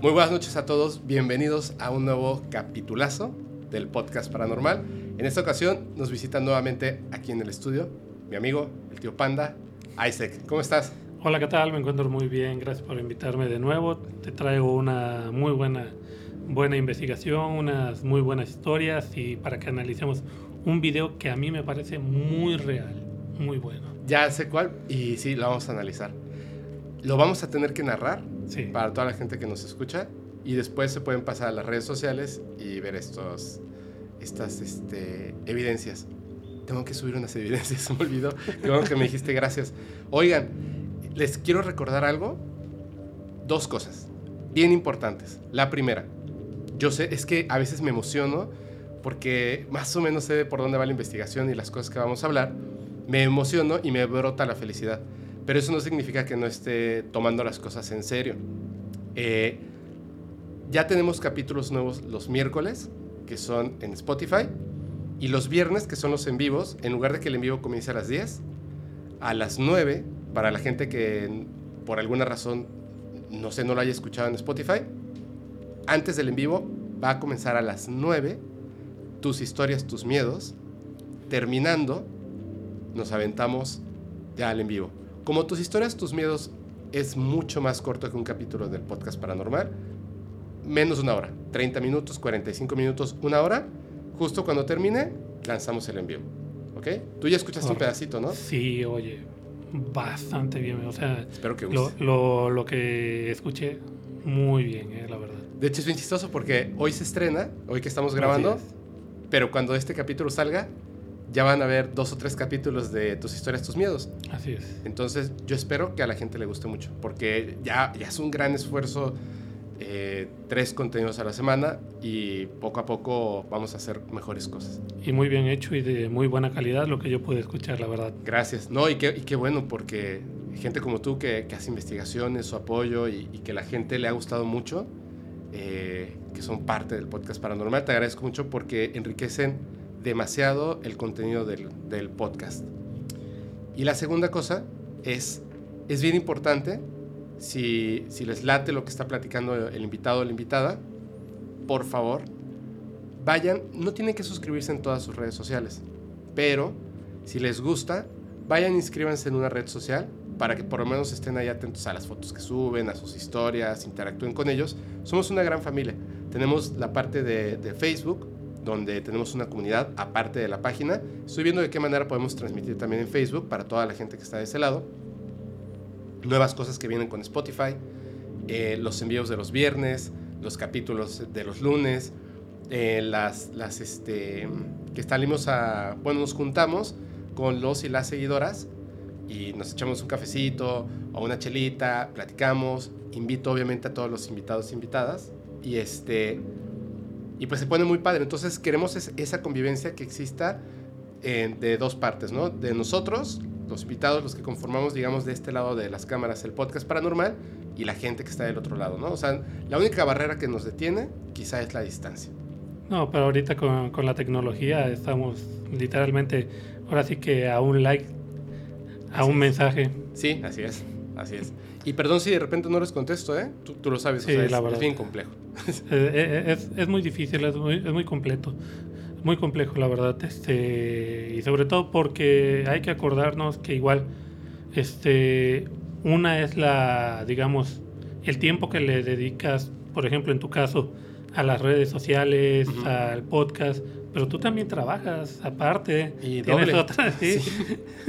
Muy buenas noches a todos, bienvenidos a un nuevo capitulazo del podcast paranormal. En esta ocasión nos visita nuevamente aquí en el estudio mi amigo, el tío Panda, Isaac. ¿Cómo estás? Hola, ¿qué tal? Me encuentro muy bien, gracias por invitarme de nuevo. Te traigo una muy buena, buena investigación, unas muy buenas historias y para que analicemos un video que a mí me parece muy real, muy bueno. Ya sé cuál y sí, lo vamos a analizar. Lo vamos a tener que narrar Para toda la gente que nos escucha y después se pueden pasar a las redes sociales y ver estos, estas este, evidencias. Tengo que subir unas evidencias, se me olvidó. Qué que me dijiste gracias. Oigan, les quiero recordar algo. Dos cosas bien importantes. La primera, yo sé, es que a veces me emociono porque más o menos sé por dónde va la investigación y las cosas que vamos a hablar. Me emociono y me brota la felicidad. Pero eso no significa que no esté tomando las cosas en serio. Eh, ya tenemos capítulos nuevos los miércoles, que son en Spotify, y los viernes, que son los en vivos, en lugar de que el en vivo comience a las 10, a las 9, para la gente que por alguna razón, no sé, no lo haya escuchado en Spotify, antes del en vivo va a comenzar a las 9, tus historias, tus miedos, terminando, nos aventamos ya al en vivo. Como tus historias, tus miedos es mucho más corto que un capítulo del podcast paranormal, menos una hora, 30 minutos, 45 minutos, una hora, justo cuando termine, lanzamos el envío. ¿Ok? Tú ya escuchaste un pedacito, ¿no? Sí, oye, bastante bien. O sea, Espero que lo, guste. lo, lo que escuché, muy bien, eh, la verdad. De hecho, es bien chistoso porque hoy se estrena, hoy que estamos grabando, pero cuando este capítulo salga, ya van a haber dos o tres capítulos de tus historias, tus miedos. Así es. Entonces, yo espero que a la gente le guste mucho, porque ya, ya es un gran esfuerzo, eh, tres contenidos a la semana y poco a poco vamos a hacer mejores cosas. Y muy bien hecho y de muy buena calidad lo que yo pude escuchar, la verdad. Gracias. No, y qué, y qué bueno, porque gente como tú que, que hace investigaciones, su apoyo y, y que la gente le ha gustado mucho, eh, que son parte del podcast paranormal, te agradezco mucho porque enriquecen demasiado el contenido del, del podcast. Y la segunda cosa es, es bien importante, si, si les late lo que está platicando el invitado o la invitada, por favor, vayan, no tienen que suscribirse en todas sus redes sociales, pero si les gusta, vayan, inscríbanse en una red social para que por lo menos estén ahí atentos a las fotos que suben, a sus historias, interactúen con ellos. Somos una gran familia. Tenemos la parte de, de Facebook, donde tenemos una comunidad aparte de la página. Estoy viendo de qué manera podemos transmitir también en Facebook para toda la gente que está de ese lado. Nuevas cosas que vienen con Spotify, eh, los envíos de los viernes, los capítulos de los lunes, eh, las, las este, que salimos a, bueno, nos juntamos con los y las seguidoras y nos echamos un cafecito o una chelita, platicamos, invito obviamente a todos los invitados e invitadas y este y pues se pone muy padre. Entonces queremos es- esa convivencia que exista eh, de dos partes, ¿no? De nosotros, los invitados, los que conformamos, digamos, de este lado de las cámaras, el podcast paranormal y la gente que está del otro lado, ¿no? O sea, la única barrera que nos detiene quizá es la distancia. No, pero ahorita con, con la tecnología estamos literalmente, ahora sí que a un like, a Así un es. mensaje. Sí, así es, así es. Y perdón si de repente no les contesto, ¿eh? Tú, tú lo sabes, Sí, o sea, es, la es verdad. bien complejo. Eh, eh, es, es muy difícil, es muy, es muy completo. Muy complejo, la verdad. Este, y sobre todo porque hay que acordarnos que igual, este, una es la, digamos, el tiempo que le dedicas, por ejemplo, en tu caso, a las redes sociales, al podcast, pero tú también trabajas aparte. Y tienes doble. otra, sí,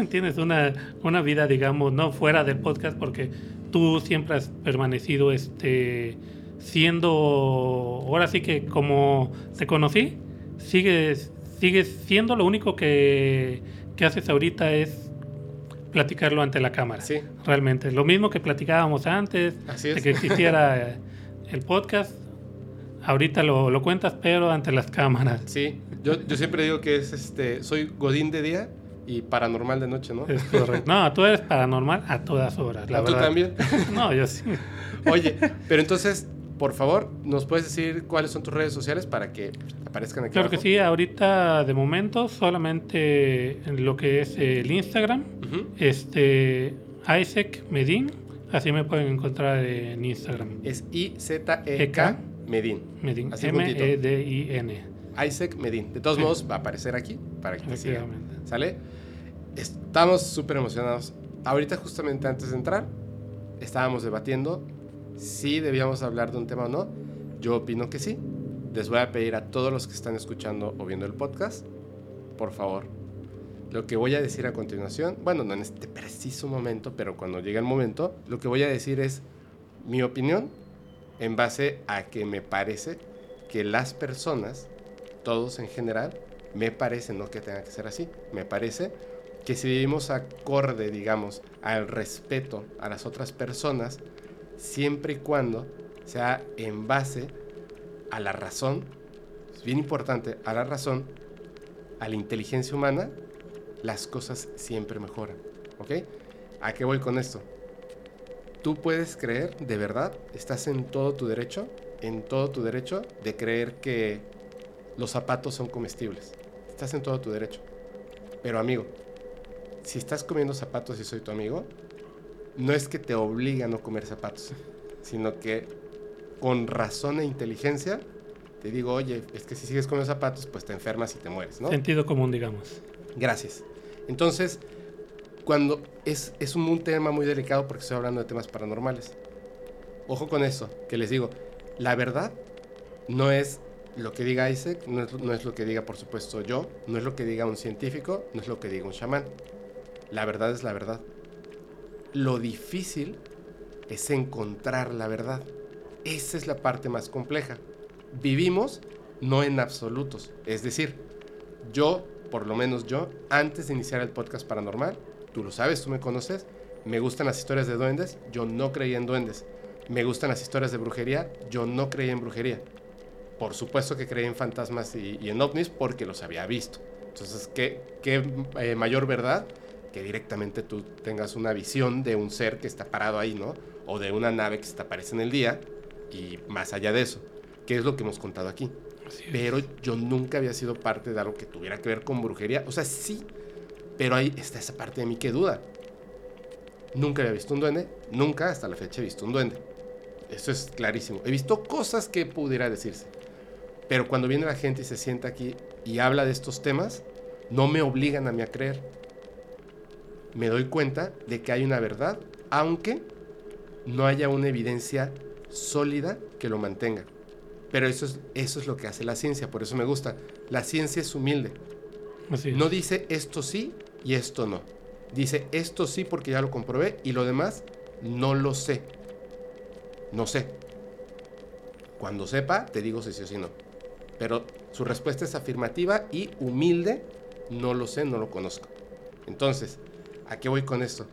tienes una, una vida, digamos, no fuera del podcast, porque tú siempre has permanecido, este, siendo, ahora sí que como te conocí, sigues, sigues siendo lo único que, que haces ahorita es platicarlo ante la cámara. Sí, Realmente, lo mismo que platicábamos antes, así de es. que existiera el podcast, ahorita lo, lo cuentas, pero ante las cámaras. Sí, yo, yo siempre digo que es este, soy Godín de día y paranormal de noche, ¿no? Es correcto. No, tú eres paranormal a todas horas, la ¿Tú verdad. también? No, yo sí. Oye, pero entonces, por favor, ¿nos puedes decir cuáles son tus redes sociales para que aparezcan aquí Claro que sí, ahorita de momento solamente en lo que es el Instagram, este Isaac Medin, Así me pueden encontrar en Instagram. Es I-Z-E-K Medin. Medin. Así juntito. M-E-D-I-N. Isaac Medin. De todos Sí. modos, va a aparecer aquí para que te sigan. ¿Sale? Estamos súper emocionados. Ahorita, justamente antes de entrar, estábamos debatiendo si debíamos hablar de un tema o no. Yo opino que sí. Les voy a pedir a todos los que están escuchando o viendo el podcast, por favor, lo que voy a decir a continuación, bueno, no en este preciso momento, pero cuando llegue el momento, lo que voy a decir es mi opinión en base a que me parece que las personas, todos en general, me parece, no que tenga que ser así, me parece que si vivimos acorde, digamos, al respeto a las otras personas, siempre y cuando sea en base a la razón, es bien importante, a la razón, a la inteligencia humana, las cosas siempre mejoran. ¿Ok? ¿A qué voy con esto? Tú puedes creer, de verdad, estás en todo tu derecho, en todo tu derecho de creer que los zapatos son comestibles. Estás en todo tu derecho. Pero amigo, si estás comiendo zapatos y soy tu amigo, no es que te obliga a no comer zapatos, sino que con razón e inteligencia te digo, oye, es que si sigues comiendo zapatos, pues te enfermas y te mueres, ¿no? Sentido común, digamos. Gracias. Entonces, cuando es, es un, un tema muy delicado porque estoy hablando de temas paranormales. Ojo con eso, que les digo, la verdad no es lo que diga Isaac, no es, no es lo que diga, por supuesto, yo, no es lo que diga un científico, no es lo que diga un chamán. La verdad es la verdad. Lo difícil es encontrar la verdad. Esa es la parte más compleja. Vivimos no en absolutos. Es decir, yo, por lo menos yo, antes de iniciar el podcast paranormal, tú lo sabes, tú me conoces, me gustan las historias de duendes, yo no creía en duendes. Me gustan las historias de brujería, yo no creía en brujería. Por supuesto que creía en fantasmas y, en ovnis porque los había visto. Entonces, ¿qué, qué eh, mayor verdad que directamente tú tengas una visión de un ser que está parado ahí, ¿no? O de una nave que se te aparece en el día y más allá de eso, que es lo que hemos contado aquí. Pero yo nunca había sido parte de algo que tuviera que ver con brujería. O sea, sí, pero ahí está esa parte de mí que duda. Nunca había visto un duende, nunca hasta la fecha he visto un duende. Eso es clarísimo. He visto cosas que pudiera decirse. Pero cuando viene la gente y se sienta aquí y habla de estos temas, no me obligan a mí a creer. Me doy cuenta de que hay una verdad, aunque no haya una evidencia sólida que lo mantenga. Pero eso es, eso es lo que hace la ciencia, por eso me gusta. La ciencia es humilde. Así es. No dice esto sí y esto no. Dice esto sí porque ya lo comprobé y lo demás no lo sé. No sé. Cuando sepa, te digo si sí o si no. Pero su respuesta es afirmativa y humilde. No lo sé, no lo conozco. Entonces, ¿a qué voy con esto?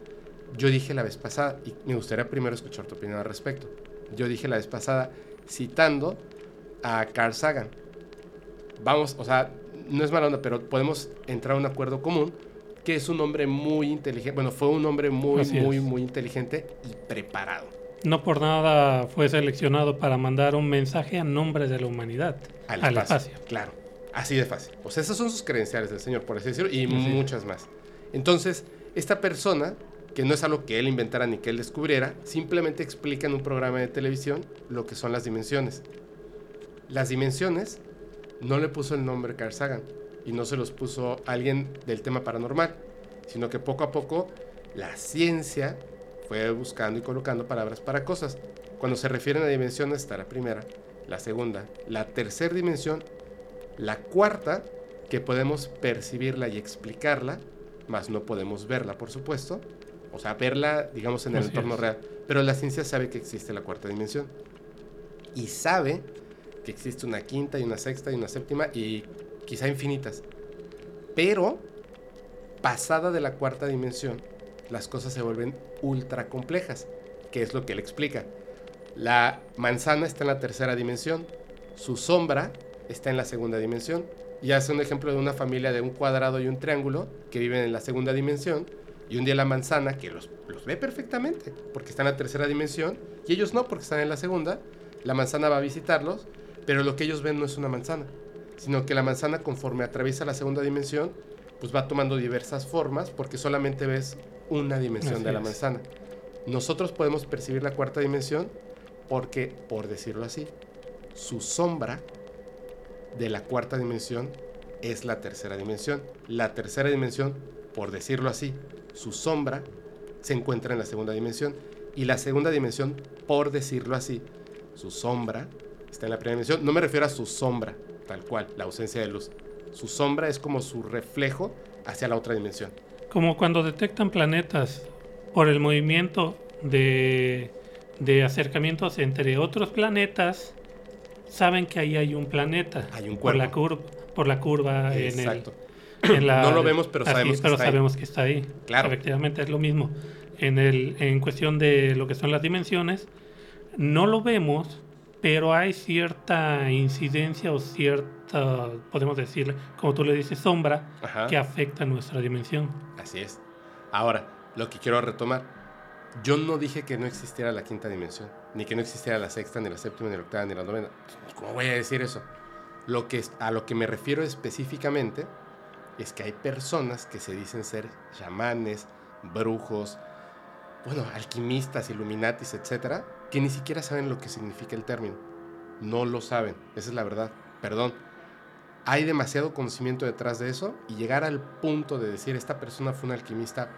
Yo dije la vez pasada, y me gustaría primero escuchar tu opinión al respecto. Yo dije la vez pasada, citando a Carl Sagan. Vamos, o sea, no es mala onda, pero podemos entrar a un acuerdo común que es un hombre muy inteligente. Bueno, fue un hombre muy, Así muy, es. muy inteligente y preparado. No por nada fue seleccionado para mandar un mensaje a nombre de la humanidad Al, al espacio. espacio. Claro, así de fácil. O sea, esas son sus credenciales del señor, por así decirlo, y Así es. muchas más. Entonces, esta persona, que no es algo que él inventara ni que él descubriera, simplemente explica en un programa de televisión lo que son las dimensiones. Las dimensiones no le puso el nombre Carl Sagan y no se los puso alguien del tema paranormal, sino que poco a poco la ciencia fue buscando y colocando palabras para cosas. Cuando se refieren a dimensiones está la primera, la segunda, la tercera dimensión, la cuarta, que podemos percibirla y explicarla, más no podemos verla, por supuesto. O sea, verla, digamos, en el Así entorno es. real. Pero la ciencia sabe que existe la cuarta dimensión. Y sabe que existe una quinta y una sexta y una séptima y quizá infinitas. Pero, pasada de la cuarta dimensión, las cosas se vuelven ultra complejas, que es lo que él explica. La manzana está en la tercera dimensión, su sombra está en la segunda dimensión, y hace un ejemplo de una familia de un cuadrado y un triángulo que viven en la segunda dimensión, y un día la manzana, que los, los ve perfectamente, porque está en la tercera dimensión, y ellos no, porque están en la segunda, la manzana va a visitarlos, pero lo que ellos ven no es una manzana, sino que la manzana conforme atraviesa la segunda dimensión, pues va tomando diversas formas, porque solamente ves una dimensión Así de la es. manzana. Nosotros podemos percibir la cuarta dimensión porque, por decirlo así, su sombra de la cuarta dimensión es la tercera dimensión. La tercera dimensión, por decirlo así, su sombra se encuentra en la segunda dimensión. Y la segunda dimensión, por decirlo así, su sombra está en la primera dimensión. No me refiero a su sombra, tal cual, la ausencia de luz. Su sombra es como su reflejo hacia la otra dimensión. Como cuando detectan planetas por el movimiento de, de acercamientos entre otros planetas, saben que ahí hay un planeta. Hay un por la, cuerpo. curva, por la curva en el, Exacto. en la- No lo vemos, pero así, sabemos que pero está ahí. sabemos que está ahí. Claro. Efectivamente es lo mismo. En, el, en cuestión de lo que son las dimensiones, no lo vemos, pero hay cierta incidencia o cierta, podemos decirle, como tú le dices, sombra Ajá. que afecta nuestra dimensión. Así es. Ahora, lo que quiero retomar. Yo no dije que no existiera la quinta dimensión, ni que no existiera la sexta, ni la séptima, ni la octava, ni la novena. ¿Cómo voy a decir eso? Lo que, a lo que me refiero específicamente es que hay personas que se dicen ser chamanes, brujos, bueno, alquimistas, illuminatis, etcétera, que ni siquiera saben lo que significa el término. No lo saben, esa es la verdad. Perdón. Hay demasiado conocimiento detrás de eso y llegar al punto de decir esta persona fue un alquimista,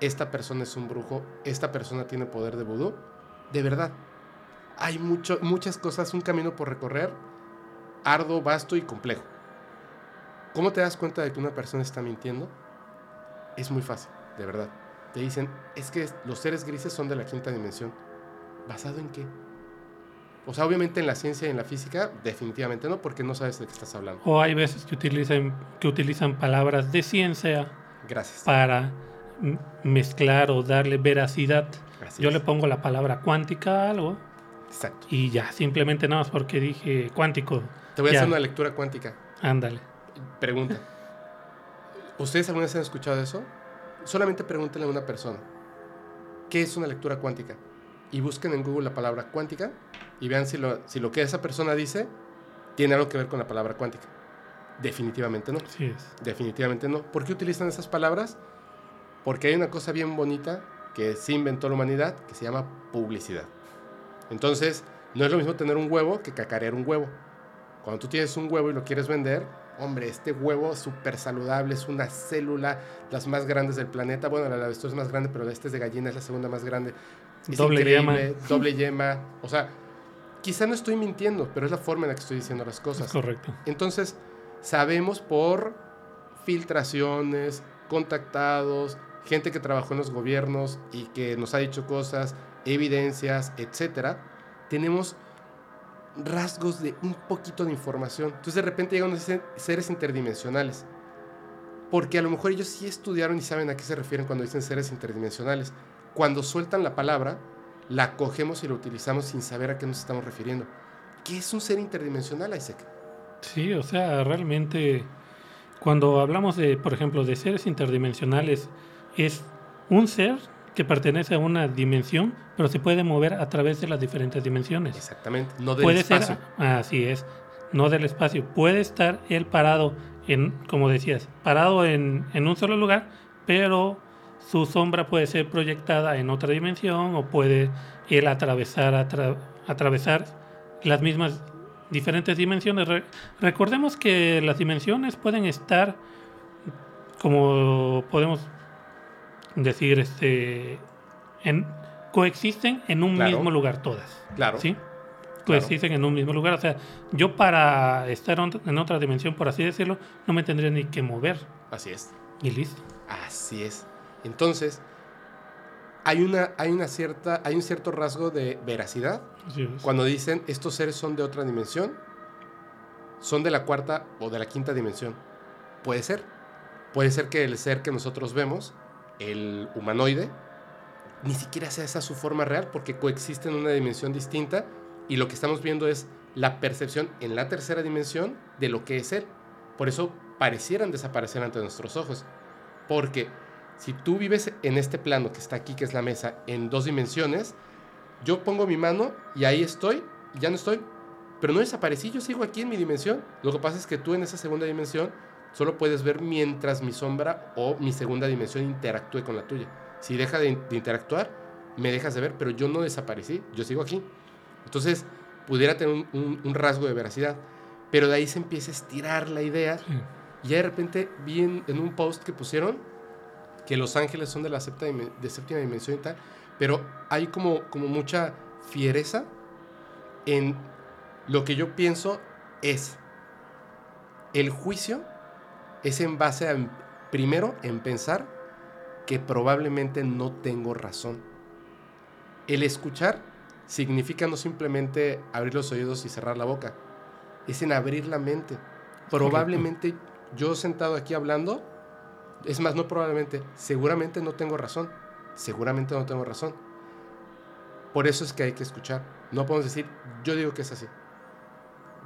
esta persona es un brujo, esta persona tiene poder de vudú, de verdad. Hay mucho, muchas cosas, un camino por recorrer, arduo, vasto y complejo. ¿Cómo te das cuenta de que una persona está mintiendo? Es muy fácil, de verdad. Te dicen, es que los seres grises son de la quinta dimensión. ¿Basado en qué? O sea, obviamente en la ciencia y en la física, definitivamente no, porque no sabes de qué estás hablando. O hay veces que utilizan, que utilizan palabras de ciencia Gracias. para mezclar o darle veracidad. Así Yo es. le pongo la palabra cuántica a algo Exacto. y ya, simplemente nada más porque dije cuántico. Te voy a hacer una lectura cuántica. Ándale. Pregunta. ¿Ustedes alguna vez han escuchado eso? Solamente pregúntenle a una persona. ¿Qué es una lectura cuántica? Y busquen en Google la palabra cuántica y vean si lo, si lo que esa persona dice tiene algo que ver con la palabra cuántica. Definitivamente no. Así es. Definitivamente no. ¿Por qué utilizan esas palabras? Porque hay una cosa bien bonita que sí inventó la humanidad que se llama publicidad. Entonces, no es lo mismo tener un huevo que cacarear un huevo. Cuando tú tienes un huevo y lo quieres vender, hombre, este huevo es súper saludable, es una célula, las más grandes del planeta. Bueno, la de esto es más grande, pero este es de gallina, es la segunda más grande. Es Doble yema. Doble yema. O sea, quizá no estoy mintiendo, pero es la forma en la que estoy diciendo las Es cosas. correcto. Entonces, sabemos por filtraciones, contactados, gente que trabajó en los gobiernos y que nos ha dicho cosas, evidencias, etcétera, tenemos rasgos de un poquito de información. Entonces, de repente llegan unos se- seres interdimensionales. Porque a lo mejor ellos sí estudiaron y saben a qué se refieren cuando dicen seres interdimensionales. Cuando sueltan la palabra, la cogemos y la utilizamos sin saber a qué nos estamos refiriendo. ¿Qué es un ser interdimensional, Isaac? Sí, o sea, realmente cuando hablamos de, por ejemplo, de seres interdimensionales, es un ser que pertenece a una dimensión, pero se puede mover a través de las diferentes dimensiones. Exactamente. No del puede espacio. ser, así es, no del espacio. Puede estar él parado en, como decías, parado en, en un solo lugar, pero su sombra puede ser proyectada en otra dimensión o puede él atravesar, atra- atravesar las mismas diferentes dimensiones. Re- recordemos que las dimensiones pueden estar, como podemos decir, este, en, coexisten en un Claro. mismo lugar todas. Claro. ¿sí? Coexisten en un mismo lugar. O sea, yo para estar en otra dimensión, por así decirlo, no me tendría ni que mover. Así es. Y listo. Así es. Entonces, hay, una, hay, una cierta, hay un cierto rasgo de veracidad cuando dicen estos seres son de otra dimensión, son de la cuarta o de la quinta dimensión. Puede ser. Puede ser que el ser que nosotros vemos, el humanoide, ni siquiera sea esa su forma real porque coexiste en una dimensión distinta y lo que estamos viendo es la percepción en la tercera dimensión de lo que es él. Por eso parecieran desaparecer ante nuestros ojos. Porque si tú vives en este plano que está aquí, que es la mesa, en dos dimensiones, yo pongo mi mano y ahí estoy, y ya no estoy. Pero no desaparecí, yo sigo aquí en mi dimensión. Lo que pasa es que tú en esa segunda dimensión solo puedes ver mientras mi sombra o mi segunda dimensión interactúe con la tuya. Si deja de, de interactuar, me dejas de ver, pero yo no desaparecí, yo sigo aquí. Entonces, pudiera tener un, un- un rasgo de veracidad, pero de ahí se empieza a estirar la idea. Sí. Y de repente vi en, en un post que pusieron que los ángeles son de la séptima, dimen- de séptima dimensión y tal, pero hay como, como mucha fiereza en lo que yo pienso es el juicio es en base a, primero, en pensar que probablemente no tengo razón. El escuchar significa no simplemente abrir los oídos y cerrar la boca, es en abrir la mente. Probablemente yo sentado aquí hablando, es más, no probablemente, seguramente no tengo razón, seguramente no tengo razón. Por eso es que hay que escuchar. No podemos decir, yo digo que es así.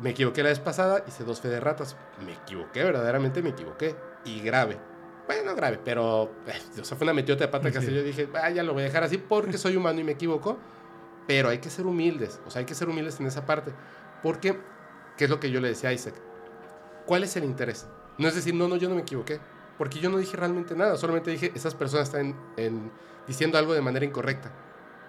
Me equivoqué la vez pasada, hice dos fe de ratas. Me equivoqué, verdaderamente me equivoqué. Y grave. Bueno, no grave, pero eh, o sea, fue una metiota de pata que Sí. así yo dije, ah, ya lo voy a dejar así porque soy humano y me equivoco. Pero hay que ser humildes, o sea, hay que ser humildes en esa parte. Porque, ¿qué es lo que yo le decía a Isaac? ¿Cuál es el interés? No es decir, no, no, yo no me equivoqué. Porque yo no dije realmente nada, solamente dije, esas personas están en- diciendo algo de manera incorrecta.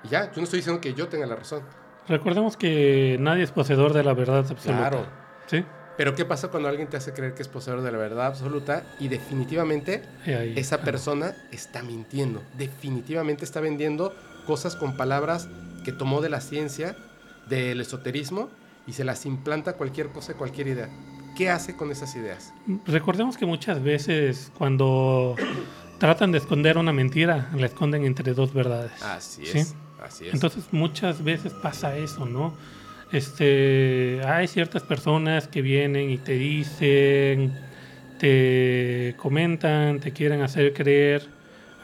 Y ya, yo no estoy diciendo que yo tenga la razón. Recordemos que nadie es poseedor de la verdad absoluta. Claro. ¿Sí? Pero ¿qué pasa cuando alguien te hace creer que es poseedor de la verdad absoluta y definitivamente ahí- esa persona está mintiendo? Definitivamente está vendiendo cosas con palabras que tomó de la ciencia, del esoterismo y se las implanta a cualquier cosa, cualquier idea. ¿Qué hace con esas ideas? Recordemos que muchas veces cuando tratan de esconder una mentira, la esconden entre dos verdades. Así ¿Sí? Así es. Entonces muchas veces pasa eso, ¿no? Este, hay ciertas personas que vienen y te dicen, te comentan, te quieren hacer creer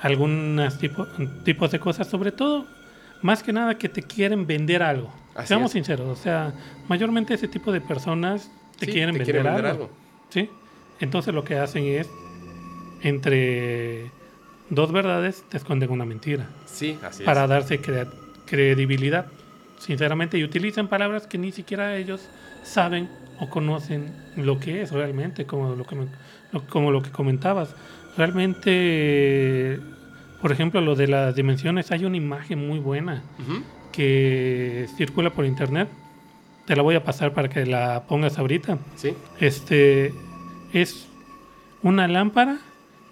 algunos tipo, tipos de cosas, sobre todo, más que nada que te quieren vender algo. Así Seamos es. sinceros, o sea, mayormente ese tipo de personas te Sí, quieren te vender, quieren vender algo. algo. ¿sí? Entonces lo que hacen es, entre dos verdades, te esconden una mentira Sí, así para es. darse crea- credibilidad, sinceramente, y utilizan palabras que ni siquiera ellos saben o conocen lo que es realmente, como lo que, me- lo- como lo que comentabas. Realmente, por ejemplo, lo de las dimensiones, hay una imagen muy buena Ujú. que circula por internet. Te la voy a pasar para que la pongas ahorita. Sí, Este es una lámpara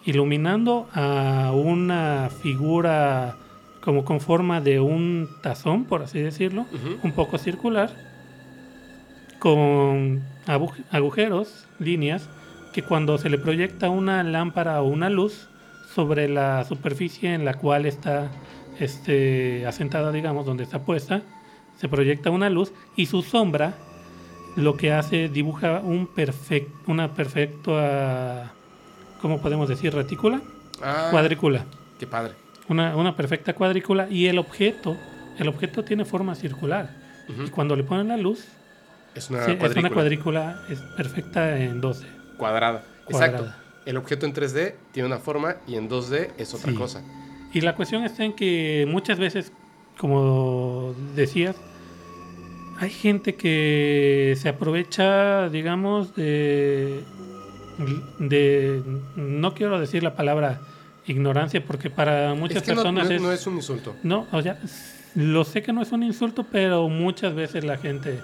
iluminando a una figura como con forma de un tazón, por así decirlo, un poco circular, con agu- agujeros, líneas, que cuando se le proyecta una lámpara o una luz sobre la superficie en la cual está este, asentada, digamos, donde está puesta, se proyecta una luz y su sombra lo que hace dibuja un perfect, una perfecta, ¿cómo podemos decir? Retícula, Ah, cuadrícula, Qué padre. una, una perfecta cuadrícula y el objeto, el objeto tiene forma circular y cuando le ponen la luz Es una sí, es cuadrícula una cuadrícula es perfecta en 12. cuadrada. Cuadrada. Exacto. El objeto en 3D tiene una forma y en 2D es otra Sí. cosa. Y la cuestión está en que muchas veces, como decías, hay gente que se aprovecha, digamos, de, de no quiero decir la palabra ignorancia, porque para muchas es que personas no- es, no es un insulto. no, o sea, lo sé que no es un insulto, pero muchas veces la gente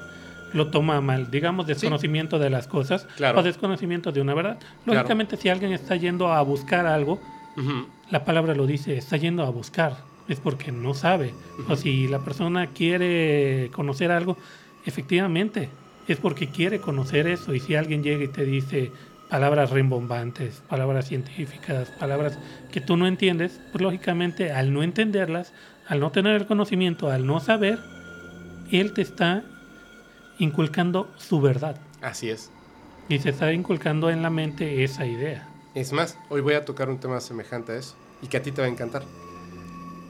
lo toma mal, digamos, desconocimiento de las cosas Claro. o desconocimiento de una verdad. Lógicamente, si alguien está yendo a buscar algo, la palabra lo dice, está yendo a buscar, es porque no sabe. O si la persona quiere conocer algo, efectivamente, es porque quiere conocer eso. Y si alguien llega y te dice palabras rimbombantes, palabras científicas, palabras que tú no entiendes, pues lógicamente al no entenderlas, al no tener el conocimiento, al no saber, él te está inculcando su verdad. Así es. Y se está inculcando en la mente esa idea. Es más, hoy voy a tocar un tema semejante a eso y que a ti te va a encantar.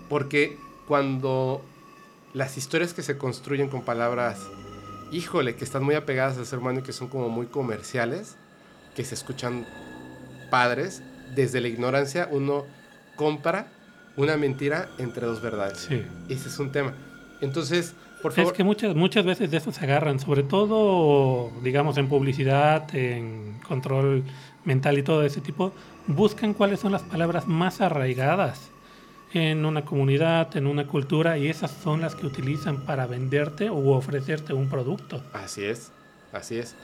Porque cuando las historias que se construyen con palabras, híjole, que están muy apegadas al ser humano y que son como muy comerciales, que se escuchan padres, desde la ignorancia uno compra una mentira entre dos verdades. Sí. Ese es un tema. Entonces, por favor, Es que muchas, muchas veces de eso se agarran, sobre todo, digamos, en publicidad, en control mental y todo ese tipo, buscan cuáles son las palabras más arraigadas en una comunidad, en una cultura, y esas son las que utilizan para venderte u ofrecerte un producto. Así es, así es.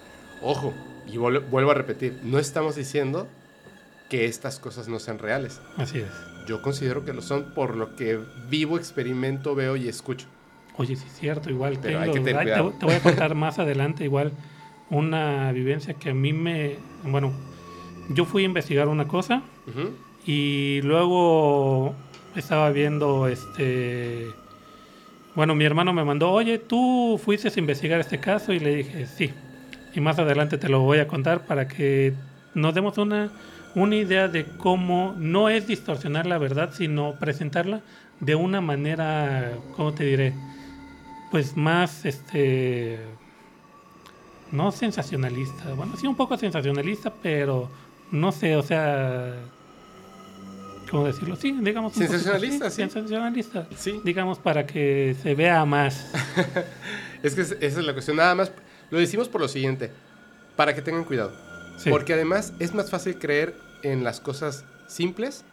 Ojo, y vuelvo a repetir, no estamos diciendo que estas cosas no sean reales. Así es. Yo considero que lo son por lo que vivo, experimento, veo y escucho. Oye, sí es cierto, igual Pero hay que tener te, te, voy a contar más adelante igual una vivencia que a mí me... Bueno, yo fui a investigar una cosa y luego estaba viendo este... Bueno, mi hermano me mandó, oye, tú fuiste a investigar este caso y le dije, sí. Y más adelante te lo voy a contar para que nos demos una, una idea de cómo no es distorsionar la verdad, sino presentarla de una manera, ¿cómo te diré? Pues más, este, no sensacionalista. Bueno, sí un poco sensacionalista, pero no sé, o sea, ¿cómo decirlo? Sí, digamos. Sensacionalista, sí, Sensacionalista. Sí. Digamos para que se vea más. es que esa es la cuestión. Nada más, lo decimos por lo siguiente, para que tengan cuidado. Porque además es más fácil creer en las cosas simples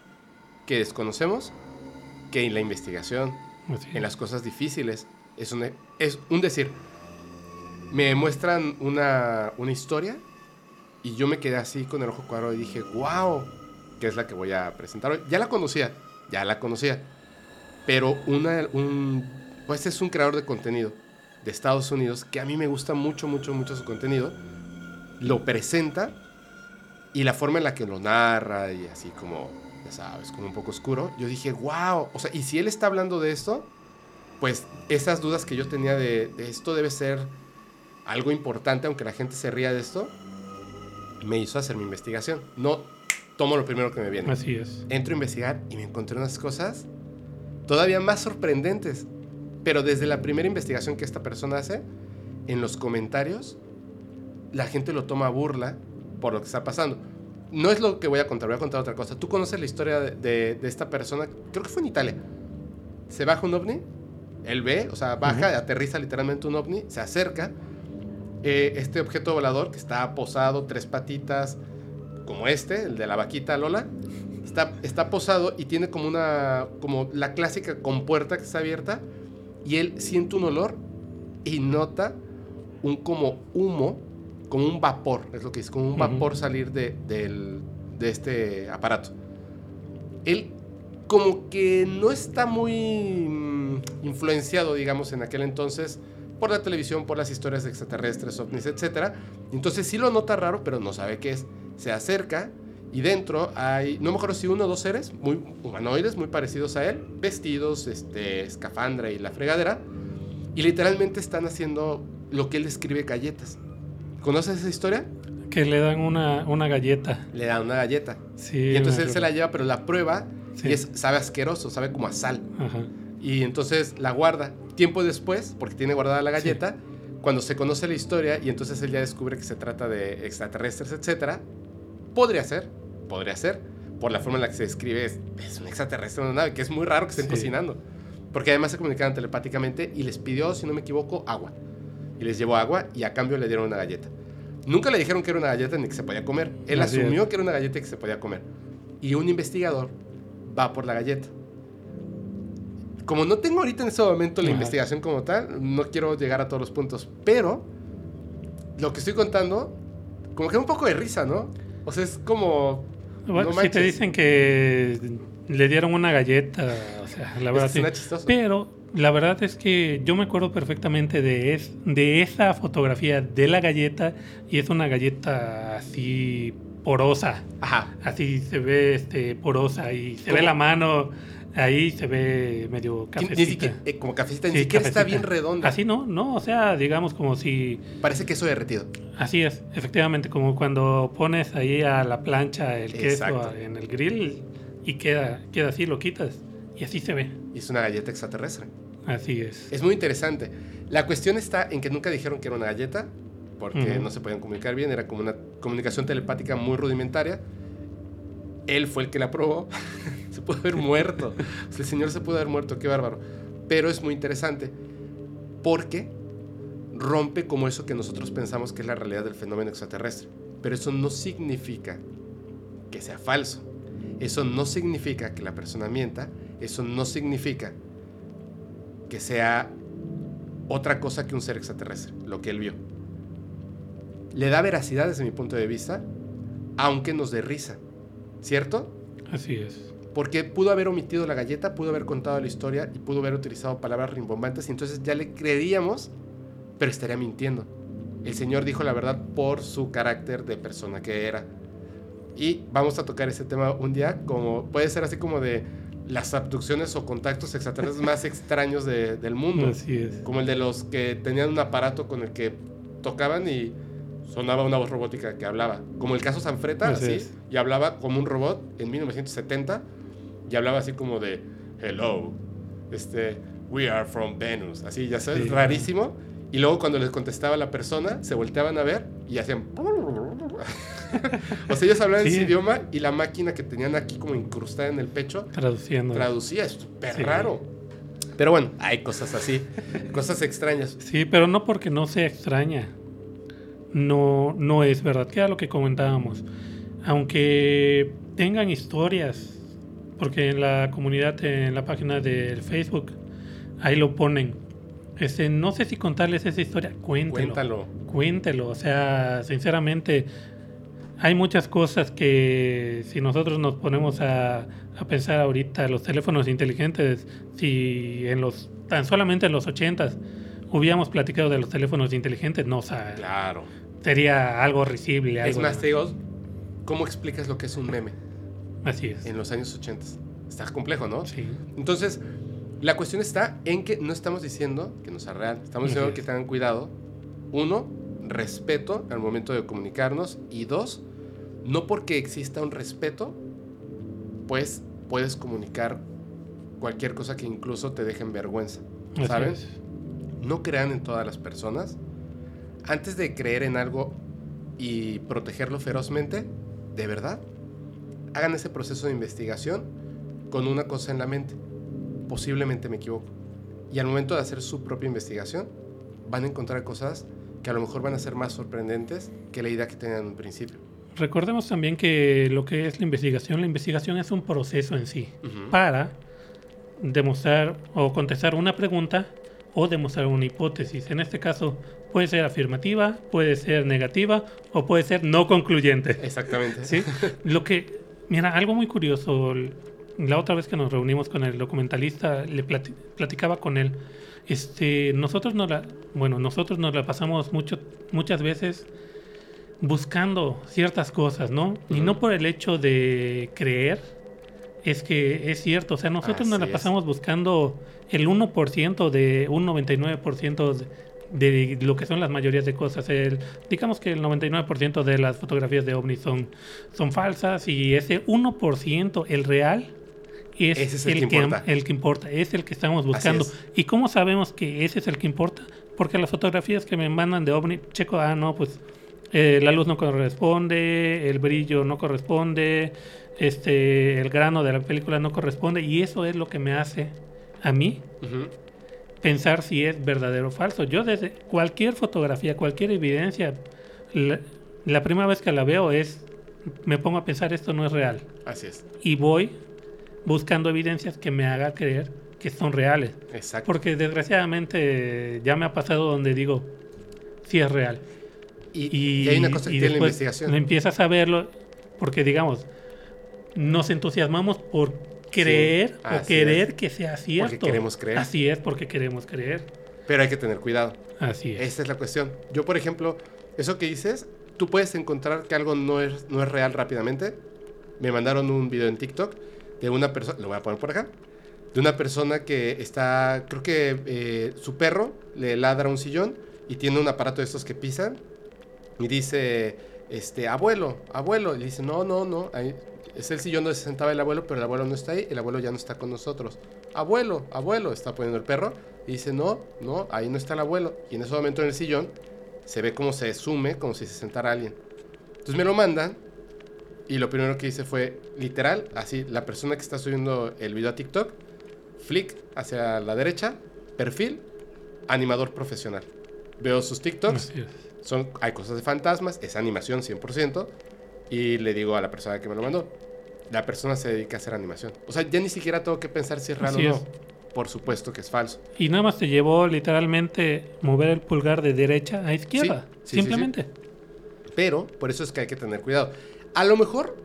que desconocemos que en la investigación, en las cosas difíciles. Es un, es un decir, me muestran una, una historia y yo me quedé así con el ojo cuadrado y dije, wow, que es la que voy a presentar hoy. Ya la conocía, ya la conocía. Pero una, un, pues es un creador de contenido de Estados Unidos que a mí me gusta mucho, mucho, mucho su contenido. Lo presenta y la forma en la que lo narra y así como, ya sabes, como un poco oscuro. Yo dije, wow, o sea, y si él está hablando de esto, pues esas dudas que yo tenía de, de esto debe ser algo importante, aunque la gente se ría de esto, me hizo hacer mi investigación. No tomo lo primero que me viene. Así es. Entro a investigar y me encontré unas cosas todavía más sorprendentes. Pero desde la primera investigación que esta persona hace, en los comentarios, la gente lo toma a burla por lo que está pasando. No es lo que voy a contar, voy a contar otra cosa. Tú conoces la historia de, esta persona, creo que fue en Italia. Se baja un ovni, él ve, o sea, baja, aterriza literalmente un ovni, se acerca eh, este objeto volador que está posado, tres patitas, como este, el de la vaquita Lola, está, está posado y tiene como una, como la clásica compuerta que está abierta y él siente un olor y nota un como humo, como un vapor, es lo que dice, como un vapor salir de, de este aparato. Él como que no está muy mm, influenciado, digamos, en aquel entonces por la televisión, por las historias de extraterrestres, ovnis, etc. Entonces sí lo nota raro, pero no sabe qué es. Se acerca y dentro hay, no me acuerdo si uno o dos seres muy humanoides, muy parecidos a él, vestidos, este, escafandra y la fregadera, y literalmente están haciendo lo que él describe galletas. ¿Conoces esa historia? Que le dan una, una galleta. Le dan una galleta. Sí. Y entonces él se la lleva, pero la prueba y es, sabe asqueroso, sabe como a sal. Ajá. Y entonces la guarda. Tiempo después, porque tiene guardada la galleta, cuando se conoce la historia y entonces él ya descubre que se trata de extraterrestres, etc., podría ser, podría ser, por la forma en la que se describe, es, un extraterrestre en una nave, que es muy raro que estén cocinando. Porque además se comunicaban telepáticamente y les pidió, si no me equivoco, agua. Y les llevó agua y a cambio le dieron una galleta. Nunca le dijeron que era una galleta ni que se podía comer. Él asumió que era una galleta y que se podía comer. Y un investigador va por la galleta como no tengo ahorita en ese momento la investigación como tal, no quiero llegar a todos los puntos, pero lo que estoy contando, como que un poco de risa, ¿no? O sea, es como... Bueno, si te dicen que le dieron una galleta, o sea, la verdad sí. Pero la verdad es que yo me acuerdo perfectamente de, es, de esa fotografía de la galleta y es una galleta así porosa. Ajá. Así se ve este, porosa y se ve la mano Ahí se ve medio cafecita. Eh, como cafecita, ni siquiera está bien redonda. Así no, no, o sea, digamos como si... Parece queso derretido. Así es, efectivamente, como cuando pones ahí a la plancha el queso en el grill y queda, queda así, lo quitas y así se ve. Y es una galleta extraterrestre. Así es. Es muy interesante. La cuestión está en que nunca dijeron que era una galleta, porque no se podían comunicar bien, era como una comunicación telepática muy rudimentaria. Él fue el que la probó. se puede haber muerto. el señor se puede haber muerto, qué bárbaro. Pero es muy interesante porque rompe como eso que nosotros pensamos que es la realidad del fenómeno extraterrestre. Pero eso no significa que sea falso. Eso no significa que la persona mienta. eso no significa que sea otra cosa que un ser extraterrestre, lo que él vio. Le da veracidad desde mi punto de vista, aunque nos dé risa, ¿cierto? Así es. Porque pudo haber omitido la galleta, pudo haber contado la historia y pudo haber utilizado palabras rimbombantes y entonces ya le creeríamos, pero estaría mintiendo. El Señor dijo la verdad por su carácter de persona que era. Y vamos a tocar ese tema un día, como puede ser así como de las abducciones o contactos extraterrestres más extraños del mundo. Así es. Como el de los que tenían un aparato con el que tocaban y sonaba una voz robótica que hablaba. Como el caso Sanfreta, Así así, es. y hablaba como un robot en 1970 y hablaba así como de hello, este, we are from Venus, así, ya sabes, Sí. rarísimo. Y luego cuando les contestaba la persona, se volteaban a ver y hacían... o sea, ellos hablaban Sí. ese idioma y la máquina que tenían aquí como incrustada en el pecho Traduciendo. traducía, es súper Sí. raro. Pero bueno, hay cosas así, cosas extrañas. Sí, pero no porque no sea extraña. No, no es verdad, que era lo que comentábamos. Aunque tengan historias, porque en la comunidad, en la página del Facebook, ahí lo ponen. Este, no sé si contarles esa historia, cuéntelo. Cuéntalo. Cuéntelo, o sea, sinceramente, hay muchas cosas que si nosotros nos ponemos a, a pensar ahorita, los teléfonos inteligentes, si en los, tan solamente en los 80 hubiéramos platicado de los teléfonos inteligentes, no, o sea, Claro. sería algo risible. Es más, te digo, ¿cómo explicas lo que es un meme Así es. en los años 80? Está complejo, ¿no? Sí, Entonces, la cuestión está en que no estamos diciendo que no sea real, estamos diciendo es. que tengan cuidado. Uno, respeto al momento de comunicarnos. Y dos, no porque exista un respeto, pues puedes comunicar cualquier cosa que incluso te deje en vergüenza. ¿Saben? no crean en todas las personas. Antes de creer en algo y protegerlo ferozmente, de verdad, hagan ese proceso de investigación con una cosa en la mente. Posiblemente me equivoco. Y al momento de hacer su propia investigación, van a encontrar cosas que a lo mejor van a ser más sorprendentes que la idea que tenían en un principio. Recordemos también que lo que es la investigación, la investigación es un proceso en sí. Para demostrar o contestar una pregunta o demostrar una hipótesis. En este caso puede ser afirmativa, puede ser negativa o puede ser no concluyente. Exactamente. ¿sí? Lo que, mira, algo muy curioso, la otra vez que nos reunimos con el documentalista, le plati- platicaba con él, este, nosotros nos la, bueno, nosotros nos la pasamos mucho, muchas veces buscando ciertas cosas, ¿no? Y no por el hecho de creer, es que es cierto, o sea, nosotros nos la es. pasamos buscando el 1% de un 99% de, de lo que son las mayorías de cosas. El, digamos que el 99% de las fotografías de ovnis son, son falsas y ese 1%, el real, es, Ese es el el, que importa. el que importa, es el que estamos buscando. es. ¿Y cómo sabemos que ese es el que importa? Porque las fotografías que me mandan de ovni, checo, ah, no, pues eh, la luz no corresponde, el brillo no corresponde, este, el grano de la película no corresponde y eso es lo que me hace a mí. Pensar si es verdadero o falso. Yo desde cualquier fotografía, cualquier evidencia, la, la primera vez que la veo es, me pongo a pensar esto no es real Así es. y voy buscando evidencias que me haga creer que son reales. Exacto. Porque desgraciadamente ya me ha pasado donde digo, sí es real. Y, Y, y hay una cosa que y tiene la después investigación. empiezas a verlo, porque digamos, nos entusiasmamos por creer o querer es. que sea cierto. queremos creer. Así es, porque queremos creer. Pero hay que tener cuidado. Así es. Esa es la cuestión. Yo, por ejemplo, eso que dices, tú puedes encontrar que algo no es, no es real rápidamente. Me mandaron un video en TikTok de una persona, lo voy a poner por acá, de una persona que está, creo que eh, su perro le ladra un sillón y tiene un aparato de estos que pisan y dice, este, abuelo, abuelo, y le dice, no, no, no, ahí es el sillón donde se sentaba el abuelo, pero el abuelo no está ahí, el abuelo ya no está con nosotros. Abuelo, abuelo, está poniendo el perro y dice, no, no, ahí no está el abuelo. Y en ese momento en el sillón se ve como se sume, como si se sentara alguien. Entonces me lo mandan y lo primero que hice fue, literal, así, la persona que está subiendo el video a TikTok, flick hacia la derecha, perfil, animador profesional. Veo sus TikToks, son, hay cosas de fantasmas, es animación 100%, y le digo a la persona que me lo mandó, la persona se dedica a hacer animación. O sea, ya ni siquiera tengo que pensar si es real Así o no. es. Por supuesto que es falso. Y nada más te llevó literalmente mover el pulgar de derecha a izquierda. Sí, sí, sí, simplemente. Pero por eso es que hay que tener cuidado. A lo mejor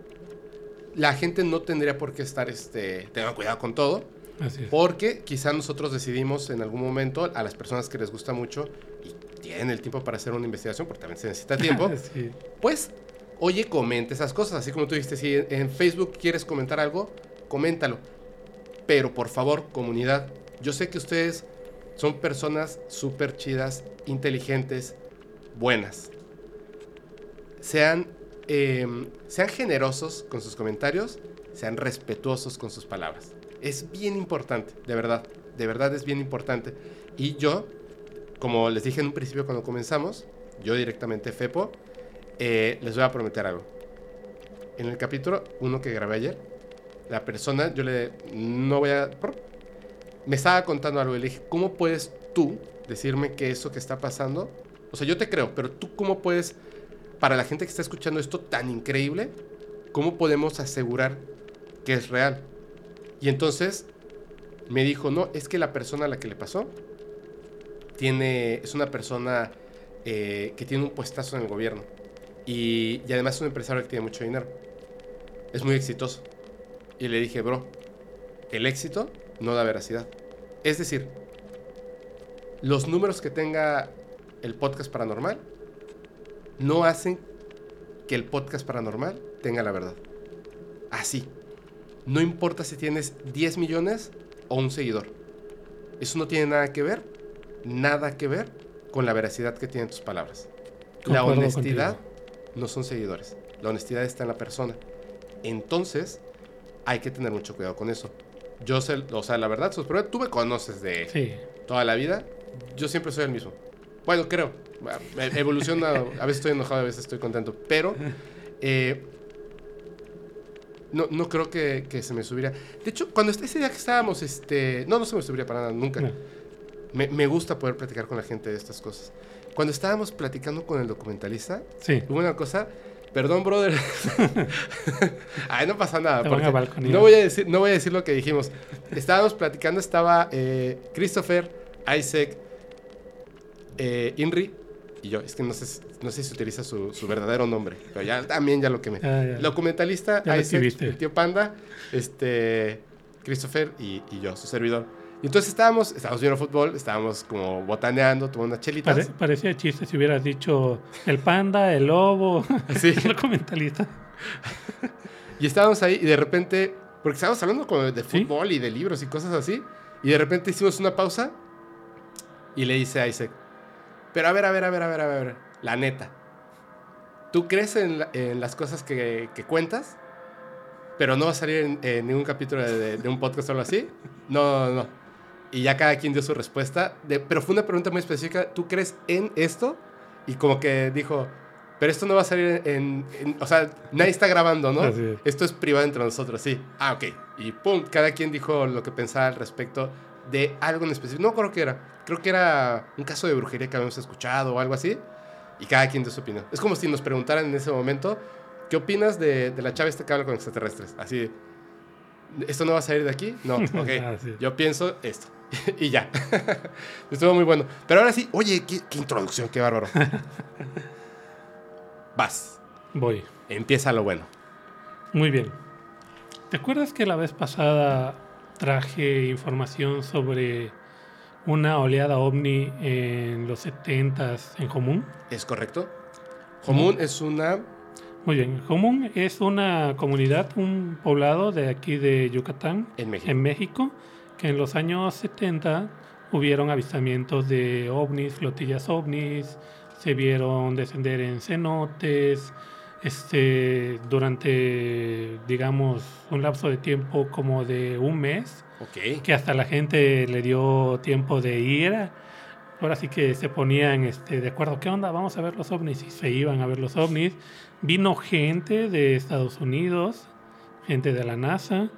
la gente no tendría por qué estar, este, tenga cuidado con todo, Así es. porque quizá nosotros decidimos en algún momento a las personas que les gusta mucho y tienen el tiempo para hacer una investigación, porque también se necesita tiempo, pues, oye, comente esas cosas. Así como tú dijiste, si en- Facebook quieres comentar algo, coméntalo. Pero por favor, comunidad, yo sé que ustedes son personas súper chidas, inteligentes, buenas. Sean, eh, sean generosos con sus comentarios, sean respetuosos con sus palabras. Es bien importante, de verdad, de verdad es bien importante. Y yo, como les dije en un principio cuando comenzamos, yo directamente Fepo, eh, les voy a prometer algo. En el capítulo 1 que grabé ayer, la persona, yo le no voy a... Me estaba contando algo y le dije, ¿cómo puedes tú decirme que eso que está pasando? O sea, yo te creo, pero tú cómo puedes, para la gente que está escuchando esto tan increíble, ¿cómo podemos asegurar que es real? Y entonces me dijo, no, es que la persona a la que le pasó tiene, es una persona eh, que tiene un puestazo en el gobierno. Y, y además es un empresario que tiene mucho dinero. Es muy exitoso. Y le dije, bro, el éxito no da veracidad. Es decir, los números que tenga el podcast paranormal no hacen que el podcast paranormal tenga la verdad. Así. No importa si tienes 10 millones o un seguidor. Eso no tiene nada que ver, nada que ver con la veracidad que tienen tus palabras. la honestidad contigo. No son seguidores. La honestidad está en la persona. Entonces, hay que tener mucho cuidado con eso. Yo sé, o sea, la verdad, tú me conoces de Sí. toda la vida. Yo siempre soy el mismo. Bueno, creo. E- Evoluciona. a veces estoy enojado, a veces estoy contento. Pero eh, no, no creo que, que se me subiría. De hecho, cuando ese día que estábamos, este, no, no se me subiría para nada, nunca. No. Me, me gusta poder platicar con la gente de estas cosas. Cuando estábamos platicando con el documentalista, Sí. hubo una cosa. Perdón, brother. Ay, no pasa nada. No, voy a decir, no voy a decir lo que dijimos. Estábamos platicando, estaba eh, Christopher, Isaac, eh, Inri y yo. Es que no sé, si- no sé si utiliza su, su verdadero nombre, pero ya también ya lo quemé. Ah, ya. Documentalista, Ya Isaac, el tío Panda, este, Christopher y, y yo, su servidor. Y entonces estábamos, estábamos viendo fútbol, estábamos como botaneando, tomando unas chelitas. Pare- parecía chiste si hubieras dicho el panda, el lobo, Sí. el documentalista. Y estábamos ahí y de repente, porque estábamos hablando como de Sí. fútbol y de libros y cosas así, y de repente hicimos una pausa y le dice a Isaac, pero a ver, a ver, a ver, a ver, a ver, a ver, la neta, ¿tú crees en, la- en las cosas que, que cuentas? Pero no va a salir en, en ningún capítulo de, de- de un podcast o algo así. No, no, no. Y ya cada quien dio su respuesta, de- pero fue una pregunta muy específica, ¿tú crees en esto? Y como que dijo, pero esto no va a salir en, en- o sea, nadie está grabando, ¿no? Es. Esto es privado entre nosotros, sí. Ah, ok. Y pum, cada quien dijo lo que pensaba al respecto de algo en específico. No creo que era. Creo que era un caso de brujería que habíamos escuchado o algo así. Y cada quien dio su opinión. Es como si nos preguntaran en ese momento, ¿qué opinas de, de la chava esta que habla con extraterrestres? Así, ¿esto no va a salir de aquí? No, ok. Ah, sí. Yo pienso esto. y ya. Estuvo muy bueno. Pero ahora sí, oye, qué, qué introducción, qué bárbaro. Vas. Voy. Empieza lo bueno. Muy bien. ¿Te acuerdas que la vez pasada traje información sobre una oleada ovni en los 70s en Común? ¿Es correcto? Homún es una... Muy bien. Común es una comunidad, un poblado de aquí de Yucatán, En México. en México, que en los años 70 hubieron avistamientos de ovnis, flotillas ovnis, se vieron descender en cenotes, este, durante, digamos, un lapso de tiempo como de un mes, que hasta la gente le dio tiempo de ir. Ahora sí que se ponían este, de acuerdo, ¿qué onda? Vamos a ver los ovnis. Y se iban a ver los ovnis. Vino gente de Estados Unidos, gente de la NASA,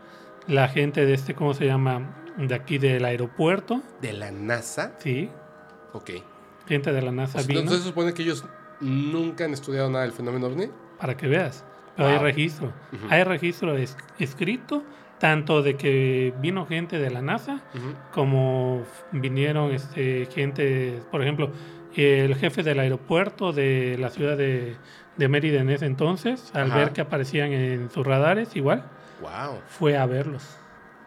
la gente de este, ¿cómo se llama? De aquí del aeropuerto, De la NASA. sí. Ok. Gente de la NASA O sea, vino Entonces se supone que ellos nunca han estudiado nada del fenómeno ovni. para que veas. Pero hay registro. Hay registro es- escrito, tanto de que vino gente de la NASA, como vinieron este, gente, por ejemplo, el jefe del aeropuerto de la ciudad de, de Mérida en ese entonces, al Ajá. ver que aparecían en sus radares, igual, Wow. fue a verlos.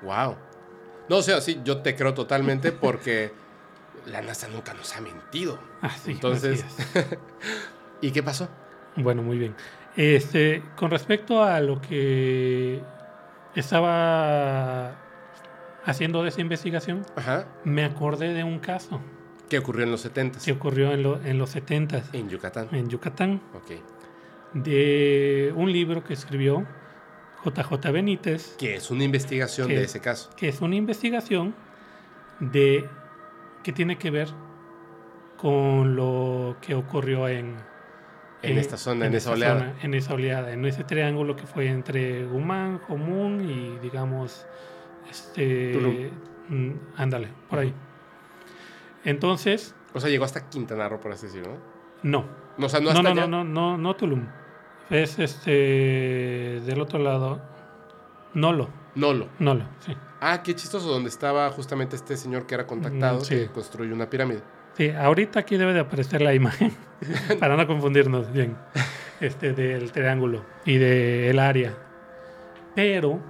Wow. No, o sea, sí, yo te creo totalmente porque la NASA nunca nos ha mentido. Así, Entonces- así es. ¿Y qué pasó? Bueno, muy bien. Este, con respecto a lo que estaba haciendo de esa investigación, Ajá. me acordé de un caso ¿Qué ocurrió en los 70 que ocurrió en, lo- en los 70 En Yucatán. en Yucatán, Ok. de un libro que escribió JJ Benítez, Que es una investigación de ese caso. que es una investigación de que tiene que ver con lo que ocurrió en, En eh, esta zona, en, esa esa oleada. zona, en esa oleada, en ese triángulo que fue entre Humán, Jomún y digamos, este, Tulum. mm, ándale, por ahí. Entonces, O sea, llegó hasta Quintana Roo, por así decirlo, ¿no? no, No, o sea, no hasta no, no, no, no, no Tulum, es este, del otro lado, Nolo, Nolo. Nolo, sí. Ah, qué chistoso, donde estaba justamente este señor que era contactado, Mm, sí. que construyó una pirámide. Sí, ahorita aquí debe de aparecer la imagen, para no confundirnos bien, este, del triángulo y del área. Pero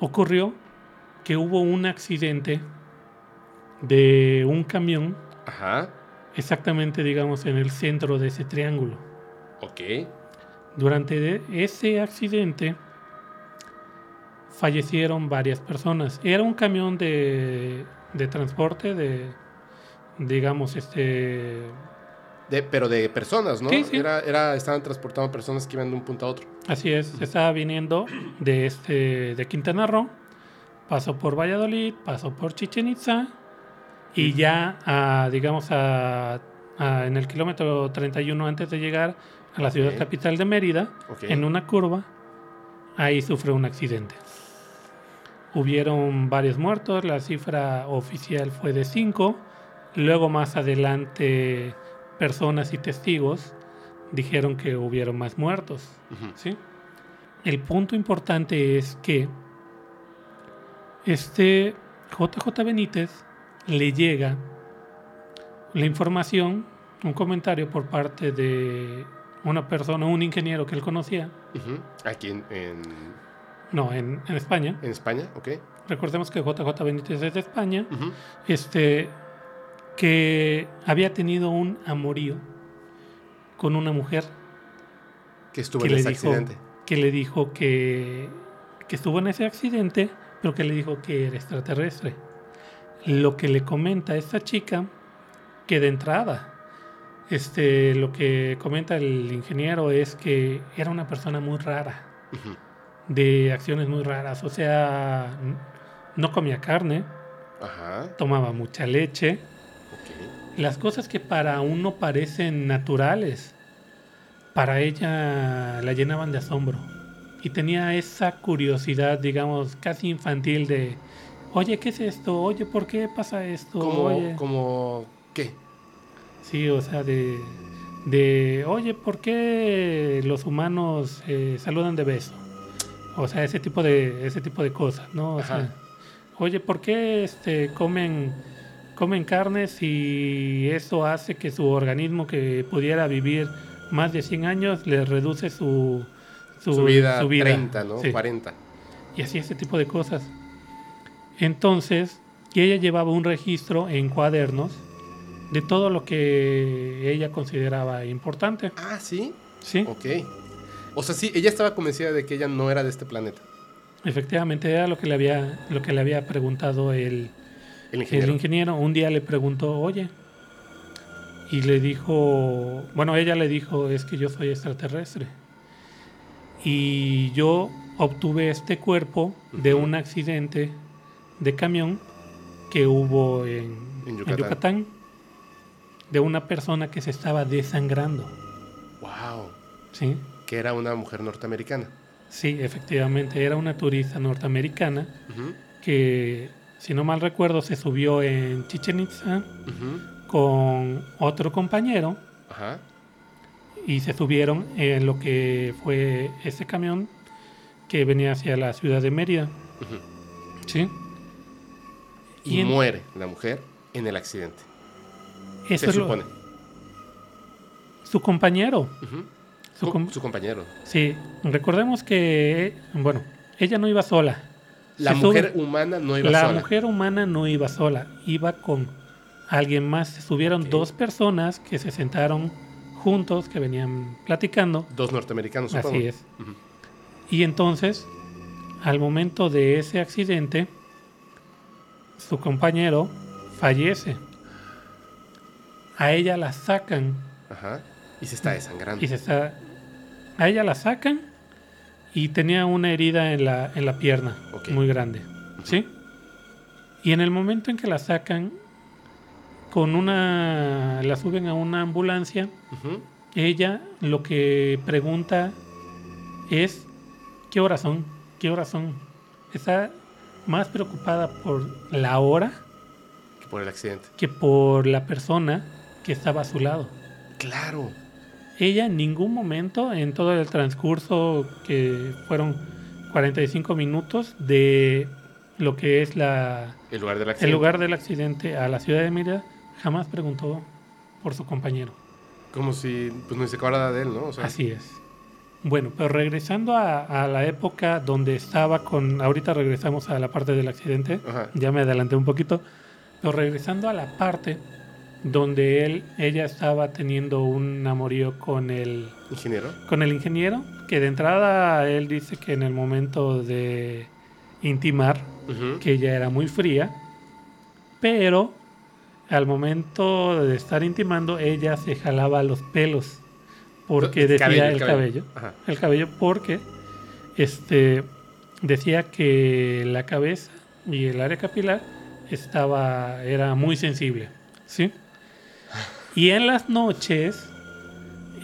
ocurrió que hubo un accidente de un camión, Ajá. exactamente, digamos, en el centro de ese triángulo. Ok. Durante de- ese accidente fallecieron varias personas. Era un camión de, de transporte de, digamos, este... De, pero de personas, ¿no? Sí, sí. Era, era, estaban transportando personas que iban de un punto a otro. Así es, estaba viniendo de, este, de Quintana Roo, pasó por Valladolid, pasó por Chichen Itza y ya, a, digamos, a, a- en el kilómetro 31 antes de llegar a la ciudad capital de Mérida, en una curva, ahí sufrió un accidente. Hubieron varios muertos, la cifra oficial fue de 5, luego más adelante personas y testigos dijeron que hubieron más muertos. ¿sí? El punto importante es que este JJ Benítez le llega la información, un comentario por parte de una persona, un ingeniero que él conocía, Ujú. Aquí en, en, no, en, en España. en España, ok. Recordemos que JJ Benítez es de España, este, que había tenido un amorío con una mujer Que estuvo que en ese dijo accidente. que le dijo que, que estuvo en ese accidente, pero que le dijo que era extraterrestre. Lo que le comenta esta chica, que de entrada, este, lo que comenta el ingeniero es que era una persona muy rara, de acciones muy raras, o sea, no comía carne, Ajá. tomaba mucha leche, las cosas que para uno parecen naturales, para ella la llenaban de asombro. Y tenía esa curiosidad, digamos, casi infantil de, oye, ¿qué es esto? Oye, ¿por qué pasa esto? Oye, como, ¿qué? Sí, o sea, de, de, oye, ¿por qué los humanos eh, saludan de beso? O sea, ese tipo de, ese tipo de cosas, ¿no? O sea, oye, ¿por qué este, comen, comen carnes y eso hace que su organismo que pudiera vivir más de 100 años le reduce su, Su, vida, su vida? 30, ¿no? Sí. 40. Y así ese tipo de cosas. Entonces, ella llevaba un registro en cuadernos de todo lo que ella consideraba importante. Ah, ¿sí? Sí, Ok. O sea, sí, ella estaba convencida de que ella no era de este planeta. efectivamente era lo que le había, lo que le había preguntado el, El el ingeniero. ingeniero. Un día le preguntó, oye, y le dijo, bueno, ella le dijo, es que yo soy extraterrestre. Y yo obtuve este cuerpo de un accidente de camión que hubo en, En en Yucatán. De una persona que se estaba desangrando. Wow. ¿sí? Que era una mujer norteamericana. sí, efectivamente, era una turista norteamericana que, si no mal recuerdo, se subió en Chichen Itza con otro compañero Ajá. y se subieron en lo que fue ese camión que venía hacia la ciudad de Mérida. ¿Sí? Y, Y en- muere la mujer en el accidente. Eso se es lo- supone. su compañero. Su Su, com- su compañero. Sí, recordemos que, bueno, ella no iba sola. La Se mujer sube- humana no iba la sola. mujer humana no iba sola, iba con alguien más. Se subieron dos personas que se sentaron juntos, que venían platicando. Dos norteamericanos, supongo. Así es. Y entonces, al momento de ese accidente, su compañero fallece. A ella la sacan Ajá. Y se está desangrando. y se está. A ella la sacan y tenía una herida en la, en la pierna muy grande. ¿Sí? Y en el momento en que la sacan, con una. la suben a una ambulancia, ella lo que pregunta es: ¿qué horas son? ¿Qué horas son? Está más preocupada por la hora Que Por el accidente. que por la persona que estaba a su lado. Claro. Ella en ningún momento en todo el transcurso que fueron 45 minutos de lo que es la, El lugar del accidente. el lugar del accidente a la ciudad de Mérida, jamás preguntó por su compañero. Como si pues no se acordara de él, ¿no? O sea, Así es. Bueno, pero regresando a, a la época donde estaba con... Ahorita regresamos a la parte del accidente. Ajá. Ya me adelanté un poquito. Pero regresando a la parte donde él, ella estaba teniendo un amorío con el, Ingeniero. con el ingeniero, que de entrada él dice que en el momento de intimar, que ella era muy fría, pero al momento de estar intimando, ella se jalaba los pelos, porque El decía cabello, el el cabello, cabello. El cabello, porque este decía que la cabeza y el área capilar estaba era muy sensible, ¿sí? Y en las noches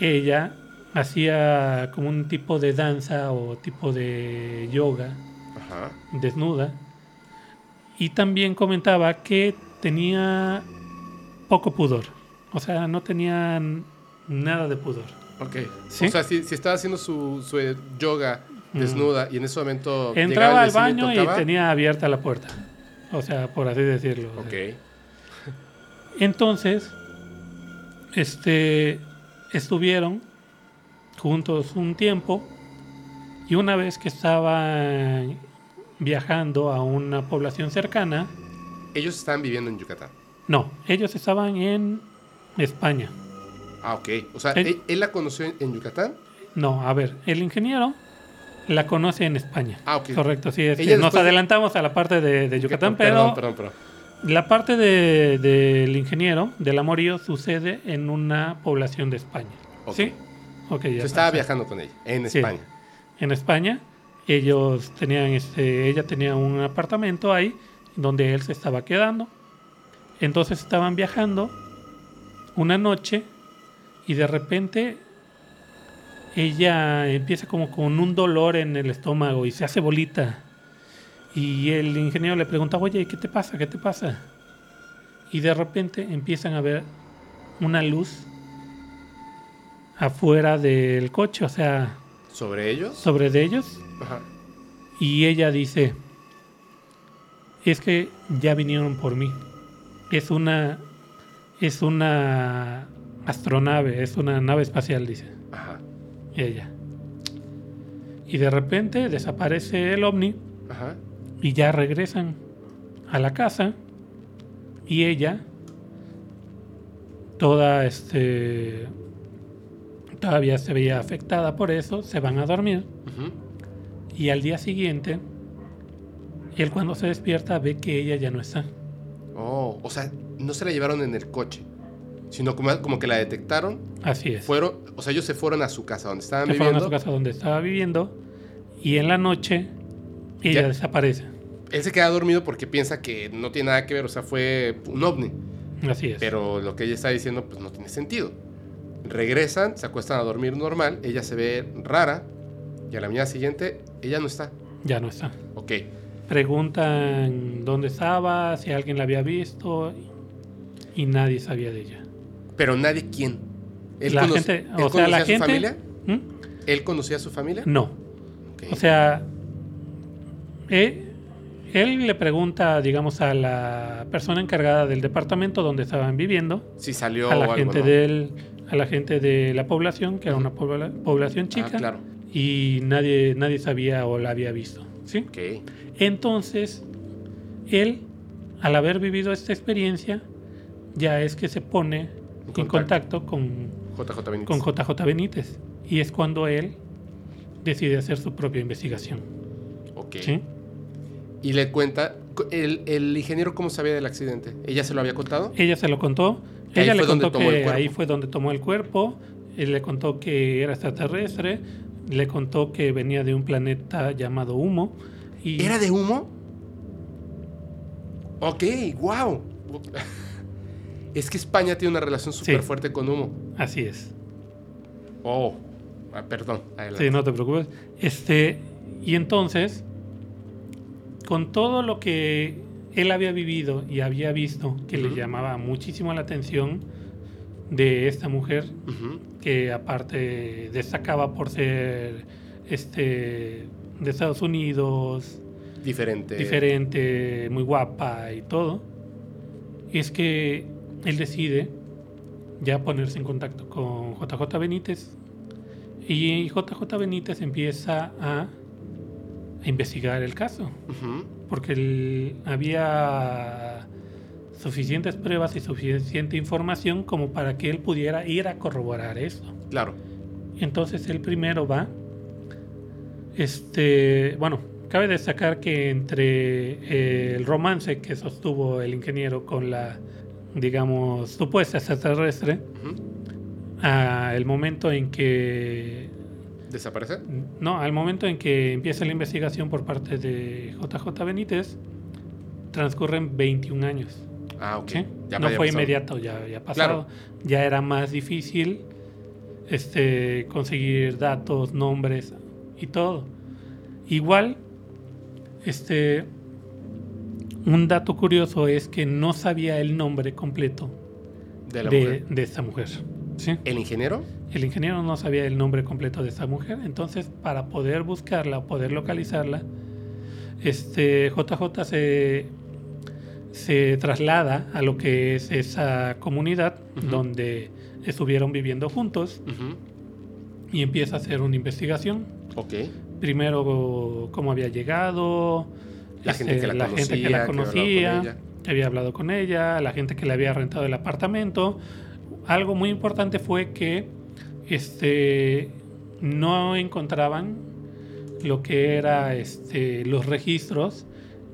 ella hacía como un tipo de danza o tipo de yoga Ajá. desnuda y también comentaba que tenía poco pudor, o sea, no tenía nada de pudor. Ok. ¿Sí? O sea, si, si estaba haciendo su, su yoga Mm. desnuda y en ese momento. Entraba al baño y tenía abierta la puerta, o sea, por así decirlo. o sea. Ok. Entonces, este, estuvieron juntos un tiempo y una vez que estaban viajando a una población cercana, Ellos estaban viviendo en Yucatán. no, ellos estaban en España. Ah, ok. O sea, El- él, él la conoció en, Yucatán. No, a ver, el ingeniero la conoce en España. Ah, ok. Correcto, sí, es que nos adelantamos a la parte de, de Yucatán, Perdón, pero perdón, perdón. La parte de- del ingeniero, del amorío, sucede en una población de España. ¿Sí? Ok, ya. Yo estaba o sea, viajando con ella en Sí. España. En España, ellos tenían, este, ella tenía un apartamento ahí donde él se estaba quedando. Entonces estaban viajando una noche y de repente ella empieza como con un dolor en el estómago y se hace bolita. Y el ingeniero le pregunta, oye, ¿qué te pasa? ¿Qué te pasa? Y de repente empiezan a ver una luz afuera del coche, o sea, ¿Sobre ellos? sobre de ellos. Ajá. Y ella dice, es que ya vinieron por mí. Es una, es una astronave, es una nave espacial, dice Ajá. ella. Y de repente desaparece el ovni Ajá. Y ya regresan a la casa y ella toda este todavía se veía afectada por eso, se van a dormir y al día siguiente él cuando se despierta ve que ella ya no está. Oh, o sea, no se la llevaron en el coche, sino como, como que la detectaron. Así es. Fueron, o sea, ellos se fueron a su casa donde estaban Se fueron a viviendo. su casa donde estaba viviendo y en la noche ella Ya. desaparece. Él se queda dormido porque piensa que no tiene nada que ver, o sea, fue un ovni. Así es. Pero lo que ella está diciendo, pues no tiene sentido. Regresan, se acuestan a dormir normal, ella se ve rara y a la mañana siguiente ella no está. ya no está. Ok. Preguntan dónde estaba, si alguien la había visto y nadie sabía de ella. Pero nadie quién. ¿Él, La gente- él o sea, la conocía a su gente- familia? ¿Mm? ¿Él conocía a su familia? No. O sea, eh, él le pregunta, digamos, a la persona encargada del departamento donde estaban viviendo, si salió a la o algo, gente ¿no? del, a la gente de la población, que era una pobla- población chica, Ah, claro. y nadie, nadie sabía o la había visto. ¿sí? Ok. Entonces, él, al haber vivido esta experiencia, ya es que se pone en contacto. con, JJ Benítez. con JJ Benítez. Y es cuando él decide hacer su propia investigación. Ok. ¿sí? Y le cuenta, el, el ingeniero cómo sabía del accidente. ¿Ella se lo había contado? Ella se lo contó. Que Ella le contó que ahí fue donde tomó el cuerpo. Él le contó que era extraterrestre. Le contó que venía de un planeta llamado Humo. Y ¿Era de humo? Ok, wow. Es que España tiene una relación súper Sí. fuerte con humo. Así es. Oh, ah, perdón. adelante. Sí, no te preocupes. Este, y entonces, con todo lo que él había vivido y había visto que le llamaba muchísimo la atención de esta mujer, que aparte destacaba por ser este de Estados Unidos, Diferente. diferente, muy guapa y todo, es que él decide ya ponerse en contacto con JJ Benítez. Y JJ Benítez empieza a, a investigar el caso, porque él- había suficientes pruebas y suficiente información como para que él pudiera ir a corroborar esto. Claro. Entonces él primero va. Este, bueno, cabe destacar que entre eh, el romance que sostuvo el ingeniero con la, digamos, supuesta extraterrestre, a el momento en que, ¿Desaparece? no, al momento en que empieza la investigación por parte de JJ Benítez, transcurren 21 años. Ah, ok. ¿sí? Ya no fue pasado. inmediato, ya había pasado. Ya era más difícil este, conseguir datos, nombres y todo. Igual, este, un dato curioso es que no sabía el nombre completo De la de, mujer. de esta mujer. ¿sí? ¿El ingeniero? El ingeniero no sabía el nombre completo de esta mujer, entonces para poder buscarla, poder localizarla, este JJ se, se traslada a lo que es esa comunidad Ujú. donde estuvieron viviendo juntos Ujú. y empieza a hacer una investigación. Ok. Primero cómo había llegado, La gente que la gente que la conocía, que había hablado con conocía, que había hablado con ella, la gente que le había rentado el apartamento. Algo muy importante fue que este, no encontraban lo que era este, los registros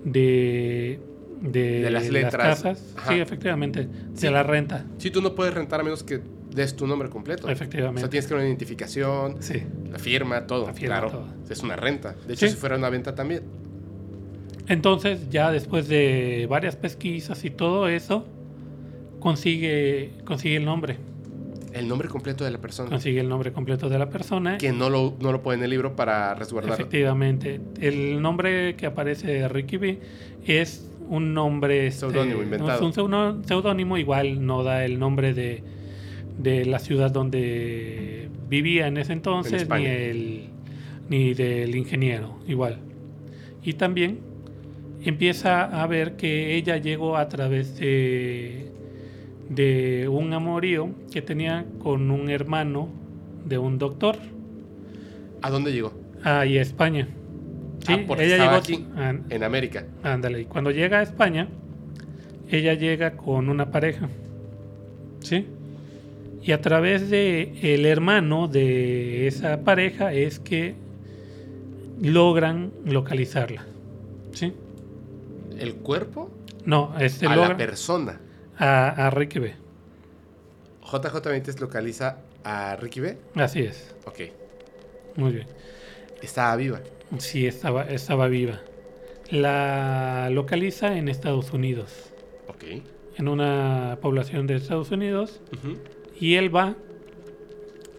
de, de, De las letras. casas. Sí, efectivamente, Sí. de la renta. Sí, tú no puedes rentar a menos que des tu nombre completo. Efectivamente. O sea, tienes que una identificación, Sí. la firma, todo. La firma, claro. todo. Es una renta. De hecho, Sí. si fuera una venta también. Entonces, ya después de varias pesquisas y todo eso, consigue, consigue el nombre. El nombre completo de la persona. Consigue el nombre completo de la persona. Que no lo, no lo pone en el libro para resguardarlo. Efectivamente. El nombre que aparece de Ricky B es un nombre... este, Seudónimo, inventado. Es un seudónimo, igual no da el nombre de, de la ciudad donde vivía en ese entonces, ni, el, ni del ingeniero, igual. Y también empieza a ver que ella llegó a través de, de un amorío que tenía con un hermano de un doctor ¿A dónde llegó? ahí a España. Sí, Ah, porque ella llegó aquí. En América. ándale, y cuando llega a España, ella llega con una pareja. ¿Sí? Y a través de el hermano de esa pareja es que logran localizarla. ¿Sí? ¿El cuerpo? No, este a la persona. A, a Ricky B. JJ Benítez localiza a Ricky B. Así es. Ok. Muy bien. Estaba viva. Sí, estaba, estaba viva. La localiza en Estados Unidos. Ok. En una población de Estados Unidos. Y él va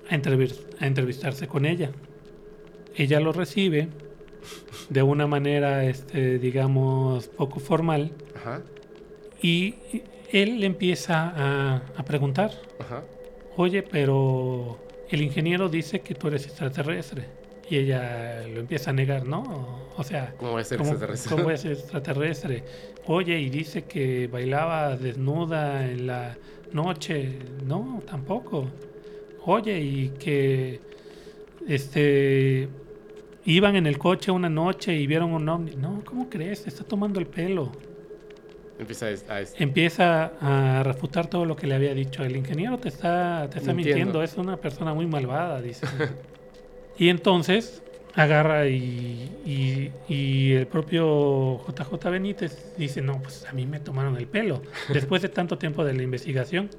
a, a entrevistarse con ella. Ella lo recibe de una manera, este, digamos, poco formal. Ajá. Y él le empieza a, a preguntar. Ajá. oye, pero el ingeniero dice que tú eres extraterrestre. Y ella lo empieza a negar, ¿no? O sea, ¿Cómo voy a ser ¿cómo, extraterrestre? cómo voy a ser extraterrestre? Oye, y dice que bailaba desnuda en la noche. No, tampoco. Oye, y que este iban en el coche una noche y vieron un ovni. No, ¿cómo crees? Te está tomando el pelo. Empieza a, Empieza a refutar todo lo que le había dicho. El ingeniero te está, te está Mintiendo. mintiendo, es una persona muy malvada, dice. y entonces agarra y, y- y el propio JJ Benítez dice, no, pues a mí me tomaron el pelo. Después de tanto tiempo de la investigación.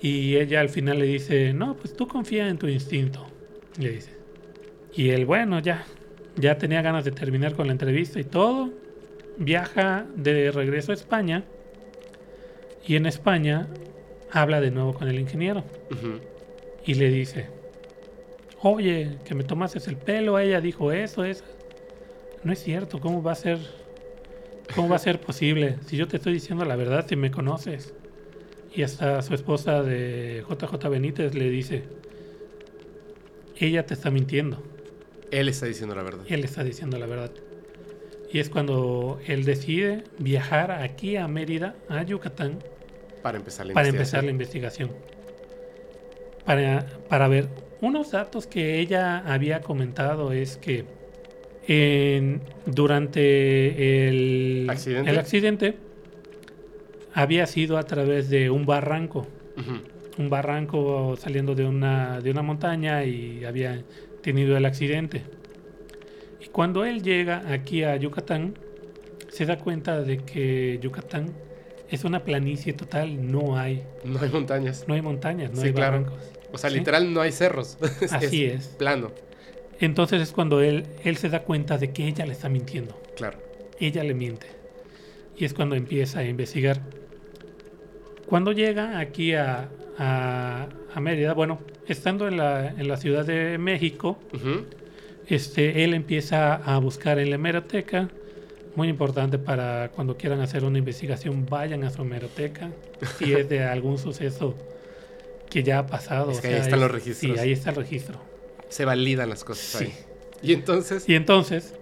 Y ella al final le dice, no, pues tú confía en tu instinto. Le dice. Y él, bueno, ya, ya tenía ganas de terminar con la entrevista y todo. Viaja de regreso a España. Y en España habla de nuevo con el ingeniero. Y le dice, oye, que me tomaste el pelo. Ella dijo eso, eso. No es cierto, ¿cómo va a ser? ¿Cómo va a ser posible? Si yo te estoy diciendo la verdad, si me conoces. Y hasta su esposa de JJ Benítez le dice, ella te está mintiendo. Él está diciendo la verdad. Él está diciendo la verdad. Y es cuando él decide viajar aquí a Mérida, a Yucatán, Para empezar la para empezar la investigación. Para, para ver, unos datos que ella había comentado es que en- durante el ¿Accidente? el accidente había sido a través de un barranco un barranco saliendo de una, de una montaña y había tenido el accidente. Cuando él llega aquí a Yucatán, se da cuenta de que Yucatán es una planicie total, no hay, No hay montañas. no hay montañas, no Sí, hay claro. barrancos. O sea, ¿sí? literal no hay cerros. Así es. Plano. Entonces es cuando él, él se da cuenta de que ella le está mintiendo. Claro. ella le miente. Y es cuando empieza a investigar. Cuando llega aquí a, a- a Mérida, bueno, estando en la, en la Ciudad de México, Ujú. Este, él empieza a buscar en la hemeroteca. Muy importante para cuando quieran hacer una investigación, vayan a su hemeroteca. Si es de algún suceso que ya ha pasado. Es o que ahí sea, están los registros. Sí, ahí está el registro. Se validan las cosas Sí. ahí. Y entonces, Y entonces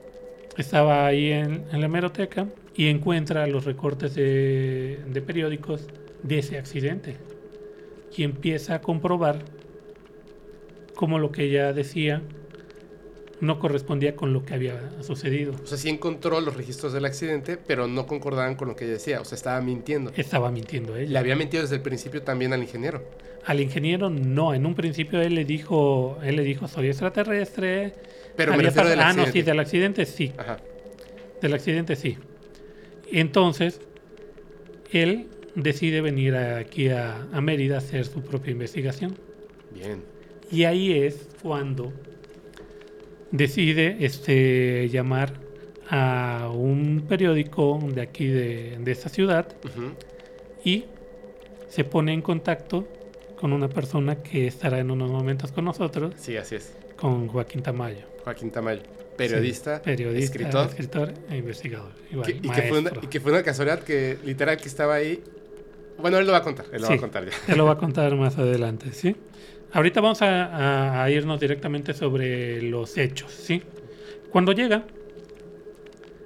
estaba ahí en, en la hemeroteca y encuentra los recortes de, de periódicos de ese accidente. Y empieza a comprobar cómo lo que ella decía no correspondía con lo que había sucedido. o sea, sí encontró los registros del accidente, pero no concordaban con lo que ella decía. O sea, estaba mintiendo. Estaba mintiendo Le ella. había mentido desde el principio también al ingeniero. Al ingeniero no, en un principio él le dijo, él le dijo soy extraterrestre. Pero me refiero del ah, no, sí, accidente. del accidente sí. Ajá. Del accidente sí. Entonces, él decide venir aquí a, a Mérida a hacer su propia investigación. Bien. Y ahí es cuando decide este, llamar a un periódico de aquí de, de esta ciudad y se pone en contacto con una persona que estará en unos momentos con nosotros, Sí, así es. con Joaquín Tamayo. Joaquín Tamayo. Periodista, Sí, periodista, escritor. escritor e investigador. Igual, que- y, que fue una, y que fue una casualidad que literal que estaba ahí. Bueno, él lo va a contar. Él lo va a contar ya. Te lo va a contar más adelante, ¿sí? Ahorita vamos a, a- a irnos directamente sobre los hechos, ¿sí? Cuando llega,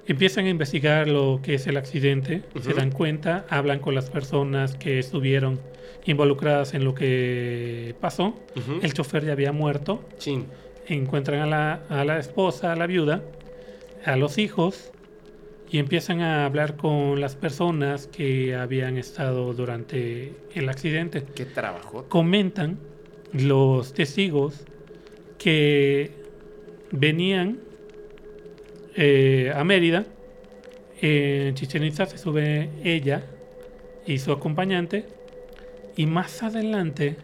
empiezan a investigar lo que es el accidente, se dan cuenta, hablan con las personas que estuvieron involucradas en lo que pasó. El chofer ya había muerto, Chin. encuentran a la, a la esposa, a la viuda, a los hijos y empiezan a hablar con las personas que habían estado durante el accidente. Qué trabajo. Comentan los testigos que venían eh, a Mérida, en Chichen Itza se sube ella y su acompañante y más adelante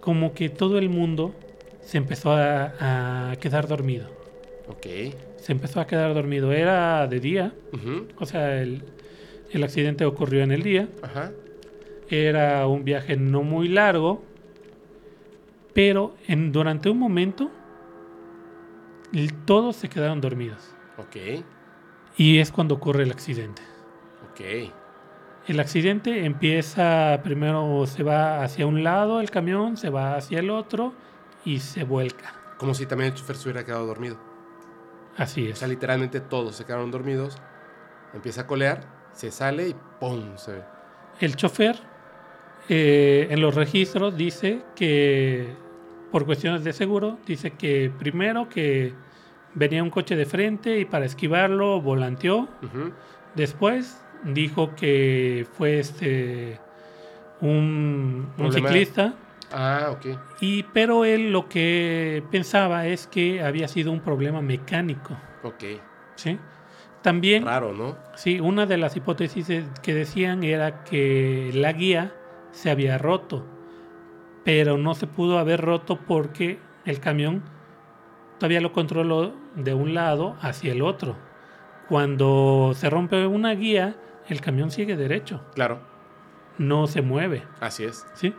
como que todo el mundo se empezó a, a quedar dormido. Ok. Se empezó a quedar dormido. Era de día, o sea, el, el accidente ocurrió en el día. Ajá. Era un viaje no muy largo, pero en, durante un momento todos se quedaron dormidos. Ok. Y es cuando ocurre el accidente. Ok. El accidente empieza, primero se va hacia un lado el camión, se va hacia el otro y se vuelca. Como si también el chofer se hubiera quedado dormido. Así O es. sea, literalmente todos se quedaron dormidos. Empieza a colear, se sale y ¡pum! Se ve. El chofer eh, en los registros dice que, por cuestiones de seguro, dice que primero que venía un coche de frente y para esquivarlo volanteó. Después dijo que fue este un, ciclista. Ah, ok. Y, pero él lo que pensaba es que había sido un problema mecánico. Ok. ¿sí? También, Raro, ¿no? sí, una de las hipótesis que decían era que la guía se había roto, pero no se pudo haber roto porque el camión todavía lo controló de un lado hacia el otro. Cuando se rompe una guía, el camión sigue derecho, Claro. no se mueve. Así es. ¿sí?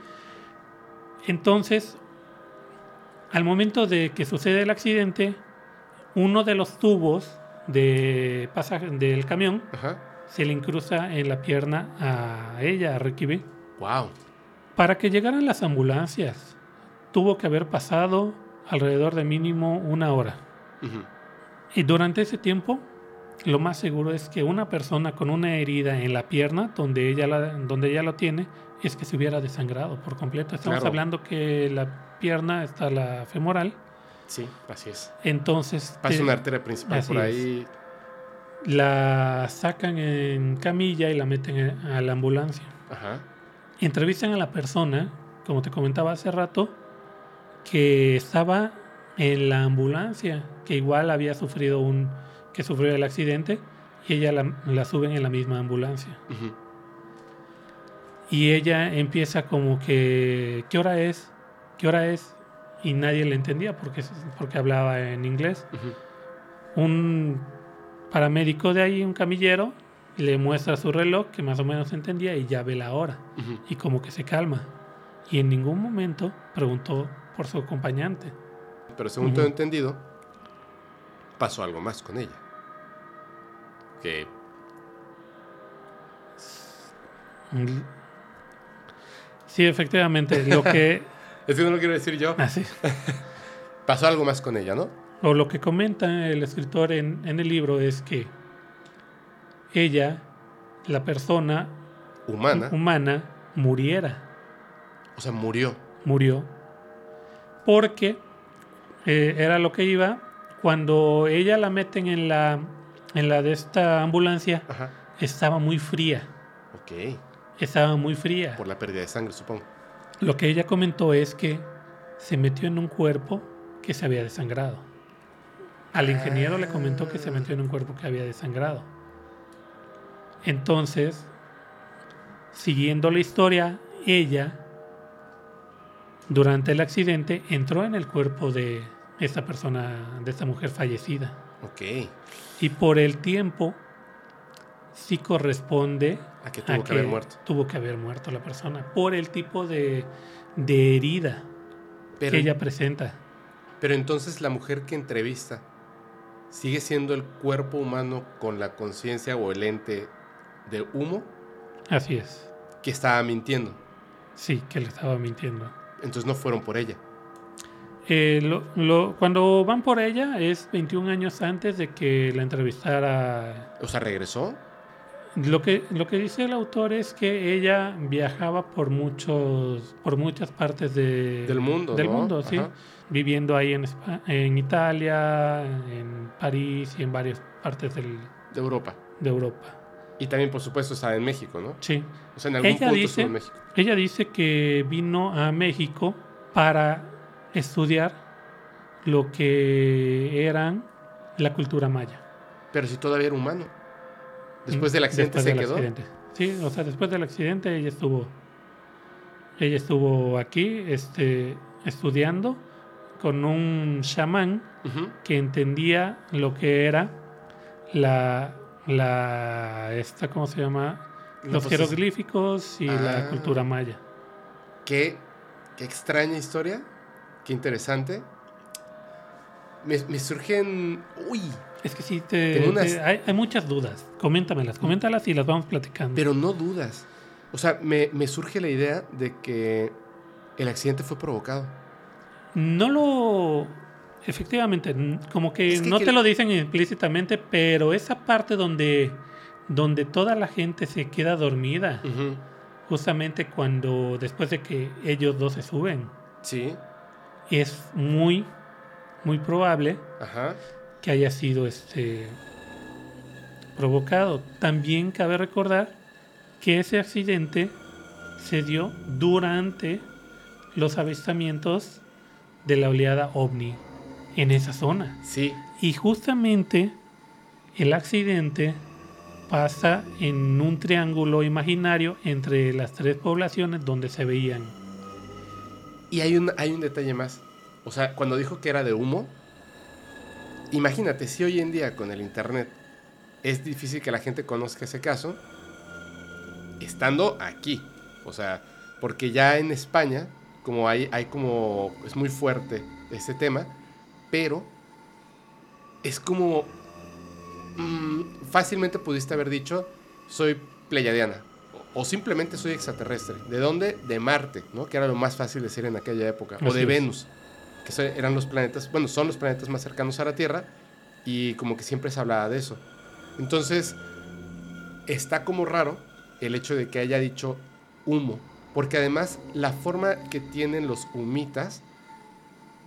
Entonces, al momento de que sucede el accidente, uno de los tubos de pasaje del camión Ajá. se le incrusta en la pierna a ella, a Ricky B. Wow. Para que llegaran las ambulancias, tuvo que haber pasado alrededor de mínimo una hora. Y durante ese tiempo, lo más seguro es que una persona con una herida en la pierna, donde ella, la, donde ella lo tiene, es que se hubiera desangrado por completo. Estamos Claro. hablando que la pierna está la femoral, Sí, así es. entonces Pasa te- una arteria principal por es. ahí. la sacan en camilla y la meten en- a la ambulancia. Ajá. Entrevistan a la persona, como te comentaba hace rato, que estaba en la ambulancia, que igual había sufrido un, que sufrió el accidente, y ella la, la suben en la misma ambulancia. Y ella empieza como que, ¿qué hora es? ¿Qué hora es? Y nadie le entendía porque, porque hablaba en inglés. Un paramédico de ahí, un camillero, le muestra su reloj, que más o menos entendía, y ya ve la hora. Y como que se calma. Y en ningún momento preguntó por su acompañante. Pero según Ujú. tengo entendido, pasó algo más con ella. Que. Sí, efectivamente, lo que... es que no lo quiero decir yo. así, Pasó algo más con ella, ¿no? o lo que comenta el escritor en, en el libro es que ella, la persona Humana. humana, muriera. O sea, murió. murió porque eh, era lo que iba cuando ella la meten en la en la de esta ambulancia Ajá. estaba muy fría Ok. estaba muy fría Por la pérdida de sangre, supongo. lo que ella comentó es que se metió en un cuerpo que se había desangrado al ingeniero le comentó que se metió en un cuerpo que había desangrado entonces siguiendo la historia ella durante el accidente entró en el cuerpo de esta persona, de esta mujer fallecida. Ok. Y por el tiempo sí corresponde A que tuvo que haber muerto. tuvo que haber muerto la persona por el tipo de, de herida Pero, que ella presenta. pero entonces la mujer que entrevista sigue siendo el cuerpo humano con la conciencia o el ente de humo Así es. que estaba mintiendo. Sí, que le estaba mintiendo. Entonces no fueron por ella. Eh, lo- lo- cuando van por ella es 21 años antes de que la entrevistara O sea, regresó. Lo que, lo que dice el autor es que ella viajaba por muchos por muchas partes de- Del mundo, del ¿no? mundo, sí, Ajá. viviendo ahí en, Espa- en Italia, en París y en varias partes del- De Europa. de Europa. Y también, por supuesto, estaba en México, ¿no? Sí. O sea, en algún Ella punto dice- estuvo en México. Ella dice que vino a México para estudiar lo que eran la cultura maya. Pero si todavía era humano. Después del accidente Después se del quedó. accidente. Sí, o sea, después del accidente ella estuvo, ella estuvo aquí, este, estudiando con un chamán que entendía lo que era la, la, esta, ¿cómo se llama? No, Los pues, jeroglíficos y la Ah. cultura maya. Qué, qué extraña historia. Qué interesante. Me, me surgen. Uy, Es que sí, te, Tengo unas- te- hay, hay muchas dudas. Coméntamelas, coméntalas y las vamos platicando. Pero no dudas. O sea, me, me surge la idea de que el accidente fue provocado. No lo. Efectivamente, como que, Es que no que- te lo dicen implícitamente, pero esa parte donde, donde toda la gente se queda dormida, justamente cuando después de que ellos dos se suben, Sí, es muy, muy probable ajá. que haya sido este provocado. También cabe recordar que ese accidente se dio durante los avistamientos de la oleada ovni en esa zona. Sí, Y justamente el accidente pasa en un triángulo imaginario entre las tres poblaciones donde se veían. Y hay un, hay un detalle más. O sea, cuando dijo que era de humo, imagínate, si hoy en día con el internet es difícil que la gente conozca ese caso, estando aquí. O sea, porque ya en España, como hay, hay como, es muy fuerte este tema, pero es como, mm, fácilmente pudiste haber dicho, soy pleyadiana. O, simplemente soy extraterrestre. ¿De dónde? De Marte, ¿no? Que era lo más fácil decir en aquella época. o de es. Venus, que eran los planetas, bueno, son los planetas más cercanos a la Tierra. Y como que siempre se hablaba de eso. Entonces, está como raro el hecho de que haya dicho humo. Porque además, la forma que tienen los humitas,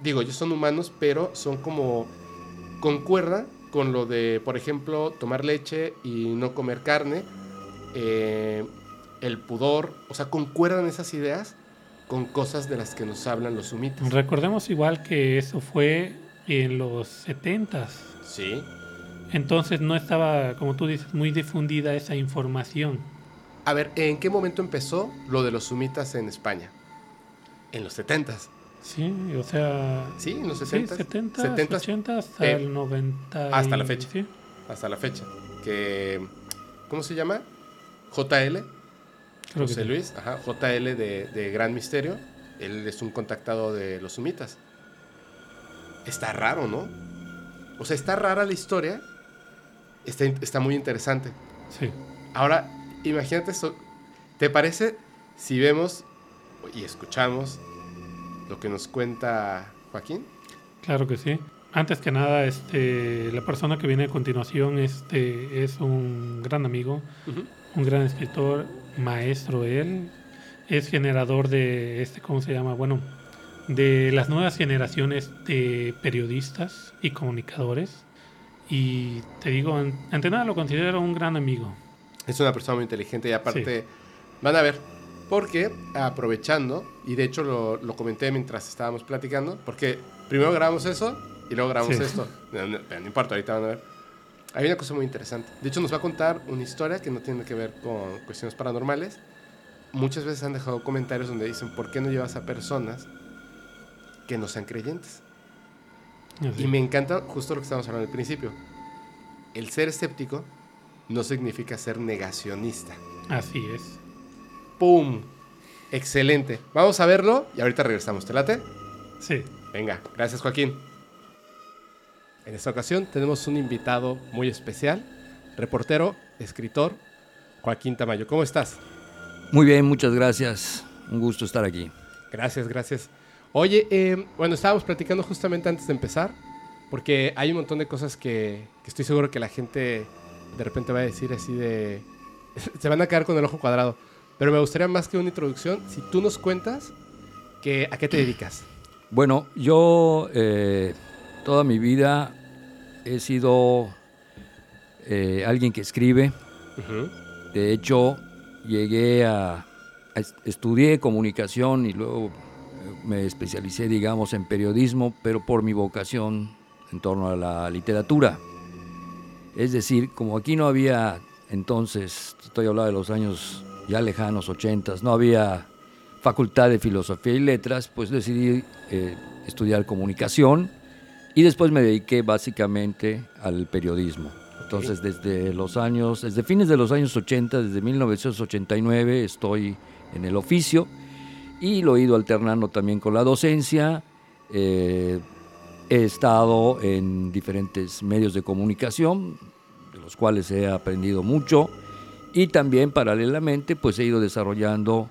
digo, ellos son humanos, pero son como. concuerda con lo de, por ejemplo, tomar leche y no comer carne, eh, el pudor, o sea, concuerdan esas ideas con cosas de las que nos hablan los humitas. Recordemos igual que eso fue en los 70s. Sí. Entonces no estaba, como tú dices, muy difundida esa información. A ver, ¿en qué momento empezó lo de los humitas en España? En los 70s. Sí, o sea, Sí, en los sí, 70s. 70, 70s, 80 hasta eh, el 90. y- hasta la fecha. sí, hasta la fecha. Que, ¿Cómo se llama? JL, creo José que sí. Luis, ajá, JL de, de Gran Misterio. Él es un contactado de los humitas. Está raro, ¿no? O sea, está rara la historia. Está, está muy interesante. Sí. Ahora, imagínate esto. ¿Te parece si vemos y escuchamos lo que nos cuenta Joaquín? Claro que sí. Antes que nada, este, la persona que viene a continuación este, es un gran amigo, un gran escritor, maestro él. Es generador de este, ¿cómo se llama? Bueno, de las nuevas generaciones de periodistas y comunicadores. Y te digo, an- ante nada lo considero un gran amigo. Es una persona muy inteligente y aparte van a ver, porque aprovechando, y de hecho lo, lo comenté mientras estábamos platicando, porque primero grabamos eso y luego grabamos Sí. esto. No, no, no importa, ahorita van a ver. Hay una cosa muy interesante. De hecho, nos va a contar una historia que no tiene que ver con cuestiones paranormales. Muchas veces han dejado comentarios donde dicen, ¿por qué no llevas a personas que no sean creyentes? Así. Y me encanta justo lo que estábamos hablando al principio. El ser escéptico no significa ser negacionista. Así es. ¡Pum! Excelente. Vamos a verlo y ahorita regresamos. ¿Te late? Sí. Venga, gracias Joaquín. En esta ocasión tenemos un invitado muy especial, reportero, escritor, Joaquín Tamayo. ¿Cómo estás? Muy bien, muchas gracias. Un gusto estar aquí. Gracias, gracias. Oye, eh, bueno, estábamos platicando justamente antes de empezar, porque hay un montón de cosas que, que estoy seguro que la gente de repente va a decir así de... Se van a quedar con el ojo cuadrado. Pero me gustaría más que una introducción, si tú nos cuentas que, a qué te dedicas. Bueno, yo eh, toda mi vida he sido eh, alguien que escribe. De hecho, llegué a, a est- estudié comunicación y luego eh, me especialicé, digamos, en periodismo, pero por mi vocación en torno a la literatura. Es decir, como aquí no había entonces, estoy hablando de los años ya lejanos, ochentas, no había facultad de filosofía y letras, pues decidí eh, estudiar comunicación y después me dediqué básicamente al periodismo. Entonces, desde los años, desde fines de los años 80, desde 1989, estoy en el oficio y lo he ido alternando también con la docencia. Eh, he estado en diferentes medios de comunicación, de los cuales he aprendido mucho, y también paralelamente pues he ido desarrollando,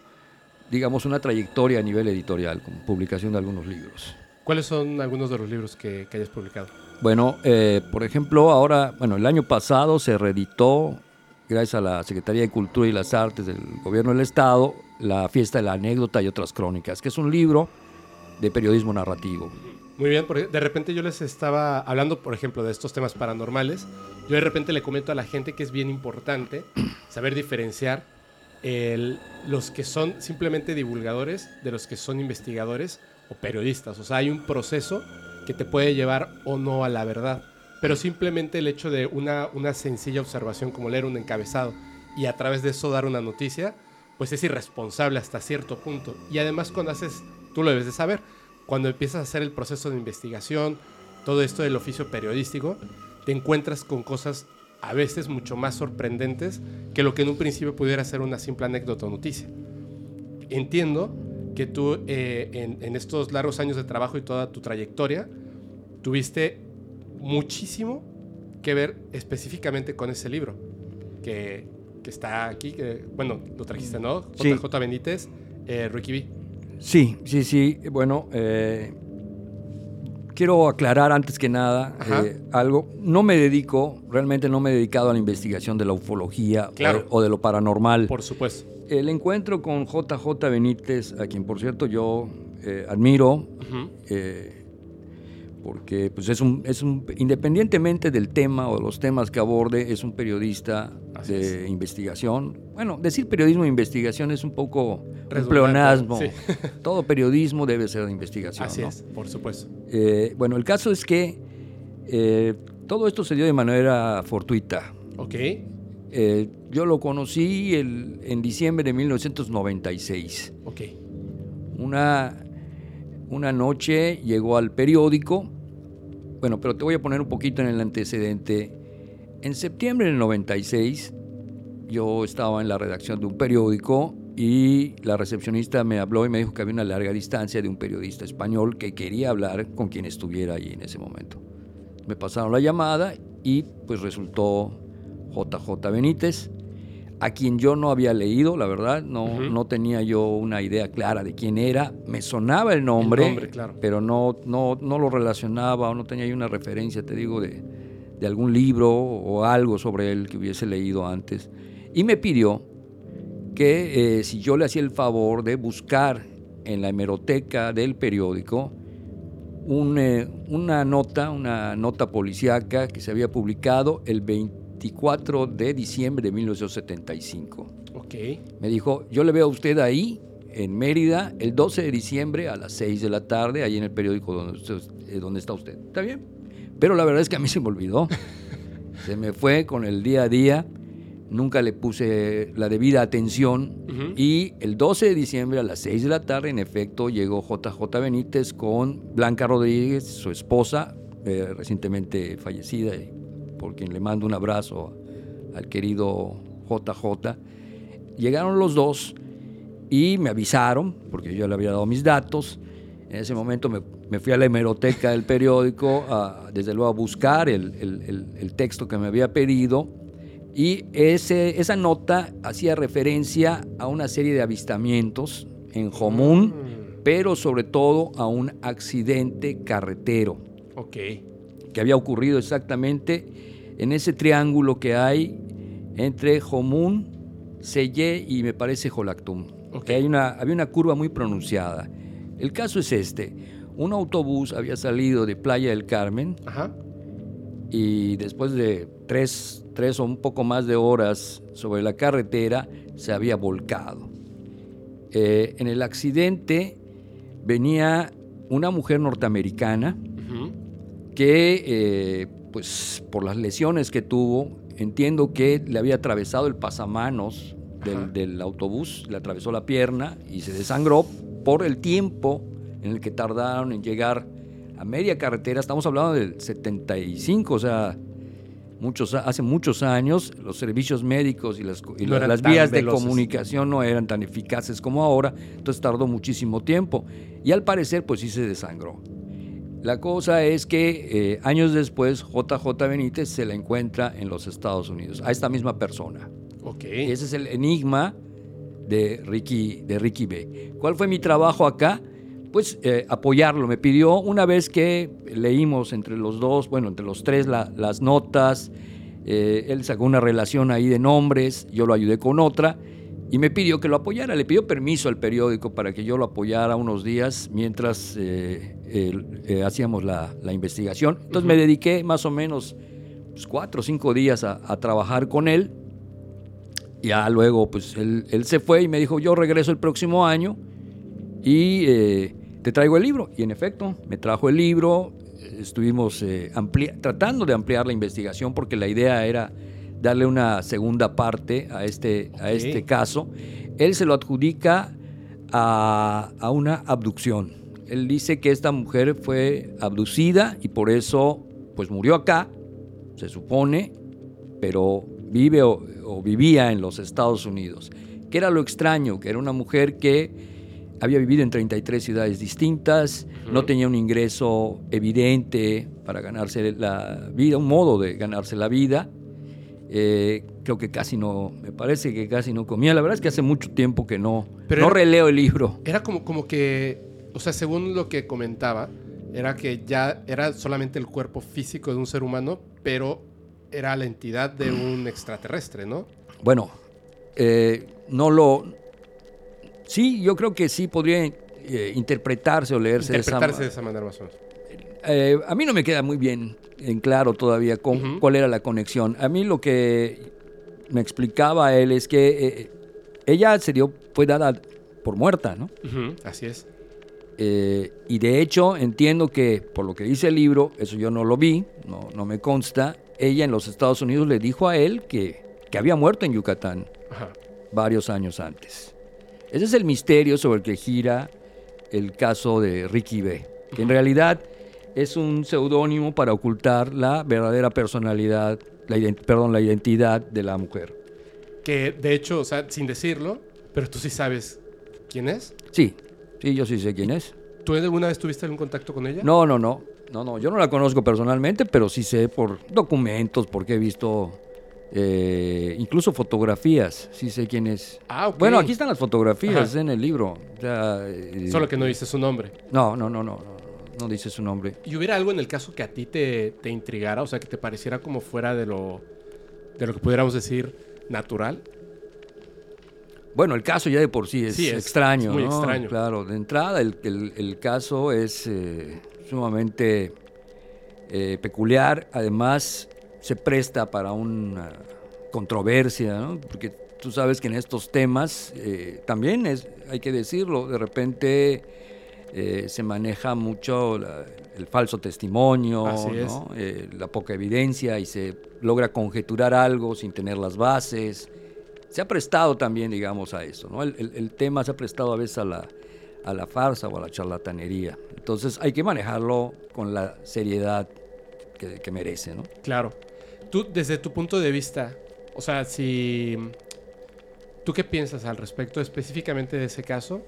digamos, una trayectoria a nivel editorial, con publicación de algunos libros. ¿Cuáles son algunos de los libros que, que hayas publicado? Bueno, eh, por ejemplo, ahora, bueno, el año pasado se reeditó, gracias a la Secretaría de Cultura y las Artes del Gobierno del Estado, La Fiesta de la Anécdota y otras crónicas, que es un libro de periodismo narrativo. Muy bien, porque de repente yo les estaba hablando, por ejemplo, de estos temas paranormales. Yo de repente le comento a la gente que es bien importante saber diferenciar los que son simplemente divulgadores de los que son investigadores o periodistas. O sea, hay un proceso que te puede llevar o no a la verdad. Pero simplemente el hecho de una, una sencilla observación como leer un encabezado y a través de eso dar una noticia, pues es irresponsable hasta cierto punto. Y además cuando haces, tú lo debes de saber, cuando empiezas a hacer el proceso de investigación, todo esto del oficio periodístico, te encuentras con cosas a veces mucho más sorprendentes que lo que en un principio pudiera ser una simple anécdota o noticia. Entiendo que tú eh, en, en, estos largos años de trabajo y toda tu trayectoria tuviste muchísimo que ver específicamente con ese libro que, que está aquí, que, bueno, lo trajiste, ¿no? Sí. JJ Benítez, eh, Ricky B. Sí, sí, sí. Bueno, eh, quiero aclarar antes que nada eh, algo. No me dedico, realmente no me he dedicado a la investigación de la ufología Claro. o, o de lo paranormal. Por supuesto. El encuentro con JJ Benítez, a quien por cierto yo eh, admiro, eh, porque pues es un, es un, independientemente del tema o de los temas que aborde, es un periodista Así de investigación. Bueno, decir periodismo de investigación es un poco un pleonasmo. sí. Todo periodismo debe ser de investigación. Así ¿no? es, por supuesto. Eh, bueno, el caso es que eh, todo esto se dio de manera fortuita. Ok. Eh, yo lo conocí el- en diciembre de 1996. Ok. Una, una noche llegó al periódico, bueno, pero te voy a poner un poquito en el antecedente. En septiembre del 96 yo estaba en la redacción de un periódico y la recepcionista me habló y me dijo que había una larga distancia de un periodista español que quería hablar con quien estuviera ahí en ese momento. Me pasaron la llamada y pues resultó JJ Benítez, a quien yo no había leído, la verdad, no, no tenía yo una idea clara de quién era, me sonaba el nombre, El nombre, claro. pero no, no, no lo relacionaba o no tenía yo una referencia, te digo, de, de algún libro o algo sobre él que hubiese leído antes. Y me pidió que eh, si yo le hacía el favor de buscar en la hemeroteca del periódico un, eh, una nota, una nota policíaca que se había publicado el 24 de diciembre de 1975. Ok. Me dijo, yo le veo a usted ahí, en Mérida, el 12 de diciembre a las 6 de la tarde, ahí en el periódico donde, usted- eh, donde está usted. ¿Está bien? Pero la verdad es que a mí se me olvidó. se me fue con el día a día, nunca le puse la debida atención y el 12 de diciembre a las 6 de la tarde, en efecto, llegó JJ Benítez con Blanca Rodríguez, su esposa, eh, recientemente fallecida, y por quien le mando un abrazo al querido JJ. Llegaron los dos y me avisaron, porque yo le había dado mis datos. En ese momento me, me fui a la hemeroteca del periódico, a, desde luego a buscar el, el- el- el texto que me había pedido. Y ese, esa nota hacía referencia a una serie de avistamientos en Jomún, Mm. pero sobre todo a un accidente carretero Ok. que había ocurrido exactamente en ese triángulo que hay entre Jomún, Selle y me parece Jolactum. Hay una, había una curva muy pronunciada. El caso es este. Un autobús había salido de Playa del Carmen Ajá. y después de tres, tres o un poco más de horas sobre la carretera se había volcado. Eh, en el accidente venía una mujer norteamericana que, eh, pues por las lesiones que tuvo, entiendo que le había atravesado el pasamanos del, del autobús, le atravesó la pierna y se desangró por el tiempo en el que tardaron en llegar a media carretera. Estamos hablando del 75, o sea, muchos, hace muchos años los servicios médicos y las, y No vías de veloces. comunicación no eran tan eficaces como ahora, entonces tardó muchísimo tiempo y al parecer pues sí se desangró. La cosa es que eh, años después JJ Benítez se la encuentra en los Estados Unidos, a esta misma persona. Ok. Ese es el enigma de Ricky, de Ricky B. ¿Cuál fue mi trabajo acá? Pues eh, apoyarlo. Me pidió una vez que leímos entre los dos, bueno, entre los tres la- las notas, eh, él sacó una relación ahí de nombres, yo lo ayudé con otra y me pidió que lo apoyara. Le pidió permiso al periódico para que yo lo apoyara unos días mientras eh, el- eh, hacíamos la, la investigación. Entonces me dediqué más o menos pues, cuatro o cinco días a, a trabajar con él. Ya luego, pues él, él se fue y me dijo, yo regreso el próximo año y eh, te traigo el libro. Y en efecto, me trajo el libro, eh, estuvimos eh, tratando de ampliar la investigación porque la idea era darle una segunda parte a este, a este caso. Él se lo adjudica a, a una abducción. Él dice que esta mujer fue abducida y por eso pues murió acá, se supone, pero vive o, o vivía en los Estados Unidos. Que era lo extraño, que era una mujer que había vivido en 33 ciudades distintas, no tenía un ingreso evidente para ganarse la vida, un modo de ganarse la vida. Eh, creo que casi no, me parece que casi no comía. La verdad es que hace mucho tiempo que no, Pero no era- releo el libro. Era como, como que, o sea, según lo que comentaba, era que ya era solamente el cuerpo físico de un ser humano, pero era la entidad de un extraterrestre, ¿no? Bueno, eh, no lo... Sí, yo creo que sí podría eh, interpretarse o leerse de esa de esa manera más o menos. Eh, a mí no me queda muy bien en claro todavía con, cuál era la conexión. A mí lo que me explicaba él es que eh, ella se dio, fue dada por muerta, ¿no? Así es. Eh, y de hecho entiendo que, por lo que dice el libro, eso yo no lo vi, no, no me consta, ella en los Estados Unidos le dijo a él que, que había muerto en Yucatán Ajá. varios años antes. Ese es el misterio sobre el que gira el caso de Ricky B, que en realidad es un seudónimo para ocultar la verdadera personalidad, la perdón, la identidad de la mujer. Que de hecho, o sea, sin decirlo, pero tú sí sabes quién es. Sí, sí, yo sí sé quién es. ¿Tú alguna vez tuviste algún contacto con ella? No, no, no, no, no, yo no la conozco personalmente, pero sí sé por documentos, porque he visto eh, incluso fotografías, sí sé quién es. Ah, ok. Bueno, aquí están las fotografías Ajá. en el libro. O sea, eh, Solo que no dice su nombre. No, no, no, no, no, no dice su nombre. ¿Y hubiera algo en el caso que a ti te, te intrigara? O sea, que te pareciera como fuera de lo, de lo que pudiéramos decir natural. Bueno, el caso ya de por sí es, Sí, es- extraño, es muy ¿no? extraño. Claro, de entrada el, el- el caso es eh, sumamente eh, peculiar. Además, se presta para una controversia, ¿no? Porque tú sabes que en estos temas eh, también es, hay que decirlo, de repente eh, se maneja mucho la- el falso testimonio. Eh, la poca evidencia y se logra conjeturar algo sin tener las bases. Se ha prestado también, digamos, a eso, ¿no? El, el- el tema se ha prestado a veces a la, a la farsa o a la charlatanería. Entonces hay que manejarlo con la seriedad que, que merece, ¿no? Claro. Tú, desde tu punto de vista, o sea, si... ¿Tú qué piensas al respecto específicamente de ese caso?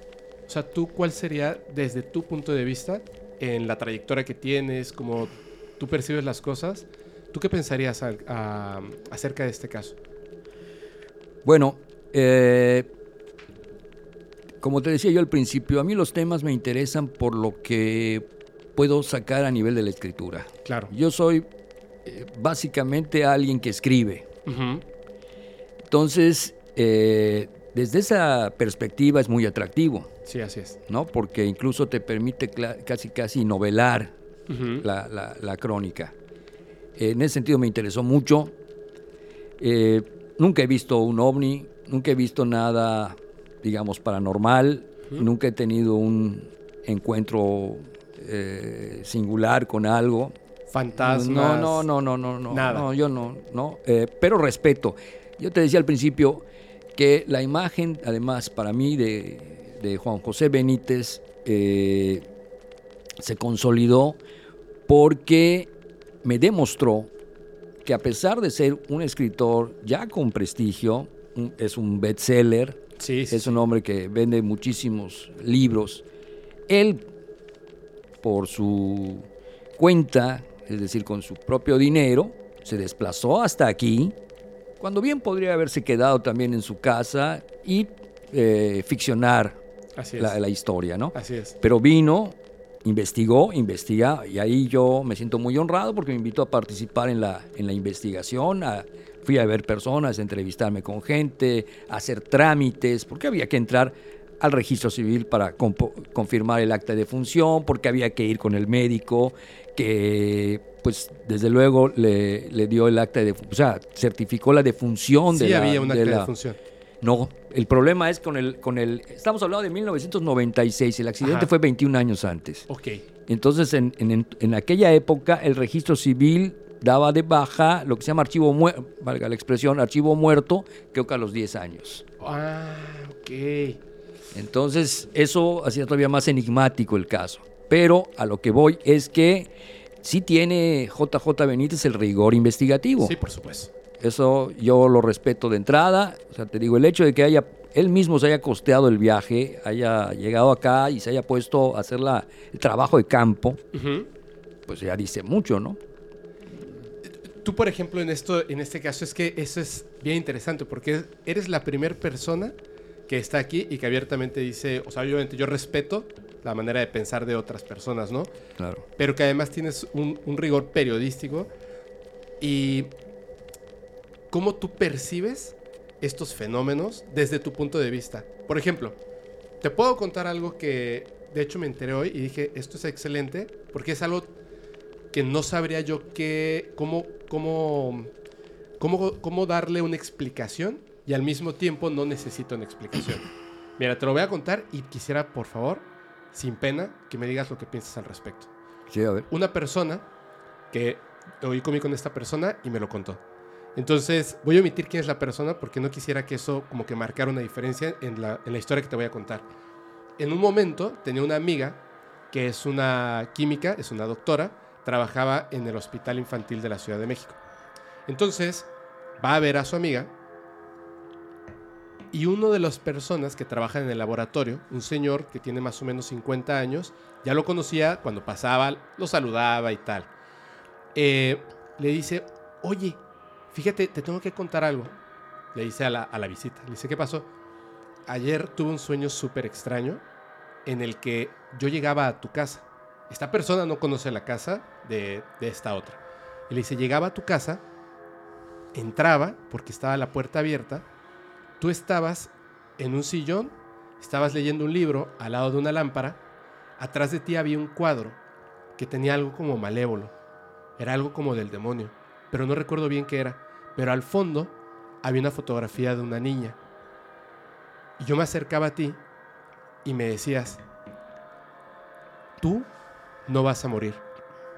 O sea, ¿tú cuál sería, desde tu punto de vista, en la trayectoria que tienes, como tú percibes las cosas, ¿tú qué pensarías a- acerca de este caso? Bueno, eh, como te decía yo al principio, a mí los temas me interesan por lo que puedo sacar a nivel de la escritura. Claro. Yo soy eh, básicamente alguien que escribe. Entonces, eh, desde esa perspectiva es muy atractivo, Sí, así es. ¿no? Porque incluso te permite casi casi novelar la, la- la crónica. En ese sentido me interesó mucho. Eh, nunca he visto un ovni, nunca he visto nada, digamos, paranormal, nunca he tenido un encuentro eh, singular con algo. Fantasmas. No, no, no, no, no, no. Nada. No, yo no, no. Eh, pero respeto. Yo te decía al principio que la imagen, además, para mí, de, de Juan José Benítez, eh, se consolidó porque me demostró que a pesar de ser un escritor ya con prestigio, es un bestseller, Sí, sí. es un hombre que vende muchísimos libros, él, por su cuenta, es decir, con su propio dinero, se desplazó hasta aquí, cuando bien podría haberse quedado también en su casa y eh, ficcionar la, la, historia, ¿no? Así es. Pero vino, investigó, investiga, y ahí yo me siento muy honrado porque me invitó a participar en la, en la investigación, fui a ver personas, a entrevistarme con gente, a hacer trámites, porque había que entrar al registro civil para confirmar el acta de función, porque había que ir con el médico, que pues desde luego le, le dio el acta de, o sea, certificó la defunción sí, de la, había un acta de, de función. No, el problema es con el, con el, estamos hablando de 1996, el accidente Ajá. fue 21 años antes. Ok. Entonces, en, en, en, aquella época, el registro civil daba de baja lo que se llama archivo muerto, valga la expresión, archivo muerto, creo que a los 10 años. Ah, ok. Entonces, eso hacía todavía más enigmático el caso. Pero a lo que voy es que sí tiene JJ Benítez el rigor investigativo. Sí, por supuesto. Eso yo lo respeto de entrada. O sea, te digo, el hecho de que haya él mismo se haya costeado el viaje, haya llegado acá y se haya puesto a hacer la, el trabajo de campo, uh -huh. pues ya dice mucho, ¿no? Tú, por ejemplo, en, esto, en este caso es que eso es bien interesante porque eres la primera persona que está aquí y que abiertamente dice, o sea, obviamente yo respeto la manera de pensar de otras personas, ¿no? Claro. Pero que además tienes un, un rigor periodístico y cómo tú percibes estos fenómenos desde tu punto de vista. Por ejemplo, te puedo contar algo que de hecho me enteré hoy y dije, esto es excelente, porque es algo que no sabría yo qué, cómo, cómo, cómo, cómo darle una explicación y al mismo tiempo no necesito una explicación. Mira, te lo voy a contar y quisiera, por favor, sin pena, que me digas lo que piensas al respecto. Sí, a ver. Una persona que hoy comí con esta persona y me lo contó. Entonces, voy a omitir quién es la persona porque no quisiera que eso como que marcara una diferencia en la, en la, historia que te voy a contar. En un momento tenía una amiga que es una química, es una doctora, trabajaba en el Hospital Infantil de la Ciudad de México. Entonces, va a ver a su amiga y uno de las personas que trabajan en el laboratorio, un señor que tiene más o menos 50 años, ya lo conocía cuando pasaba, lo saludaba y tal. Eh, le dice, oye, Fíjate, te tengo que contar algo. Le dice a la, visita. Le dice, ¿qué pasó? Ayer tuve un sueño súper extraño en el que yo llegaba a tu casa. Esta persona no conoce la casa de, de esta otra. Y le dice, llegaba a tu casa, entraba porque estaba la puerta abierta, tú estabas en un sillón, estabas leyendo un libro al lado de una lámpara, atrás de ti había un cuadro que tenía algo como malévolo, era algo como del demonio pero no recuerdo bien qué era. Pero al fondo había una fotografía de una niña. Y yo me acercaba a ti y me decías, tú no vas a morir,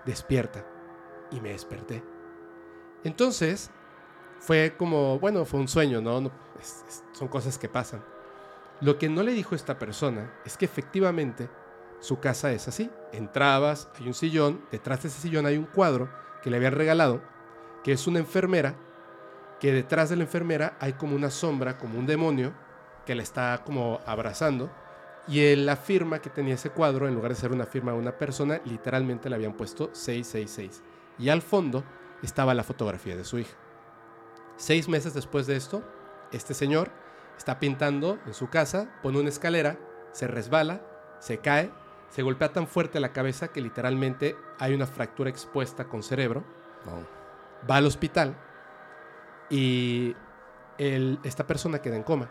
despierta. Y me desperté. Entonces, fue como, bueno, fue un sueño, ¿no? no es, es, son cosas que pasan. Lo que no le dijo esta persona es que efectivamente su casa es así. Entrabas, hay un sillón, detrás de ese sillón hay un cuadro que le habían regalado que es una enfermera, que detrás de la enfermera hay como una sombra, como un demonio, que la está como abrazando. Y la firma que tenía ese cuadro, en lugar de ser una firma de una persona, literalmente le habían puesto 666. Y al fondo estaba la fotografía de su hija. Seis meses después de esto, este señor está pintando en su casa, pone una escalera, se resbala, se cae, se golpea tan fuerte la cabeza que literalmente hay una fractura expuesta con cerebro. Va al hospital y esta persona queda en coma.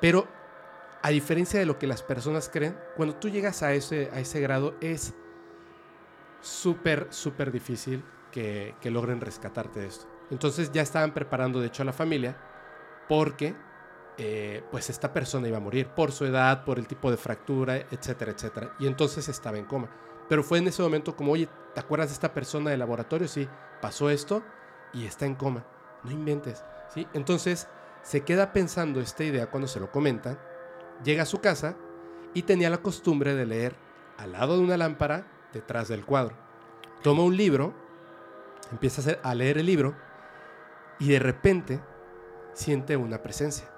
Pero a diferencia de lo que las personas creen, cuando tú llegas a ese, a ese grado es súper, súper difícil que, que, logren rescatarte de esto. Entonces ya estaban preparando, de hecho, a la familia porque eh, pues esta persona iba a morir por su edad, por el tipo de fractura, etcétera, etcétera. Y entonces estaba en coma. Pero fue en ese momento como, oye, ¿te acuerdas de esta persona del laboratorio? Sí, pasó esto y está en coma. No inventes. ¿sí? Entonces se queda pensando esta idea cuando se lo comentan, llega a su casa y tenía la costumbre de leer al lado de una lámpara detrás del cuadro. Toma un libro, empieza a, a leer el libro y de repente siente una presencia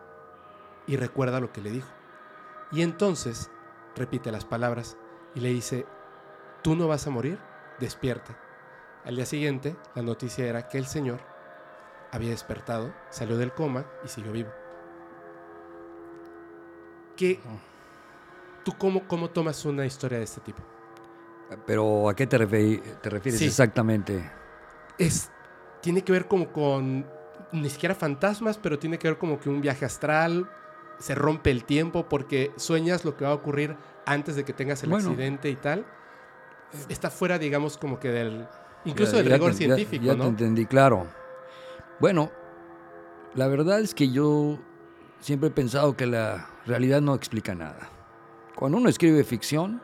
y recuerda lo que le dijo. Y entonces repite las palabras y le dice, tú no vas a morir, despierta. Al día siguiente, la noticia era que el señor había despertado, salió del coma y siguió vivo. ¿Qué, ¿Tú cómo, cómo tomas una historia de este tipo? Pero ¿a qué te, refi- te refieres Sí. exactamente? Es, tiene que ver como con, ni siquiera fantasmas, pero tiene que ver como que un viaje astral, se rompe el tiempo porque sueñas lo que va a ocurrir antes de que tengas el Bueno. accidente y tal. Está fuera, digamos, como que del, incluso Ya- ya rigor ya- científico, ya ¿no? te entendí, claro. Bueno, la verdad es que yo siempre he pensado que la realidad no explica nada. Cuando uno escribe ficción,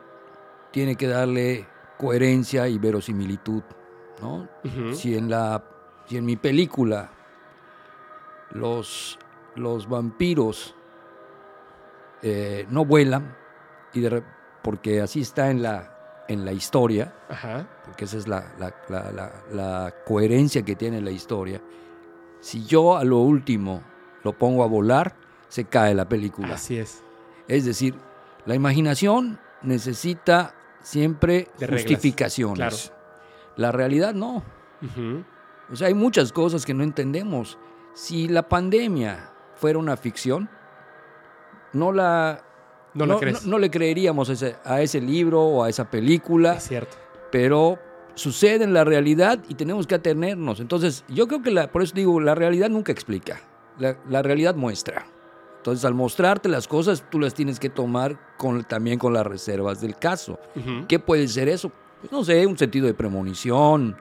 tiene que darle coherencia y verosimilitud, ¿no? Si en la si en mi película los los vampiros eh, no vuelan y de porque así está en la en la historia, Ajá. porque esa es la, la- la- la- coherencia que tiene la historia. Si yo a lo último lo pongo a volar, se cae la película. Así es. Es decir, la imaginación necesita siempre De justificaciones. claro. La realidad no. Ujú. O sea, hay muchas cosas que no entendemos. Si la pandemia fuera una ficción, no la No no- no le creeríamos a ese, a ese libro o a esa película Es cierto. pero sucede en la realidad y tenemos que atenernos. Entonces, yo creo que, la, por eso digo, la realidad nunca explica, la, la realidad muestra. Entonces, al mostrarte las cosas, tú las tienes que tomar con, también con las reservas del caso. ¿Qué puede ser eso? Pues, no sé, un sentido de premonición,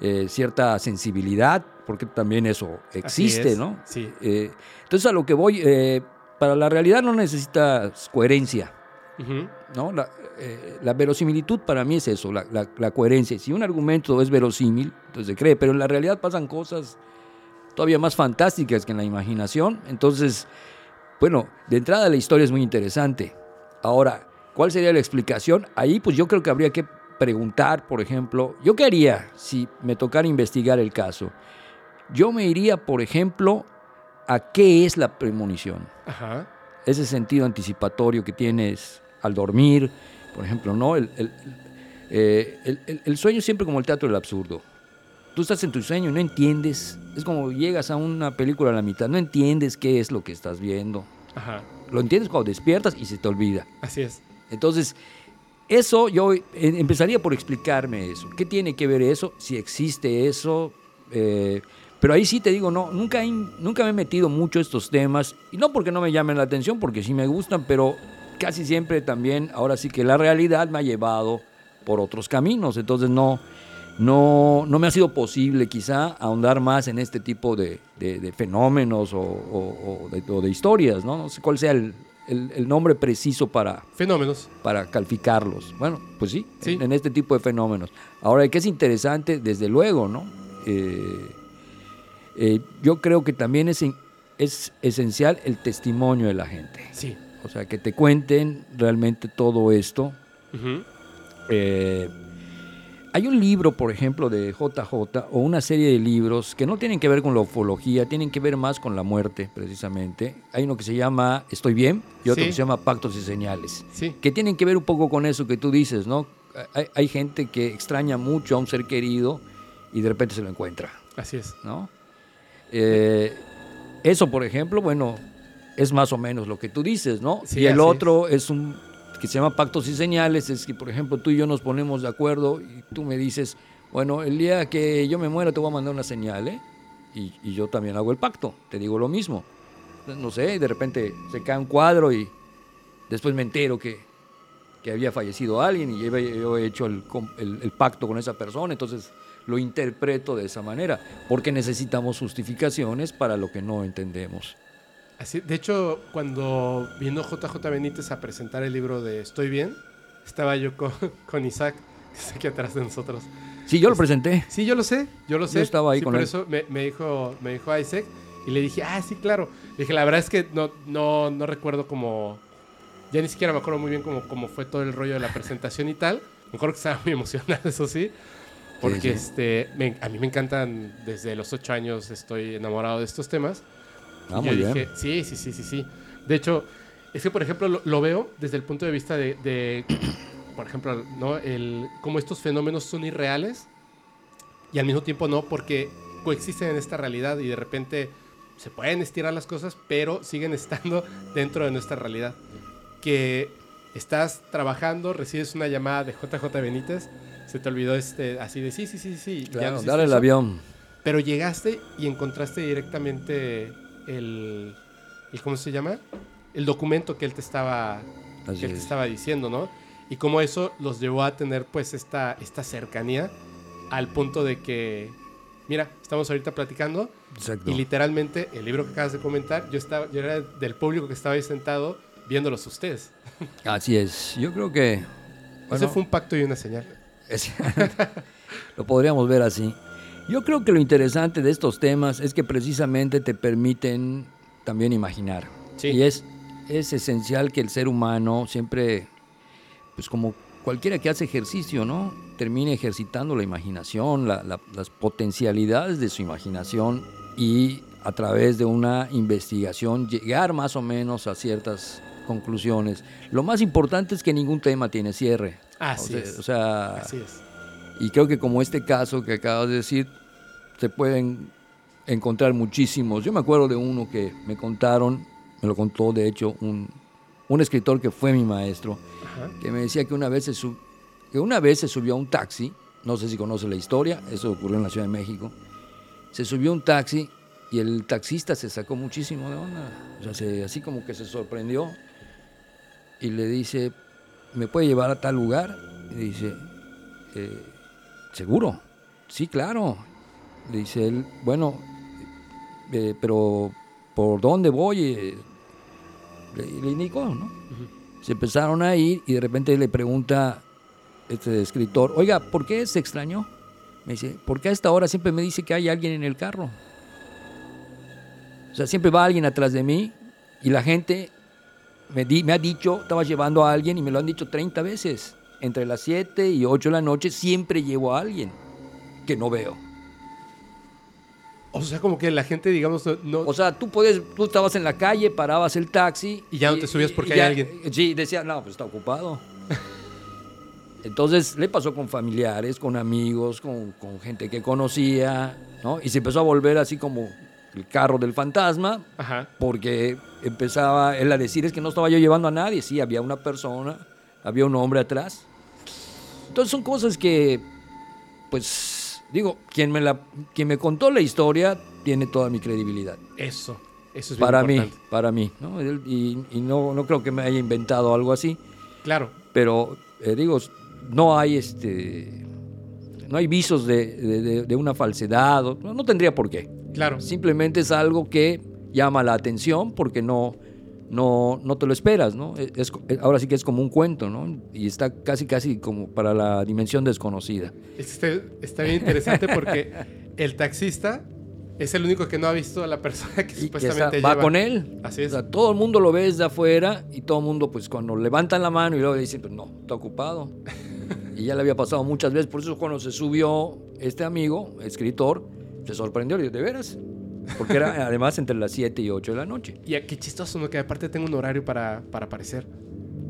eh, cierta sensibilidad, porque también eso existe, es. ¿no? Sí. Eh, entonces, a lo que voy, eh, para la realidad no necesitas coherencia. ¿no? La, eh, la verosimilitud para mí es eso, la, la- la coherencia. Si un argumento es verosímil, entonces se cree, pero en la realidad pasan cosas todavía más fantásticas que en la imaginación. Entonces, bueno, de entrada la historia es muy interesante. Ahora, ¿cuál sería la explicación? Ahí pues yo creo que habría que preguntar, por ejemplo, ¿yo qué haría si me tocara investigar el caso? Yo me iría, por ejemplo, a qué es la premonición Ajá. ese sentido anticipatorio que tienes al dormir, por ejemplo, ¿no? El, el- eh, el- el- sueño es siempre como el teatro del absurdo. Tú estás en tu sueño y no entiendes. Es como llegas a una película a la mitad, no entiendes qué es lo que estás viendo. Ajá. Lo entiendes cuando despiertas y se te olvida. Así es. Entonces, eso yo eh, empezaría por explicarme eso. ¿Qué tiene que ver eso? Si existe eso. Eh, pero ahí sí te digo, no, nunca, he- nunca me he metido mucho a estos temas. Y no porque no me llamen la atención, porque sí me gustan, pero casi siempre también, ahora sí que la realidad me ha llevado por otros caminos. Entonces no, no, no me ha sido posible quizá ahondar más en este tipo de, de- de fenómenos o, o- o de, o de historias. ¿no? no sé cuál sea el, el- el nombre preciso para, Fenómenos. para calificarlos. Bueno, pues sí, Sí. En, en este tipo de fenómenos. Ahora, que es interesante, desde luego, ¿no? Eh, eh, yo creo que también es, es esencial el testimonio de la gente. Sí. O sea, que te cuenten realmente todo esto. Eh, hay un libro, por ejemplo, de JJ, o una serie de libros que no tienen que ver con la ufología, tienen que ver más con la muerte, precisamente. Hay uno que se llama Estoy bien y otro Sí. que se llama Pactos y Señales Sí. que tienen que ver un poco con eso que tú dices, ¿no? Hay, hay gente que extraña mucho a un ser querido y de repente se lo encuentra, Así es. ¿no? Eh, eso, por ejemplo, bueno, es más o menos lo que tú dices, ¿no? Sí, y el otro es. un que se llama pactos y señales, es que, por ejemplo, tú y yo nos ponemos de acuerdo y tú me dices, bueno, el día que yo me muera te voy a mandar una señal, ¿eh? Y, y yo también hago el pacto, te digo lo mismo. No sé, de repente se cae un cuadro y después me entero que, que había fallecido alguien y yo, he- yo he hecho el, el- el pacto con esa persona, entonces lo interpreto de esa manera, porque necesitamos justificaciones para lo que no entendemos. Así, de hecho, cuando vino JJ Benítez a presentar el libro de Estoy bien, estaba yo con, con Isaac, que está aquí atrás de nosotros. Sí, yo lo presenté. Sí, yo lo sé, yo lo sé. Yo estaba ahí Sí, con por él. eso me, me dijo, me dijo Isaac y le dije, ah, sí, claro. Le dije, la verdad es que no, no, no recuerdo cómo, ya ni siquiera me acuerdo muy bien cómo, cómo fue todo el rollo de la presentación y tal. Me acuerdo que estaba muy emocionado, eso sí. Porque sí. este, me- a mí me encantan, desde los ocho años estoy enamorado de estos temas. Ah, Y yo muy bien. dije, sí, sí, sí, sí, sí. De hecho, es que, por ejemplo, lo, lo veo desde el punto de vista de, de, por ejemplo, ¿no? El, cómo estos fenómenos son irreales y al mismo tiempo no, porque coexisten en esta realidad y de repente se pueden estirar las cosas, pero siguen estando dentro de nuestra realidad. Que estás trabajando, recibes una llamada de JJ Benítez, se te olvidó este, así de sí, sí, sí, sí. Claro, dale el avión. Pero llegaste y encontraste directamente el, el, ¿cómo se llama? El documento que él te estaba, que él te estaba diciendo, ¿no? Y cómo eso los llevó a tener pues esta, esta cercanía al punto de que, mira, estamos ahorita platicando y literalmente el libro que acabas de comentar, yo, estaba, yo era del público que estaba ahí sentado viéndolos ustedes. Así es, yo creo que... Ese fue un pacto y una señal. lo podríamos ver así. Yo creo que lo interesante de estos temas es que precisamente te permiten también imaginar. Y es, es esencial que el ser humano siempre, pues como cualquiera que hace ejercicio, ¿no? Termine ejercitando la imaginación, las potencialidades de su imaginación y a través de una investigación llegar más o menos a ciertas conclusiones. Lo más importante es que ningún tema tiene cierre. Así es. O sea, Así es. Y creo que como este caso que acabas de decir, se pueden encontrar muchísimos. Yo me acuerdo de uno que me contaron, me lo contó de hecho un, un escritor que fue mi maestro, que me decía que una, vez se que una vez se subió a un taxi, no sé si conoce la historia, eso ocurrió en la Ciudad de México, se subió a un taxi y el taxista se sacó muchísimo de onda, o sea, así como que se sorprendió y le dice, ¿me puede llevar a tal lugar? Y dice, eh, ¿seguro? Sí, claro. Le dice él, bueno, eh, pero ¿por dónde voy? Eh, le, indicó, ¿no? Se empezaron a ir y de repente le pregunta este escritor, oiga, ¿por qué se extrañó? Me dice, porque a esta hora siempre me dice que hay alguien en el carro. O sea, siempre va alguien atrás de mí y la gente me, me ha dicho, estaba llevando a alguien y me lo han dicho 30 veces. Entre las 7 y 8 de la noche siempre llevo a alguien que no veo. O sea, como que la gente, digamos, no... O sea, tú puedes, tú estabas en la calle, parabas el taxi... Y ya no te subías porque hay alguien. Sí, decía, no, pues está ocupado. Entonces le pasó con familiares, con amigos, con, con, gente que conocía, ¿no? Y se empezó a volver así como el carro del fantasma, Ajá. porque empezaba él a decir, es que no estaba yo llevando a nadie, sí, había una persona, había un hombre atrás. Entonces son cosas que, pues, digo, quien me, la, quien me contó la historia tiene toda mi credibilidad. Eso, eso es Para mí, para mí, ¿no? Y, no, no creo que me haya inventado algo así. Claro. Pero, eh, digo, no hay este no hay visos de, de, una falsedad, no, no, tendría por qué. Claro. Simplemente es algo que llama la atención porque no, no, no te lo esperas, ¿no? Es, ahora sí que es como un cuento, ¿no? Y está casi, casi como para la dimensión desconocida. Este, está bien interesante porque el taxista es el único que no ha visto a la persona que supuestamente va con él. Así es. O sea, todo el mundo lo ve desde afuera y todo el mundo, pues cuando levantan la mano y luego dicen, pues no, está ocupado. y ya le había pasado muchas veces. Por eso cuando se subió este amigo, escritor, se sorprendió. Y ¿de veras? Porque era además entre las 7 y 8 de la noche. Y qué chistoso, ¿no? Que aparte tengo un horario para, para aparecer.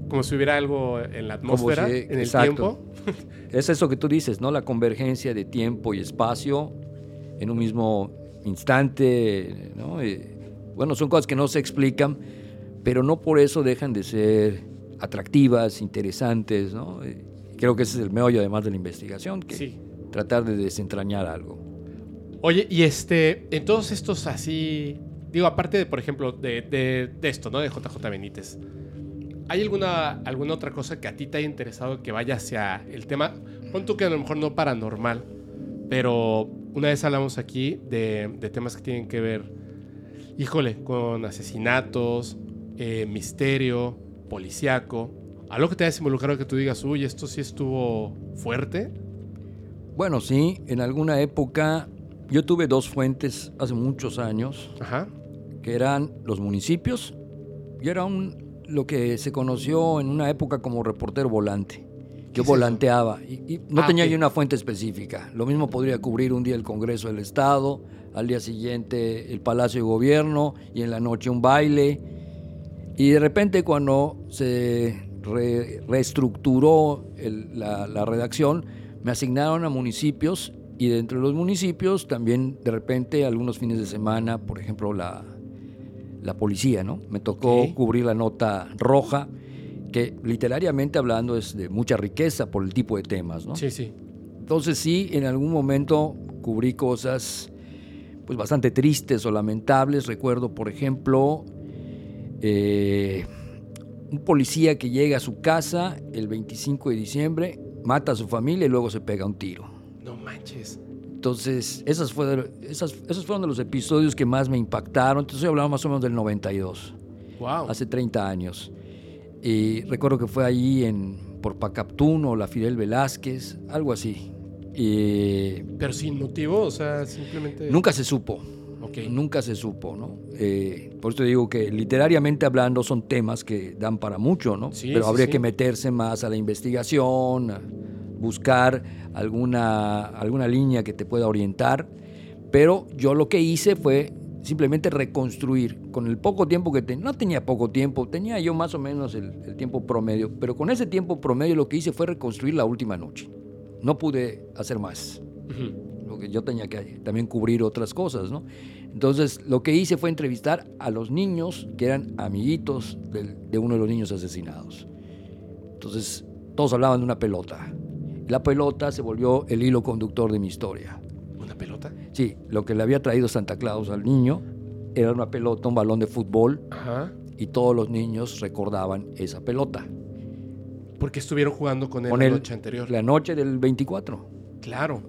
Como si hubiera algo en la atmósfera, en el tiempo. es eso que tú dices, ¿no? La convergencia de tiempo y espacio en un mismo instante, ¿no? bueno, son cosas que no se explican, pero no por eso dejan de ser atractivas, interesantes, ¿no? Creo que ese es el meollo además de la investigación, que tratar de desentrañar algo. Oye, y este, en todos estos así, digo, aparte de, por ejemplo, de, esto, ¿no? De JJ Benítez, ¿hay alguna, alguna otra cosa que a ti te haya interesado que vaya hacia el tema? Pon tú que a lo mejor no paranormal, pero una vez hablamos aquí de, de temas que tienen que ver, híjole, con asesinatos, eh, misterio, policiaco. ¿Algo que te haya involucrado que tú digas, uy, esto sí estuvo fuerte? Bueno, sí, en alguna época yo tuve dos fuentes hace muchos años, que eran los municipios. Yo era un, lo que se conoció en una época como reportero volante. Yo volanteaba y, no ah, tenía yo una fuente específica. Lo mismo podría cubrir un día el Congreso del Estado, al día siguiente el Palacio de Gobierno y en la noche un baile. Y de repente cuando se reestructuró la redacción, me asignaron a municipios Y dentro de los municipios también de repente algunos fines de semana, por ejemplo, la, la policía, ¿no? Me tocó cubrir la nota roja, que literariamente hablando es de mucha riqueza por el tipo de temas, ¿no? Sí, sí. Entonces sí, en algún momento cubrí cosas pues bastante tristes o lamentables. Recuerdo, por ejemplo, eh, un policía que llega a su casa el 25 de diciembre, mata a su familia y luego se pega un tiro. Manches. Entonces, esas fueron, esas, esos fueron de los episodios que más me impactaron. Entonces, hablando más o menos del 92 Wow. hace 30 años. Y recuerdo que fue allí en, por Pacaptún o la Fidel Velázquez, algo así. Y Pero sin motivo, o sea, simplemente. nunca se supo, Ok. nunca se supo, ¿no? Eh, por eso te digo que literariamente hablando son temas que dan para mucho, ¿no? Sí, Pero sí, habría sí. que meterse más a la investigación, a buscar alguna, alguna línea que te pueda orientar. Pero yo lo que hice fue simplemente reconstruir con el poco tiempo que tenía. No tenía poco tiempo, tenía yo más o menos el, el tiempo promedio, pero con ese tiempo promedio lo que hice fue reconstruir la última noche. No pude hacer más lo que yo tenía que también cubrir otras cosas, ¿no? Entonces, lo que hice fue entrevistar a los niños que eran amiguitos de uno de los niños asesinados. Entonces, todos hablaban de una pelota. La pelota se volvió el hilo conductor de mi historia. ¿Una pelota? Sí, lo que le había traído Santa Claus al niño era una pelota, un balón de fútbol, Ajá. y todos los niños recordaban esa pelota. Porque estuvieron jugando con él Con la noche anterior. La noche del 24. Claro.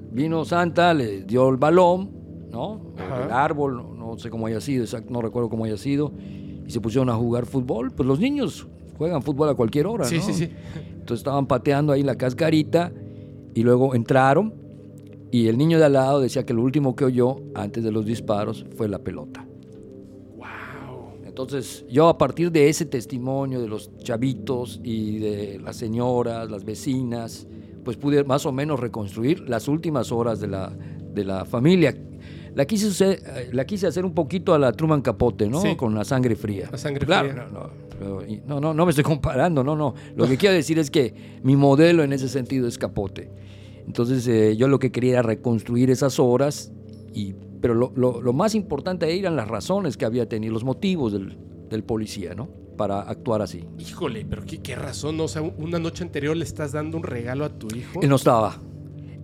Vino Santa, le dio el balón, ¿no? Ajá. El árbol, no, no sé cómo haya sido, exact- no recuerdo cómo haya sido, y se pusieron a jugar fútbol. Pues los niños juegan fútbol a cualquier hora, Sí, ¿no? sí, sí. Entonces estaban pateando ahí la cascarita y luego entraron y el niño de al lado decía que lo último que oyó antes de los disparos fue la pelota. Wow. Entonces, yo a partir de ese testimonio de los chavitos y de las señoras, las vecinas, pues pude más o menos reconstruir las últimas horas de la, de la familia. La quise, hacer, eh, la quise hacer un poquito a la Truman Capote, ¿no? Sí. Con la sangre fría. La sangre Claro, fría. No, no, no, no, no me estoy comparando, no, no. Lo que quiero decir es que mi modelo en ese sentido es Capote. Entonces, eh, yo lo que quería era reconstruir esas horas, y, pero lo, lo- lo más importante eran las razones que había tenido, los motivos del, del policía, ¿no? Para actuar así. Híjole, pero qué, qué razón. O sea, una noche anterior le estás dando un regalo a tu hijo. Él no estaba.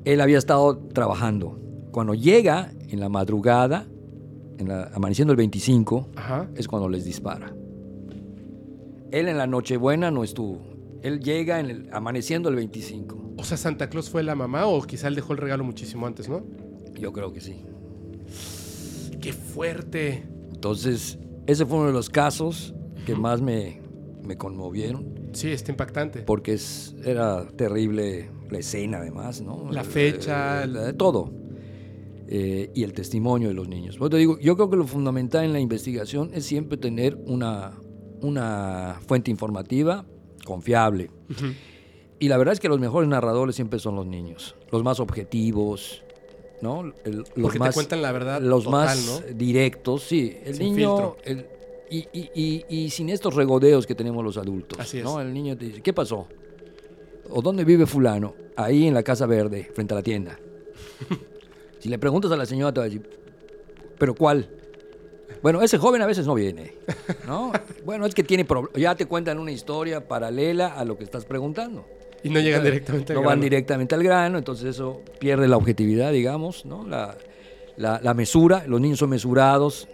Él había estado trabajando. Cuando llega en la madrugada, en la, amaneciendo el 25, Ajá. es cuando les dispara. Él en la Nochebuena no estuvo. Él llega en el, amaneciendo el 25. O sea, Santa Claus fue la mamá o quizá él dejó el regalo muchísimo antes, ¿no? Yo creo que sí. Qué fuerte. Entonces, ese fue uno de los casos que más me, me conmovieron, Sí, está impactante. porque es, era terrible la escena además, ¿no? La fecha, Eh, el- todo. Eh, y el testimonio de los niños. Por eso te digo, yo creo que lo fundamental en la investigación es siempre tener una, una fuente informativa confiable. Y la verdad es que los mejores narradores siempre son los niños, los más objetivos, ¿no? Los Porque más, te cuentan la verdad los total, más ¿no? directos, sí. El Sin niño, filtro. Y, y- y- y sin estos regodeos que tenemos los adultos, Así es. ¿no? El niño te dice, ¿qué pasó? ¿O dónde vive fulano? Ahí en la Casa Verde, frente a la tienda. si le preguntas a la señora, te va a decir, ¿pero cuál? Bueno, ese joven a veces no viene, ¿no? bueno, es que tiene. Ya te cuentan una historia paralela a lo que estás preguntando. Y no llegan directamente al No van grano. directamente al grano, entonces eso pierde la objetividad, digamos, ¿no? La, la- la mesura, los niños son mesurados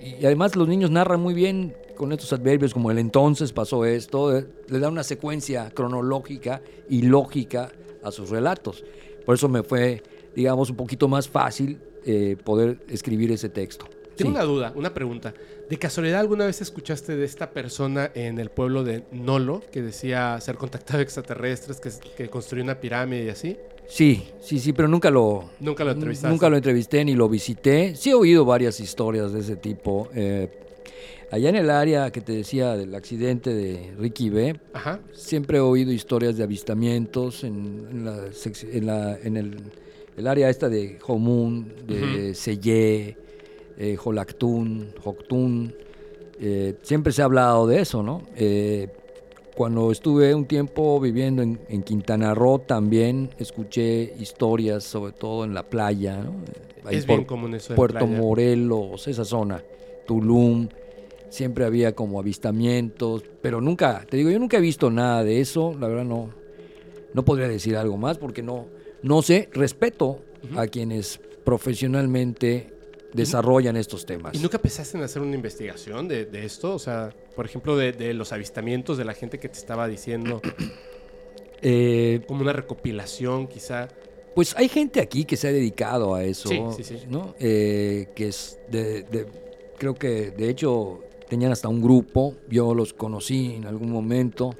y, además los niños narran muy bien con estos adverbios como el entonces pasó esto, eh, le da una secuencia cronológica y lógica a sus relatos. Por eso me fue, digamos, un poquito más fácil eh, poder escribir ese texto. Tengo Sí. una duda, una pregunta. ¿De casualidad alguna vez escuchaste de esta persona en el pueblo de Nolo que decía ser contactado extraterrestres, que, que construyó una pirámide y así? Sí, sí, sí, pero nunca lo, Nunca lo entrevistaste. Nunca lo entrevisté ni lo visité. Sí he oído varias historias de ese tipo. Eh, allá en el área que te decía del accidente de Ricky B, Ajá. siempre he oído historias de avistamientos en, en la, en la- en el, el área esta de Jomun, de Sellé, eh, Jolactún, Joctún. Eh, siempre se ha hablado de eso, ¿no? Eh, cuando estuve un tiempo viviendo en, en Quintana Roo también escuché historias, sobre todo en la playa, ¿no? Ahí Es por bien común eso en Puerto playa. Morelos, esa zona, Tulum, siempre había como avistamientos, pero nunca, te digo, yo nunca he visto nada de eso, la verdad no, no podría decir algo más porque no, no sé, respeto a quienes profesionalmente desarrollan estos temas. ¿Y nunca pensaste en hacer una investigación de, de esto? O sea, por ejemplo, de, de los avistamientos de la gente que te estaba diciendo, Eh, como una recopilación quizá. Pues hay gente aquí que se ha dedicado a eso, Sí, sí, sí. ¿no? Eh, que es de, de- creo que de hecho tenían hasta un grupo, yo los conocí en algún momento,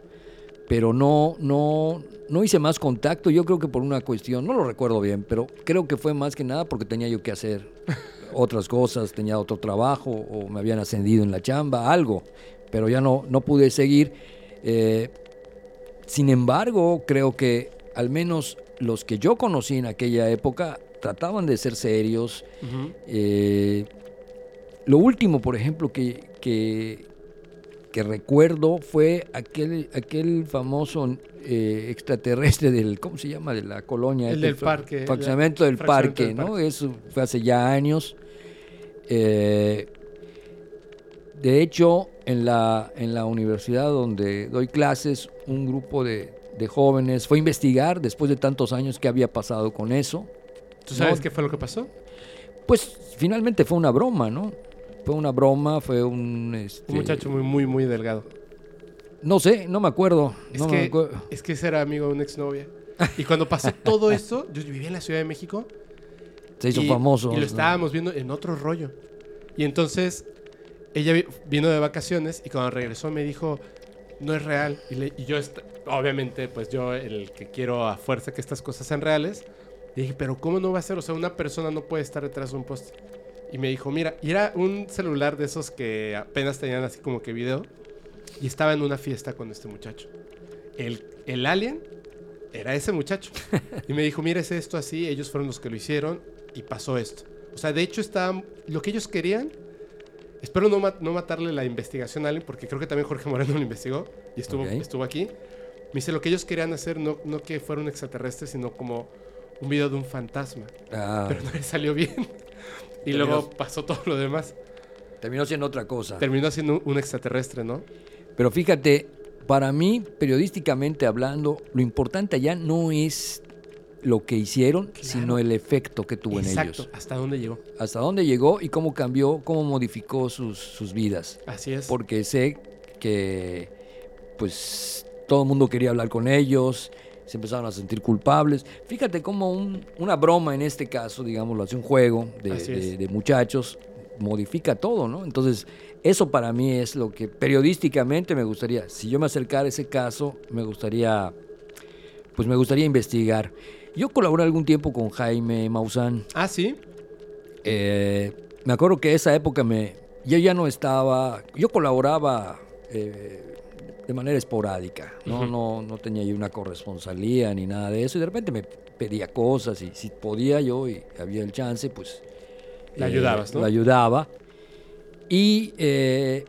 pero no, no, no hice más contacto, yo creo que por una cuestión, no lo recuerdo bien, pero creo que fue más que nada porque tenía yo que hacer otras cosas, tenía otro trabajo o me habían ascendido en la chamba, algo, pero ya no, no pude seguir. Eh, sin embargo, creo que al menos los que yo conocí en aquella época trataban de ser serios. Eh, lo último, por ejemplo, que, que, que recuerdo fue aquel, aquel famoso eh, extraterrestre del, ¿cómo se llama? De la colonia. El este, del parque, Fraccionamiento del parque, del ¿no? parque. Eso fue hace ya años. Eh, de hecho, en la, en la universidad donde doy clases, un grupo de, de jóvenes fue a investigar después de tantos años qué había pasado con eso. ¿Tú sabes No. qué fue lo que pasó? Pues finalmente fue una broma, ¿no? Fue una broma, fue un... este, Un muchacho muy, muy, muy delgado. No sé, no me acuerdo. Es, no me que, acuerdo. es que ese era amigo de una exnovia. Y cuando pasó todo esto, yo vivía en la Ciudad de México. Se hizo y, famoso. Y lo ¿no? estábamos viendo en otro rollo. Y entonces ella vi- vino de vacaciones y cuando regresó me dijo, no es real. Y, le- y yo, obviamente, pues yo, el que quiero a fuerza que estas cosas sean reales, le dije, pero ¿cómo no va a ser? O sea, una persona no puede estar detrás de un poste. Y me dijo, mira, y era un celular de esos que apenas tenían así como que video. Y estaba en una fiesta con este muchacho. El, el alien era ese muchacho. Y me dijo, mira, es esto así, ellos fueron los que lo hicieron y pasó esto. O sea, de hecho, estaban, lo que ellos querían, espero no, no matarle la investigación a alguien, porque creo que también Jorge Moreno lo investigó y estuvo, estuvo aquí. Me dice, lo que ellos querían hacer no, no que fuera un extraterrestre, sino como un video de un fantasma. Ah, Pero no le salió bien. Y luego pasó todo lo demás. terminó siendo otra cosa. Terminó siendo un, extraterrestre, ¿no? Pero fíjate, para mí, periodísticamente hablando, lo importante allá no es lo que hicieron, Claro. sino el efecto que tuvo en ellos. ¿Hasta dónde llegó? Hasta dónde llegó y cómo cambió, cómo modificó sus, sus vidas. Así es. Porque sé que, pues, todo el mundo quería hablar con ellos, se empezaron a sentir culpables. Fíjate cómo un- una broma en este caso, digámoslo así, un juego de, de- de muchachos, modifica todo, ¿no? Entonces, eso para mí es lo que periodísticamente me gustaría, si yo me acercara a ese caso, me gustaría, pues me gustaría investigar. Yo colaboré algún tiempo con Jaime Maussan. Ah, sí. Eh, me acuerdo que esa época me, yo ya no estaba, yo colaboraba eh, de manera esporádica, ¿no? No, no tenía yo una corresponsalía ni nada de eso, y de repente me pedía cosas y si podía yo y había el chance, pues... Le ayudabas, ¿no? Le ayudaba. Y eh,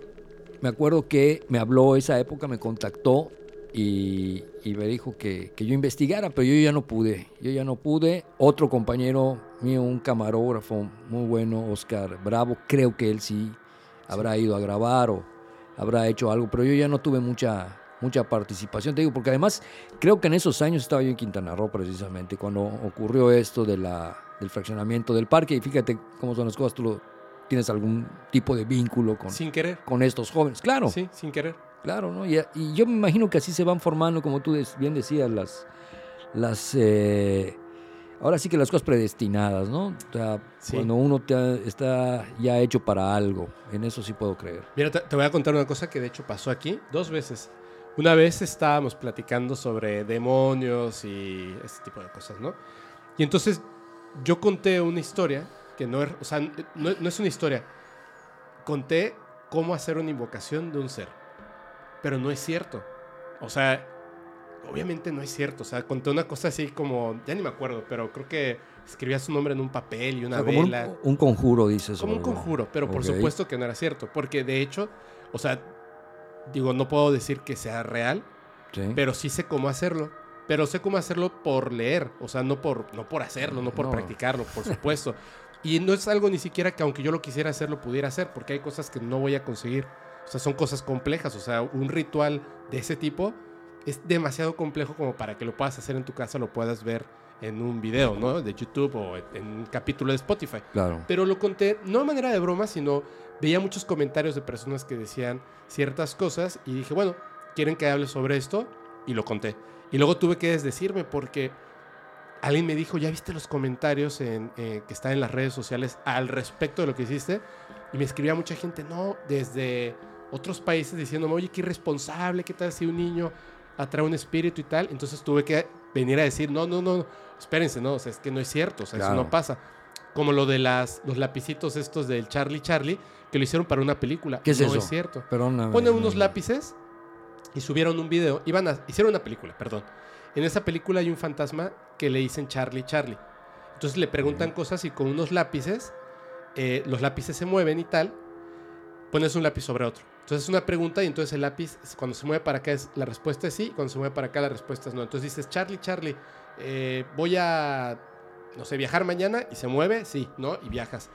me acuerdo que me habló esa época, me contactó y, y me dijo que, que yo investigara, pero yo ya no pude. Yo ya no pude. Otro compañero mío, un camarógrafo muy bueno, Oscar Bravo, creo que él sí habrá ido a grabar o habrá hecho algo, pero yo ya no tuve mucha mucha participación, te digo, porque además creo que en esos años estaba yo en Quintana Roo precisamente, cuando ocurrió esto de la, del fraccionamiento del parque, y fíjate cómo son las cosas, tú lo- tienes algún tipo de vínculo con, Sin querer. con estos jóvenes, claro, Sí, sin querer. Claro, ¿no? Y, y yo me imagino que así se van formando, como tú bien decías, las, las eh, ahora sí que las cosas predestinadas, ¿no? O sea, Sí. cuando uno te- está ya hecho para algo, en eso sí puedo creer. Mira, te, te voy a contar una cosa que de hecho pasó aquí dos veces. Una vez estábamos platicando sobre demonios y ese tipo de cosas, ¿no? Y entonces yo conté una historia que no es, o sea, no, no es una historia. Conté cómo hacer una invocación de un ser. Pero no es cierto. O sea, obviamente no es cierto. O sea, conté una cosa así como, ya ni me acuerdo, pero creo que escribía su nombre en un papel y O una sea, como un, vela. un conjuro, dices. Como un o- conjuro, pero por Ok. supuesto que no era cierto, porque de hecho, o sea, digo, no puedo decir que sea real, Sí. pero sí sé cómo hacerlo. Pero sé cómo hacerlo por leer, o sea, no por, no por hacerlo, no por No. practicarlo, por supuesto. Y no es algo ni siquiera que aunque yo lo quisiera hacer, lo pudiera hacer, porque hay cosas que no voy a conseguir. O sea, son cosas complejas. O sea, un ritual de ese tipo es demasiado complejo como para que lo puedas hacer en tu casa, lo puedas ver en un video, ¿no? De YouTube o en un capítulo de Spotify. Claro. Pero lo conté no de manera de broma, sino veía muchos comentarios de personas que decían ciertas cosas y dije, bueno, quieren que hable sobre esto y lo conté. Y luego tuve que desdecirme porque alguien me dijo, ¿ya viste los comentarios en, eh, que están en las redes sociales al respecto de lo que hiciste? Y me escribía mucha gente, no, desde otros países diciéndome, oye, qué irresponsable, qué tal si un niño atrae un espíritu y tal. Entonces tuve que venir a decir, no, no, no, espérense, no, o sea, es que no es cierto, o sea, eso Claro. no pasa. Como lo de las, los lapicitos estos del Charlie Charlie, que lo hicieron para una película. ¿Qué es no eso? es cierto. Perdóname. Ponen unos no. lápices y subieron un video. Iban a, hicieron una película, perdón. En esa película hay un fantasma que le dicen Charlie Charlie. Entonces le preguntan cosas y con unos lápices, eh, los lápices se mueven y tal, pones un lápiz sobre otro. Entonces es una pregunta y entonces el lápiz, cuando se mueve para acá, es, la respuesta es sí, y cuando se mueve para acá, la respuesta es no. Entonces dices, Charlie, Charlie, eh, voy a, no sé, viajar mañana y se mueve, sí, ¿no? Y viajas.